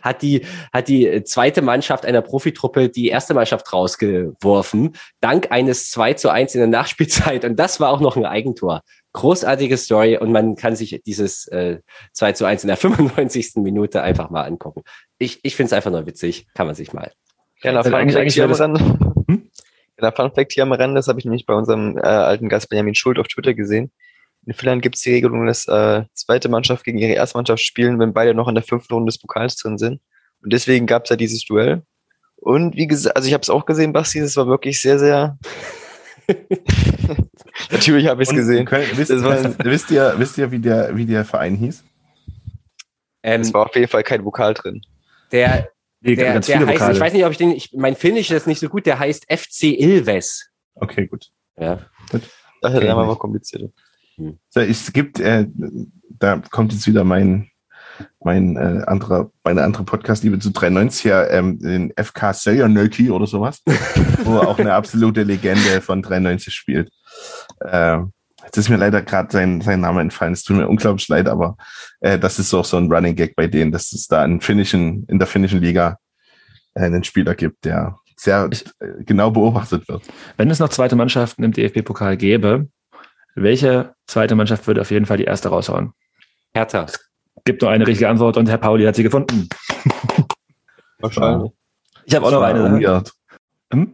hat die, hat die zweite Mannschaft einer Profitruppe die erste Mannschaft rausgeworfen, dank eines 2 zu 1 in der Nachspielzeit. Und das war auch noch ein Eigentor. Großartige Story und man kann sich dieses äh, 2 zu 1 in der 95. Minute einfach mal angucken. Ich, ich finde es einfach nur witzig, kann man sich mal. Also Fun eigentlich- Fact eigentlich hier das-. Hm? Kleiner Fun Fact hier am Rande, das habe ich nämlich bei unserem äh, alten Gast Benjamin Schuld auf Twitter gesehen. In Finnland gibt es die Regelung, dass äh, zweite Mannschaft gegen ihre erste Mannschaft spielen, wenn beide noch in der fünften Runde des Pokals drin sind. Und deswegen gab es ja dieses Duell. Und wie gesagt, also ich habe es auch gesehen, Basti, das war wirklich sehr, sehr. Natürlich habe ich es gesehen. Könnt, wisst, war- wisst, ihr, wisst ihr, wie der, wie der Verein hieß? Ähm, Es war auf jeden Fall kein Vokal drin. der, der, der viele heißt, Vokale. ich weiß nicht, ob ich den, ich, mein Finnisch ist nicht so gut, der heißt FC Ilves. Okay, gut. Ja. Das Okay, okay, war mal komplizierter. So, es gibt, äh, da kommt jetzt wieder mein, mein äh, anderer, meine andere Podcast-Liebe zu 93 her, ähm, den FK Seljanöki oder sowas, wo er auch eine absolute Legende von 93 spielt. Ähm, jetzt ist mir leider gerade sein, sein Name entfallen. Es tut mir unglaublich leid, aber äh, das ist auch so ein Running Gag bei denen, dass es da in, finnischen, in der finnischen Liga äh, einen Spieler gibt, der sehr äh, genau beobachtet wird. Wenn es noch zweite Mannschaften im DFB-Pokal gäbe, welche zweite Mannschaft würde auf jeden Fall die erste raushauen? Hertha. Gibt nur eine richtige Antwort und Herr Pauli hat sie gefunden. Wahrscheinlich. Ich habe auch noch war eine. Sache. weird. Hm?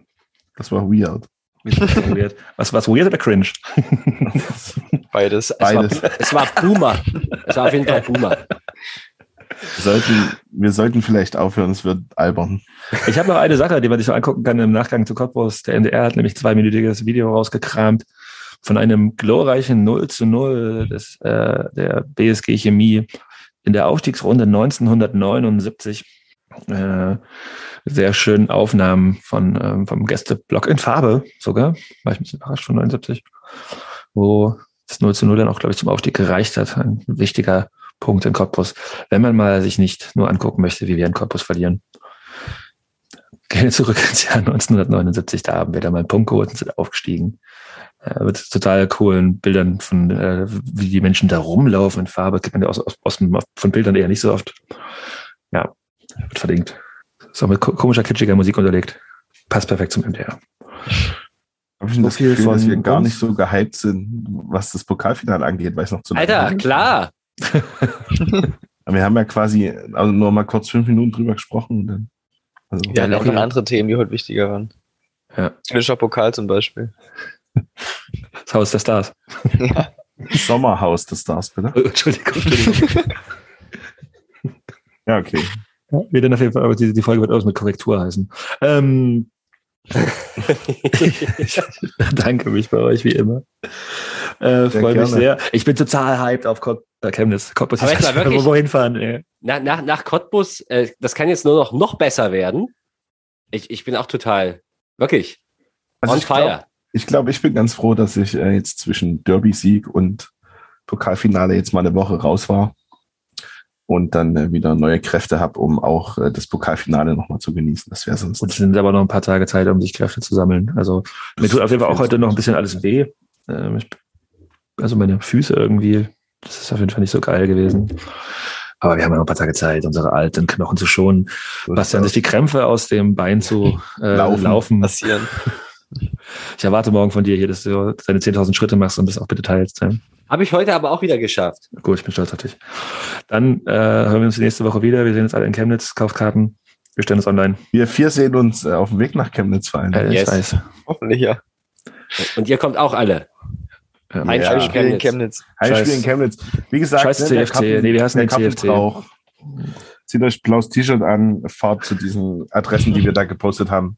Das war weird. Weird. Was, was weird oder cringe? Beides. Es war, Beides. es war Puma. Es war auf jeden Fall Puma. Wir sollten, wir sollten vielleicht aufhören, es wird albern. Ich habe noch eine Sache, die man sich so angucken kann im Nachgang zu Cottbus. Der NDR hat nämlich zweiminütiges Video rausgekramt von einem glorreichen 0 zu 0 des, äh, der BSG Chemie in der Aufstiegsrunde 1979. Äh, sehr schönen Aufnahmen von, ähm, vom Gästeblock in Farbe sogar. War ich ein bisschen überrascht von 79, wo das 0 zu 0 dann auch, glaube ich, zum Aufstieg gereicht hat. Ein wichtiger Punkt in Cottbus. Wenn man mal sich nicht nur angucken möchte, wie wir in Cottbus verlieren. Gerne zurück ins Jahr 1979, da haben wir da mal einen Punkt geholt und sind aufgestiegen. Äh, mit total coolen Bildern von, äh, wie die Menschen da rumlaufen in Farbe. Das gibt man ja aus, aus, aus, von Bildern eher nicht so oft. Ja, wird verlinkt. Ist auch mit ko- komischer, kitschiger Musik unterlegt. Passt perfekt zum MDR. Habe ich So das Gefühl, dass von wir gar nicht so gehypt sind, was das Pokalfinale angeht, weil es noch zu Alter, ist. klar. Aber wir haben ja quasi also nur mal kurz fünf Minuten drüber gesprochen. Dann, also, okay. noch andere Themen, die heute wichtiger waren. Ja. Finnischer Pokal zum Beispiel. Das Haus der Stars. Sommerhaus des Stars, bitte. Oh, Entschuldigung, Entschuldigung. Ja, okay. Ja, wir dann auf jeden Fall, aber die, die Folge wird aus mit Korrektur heißen. Ähm, ich danke mich bei euch wie immer. Äh, Freue mich sehr. Ich bin total hyped auf Kop äh, Chemnitz. Cottbus, Aber ich jetzt mal wirklich- wo wir hinfahren. Ey. Nach, nach, nach Cottbus, äh, das kann jetzt nur noch, noch besser werden. Ich, ich bin auch total, wirklich, Also on fire. Ich, glaub, ich bin ganz froh, dass ich äh, jetzt zwischen Derby-Sieg und Pokalfinale jetzt mal eine Woche raus war und dann äh, wieder neue Kräfte habe, um auch äh, das Pokalfinale nochmal zu genießen. Das wäre sonst Und es sind aber noch ein paar Tage Zeit, um sich Kräfte zu sammeln. Also mir tut auf jeden Fall auch heute noch ein bisschen alles weh. Ähm, ich, also meine Füße irgendwie, das ist auf jeden Fall nicht so geil gewesen. Aber wir haben ja noch ein paar Tage Zeit, unsere alten Knochen zu schonen. Bastian, sich die Krämpfe aus dem Bein zu äh, laufen. Laufen. Passieren. Ich erwarte morgen von dir hier, dass du deine 10.000 Schritte machst und das auch bitte teilst. Ja? Habe ich heute aber auch wieder geschafft. Gut, ich bin stolz auf dich. Dann äh, hören wir uns die nächste Woche wieder. Wir sehen uns alle in Chemnitz. Kauft Karten. Wir stellen uns online. Wir vier sehen uns äh, auf dem Weg nach Chemnitz vor allem. Äh, Yes. Ich weiß. Hoffentlich ja. Und ihr kommt auch alle. Ein Ja. Spiel Spiel in Chemnitz. Heimspiel in Chemnitz. Wie gesagt, Scheiß ne, der CFC. Nee, wie heißt der denn der CFC? Kartenbrauch. Zieht euch blaues T-Shirt an, fahrt zu diesen Adressen, die wir da gepostet haben.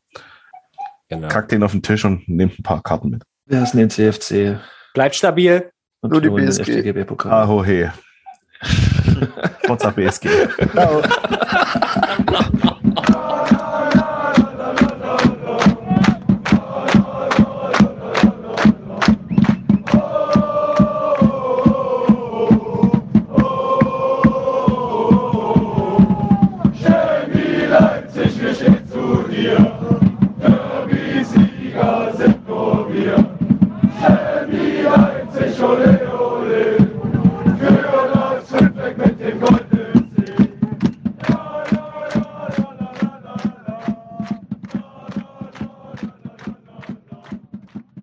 Genau. Kackt den auf den Tisch und nehmt ein paar Karten mit. Wir hassen den CFC. Bleibt stabil. Und Nur die BSG. FDGB-Pokal. Ahohe. Forza BSG. Ciao.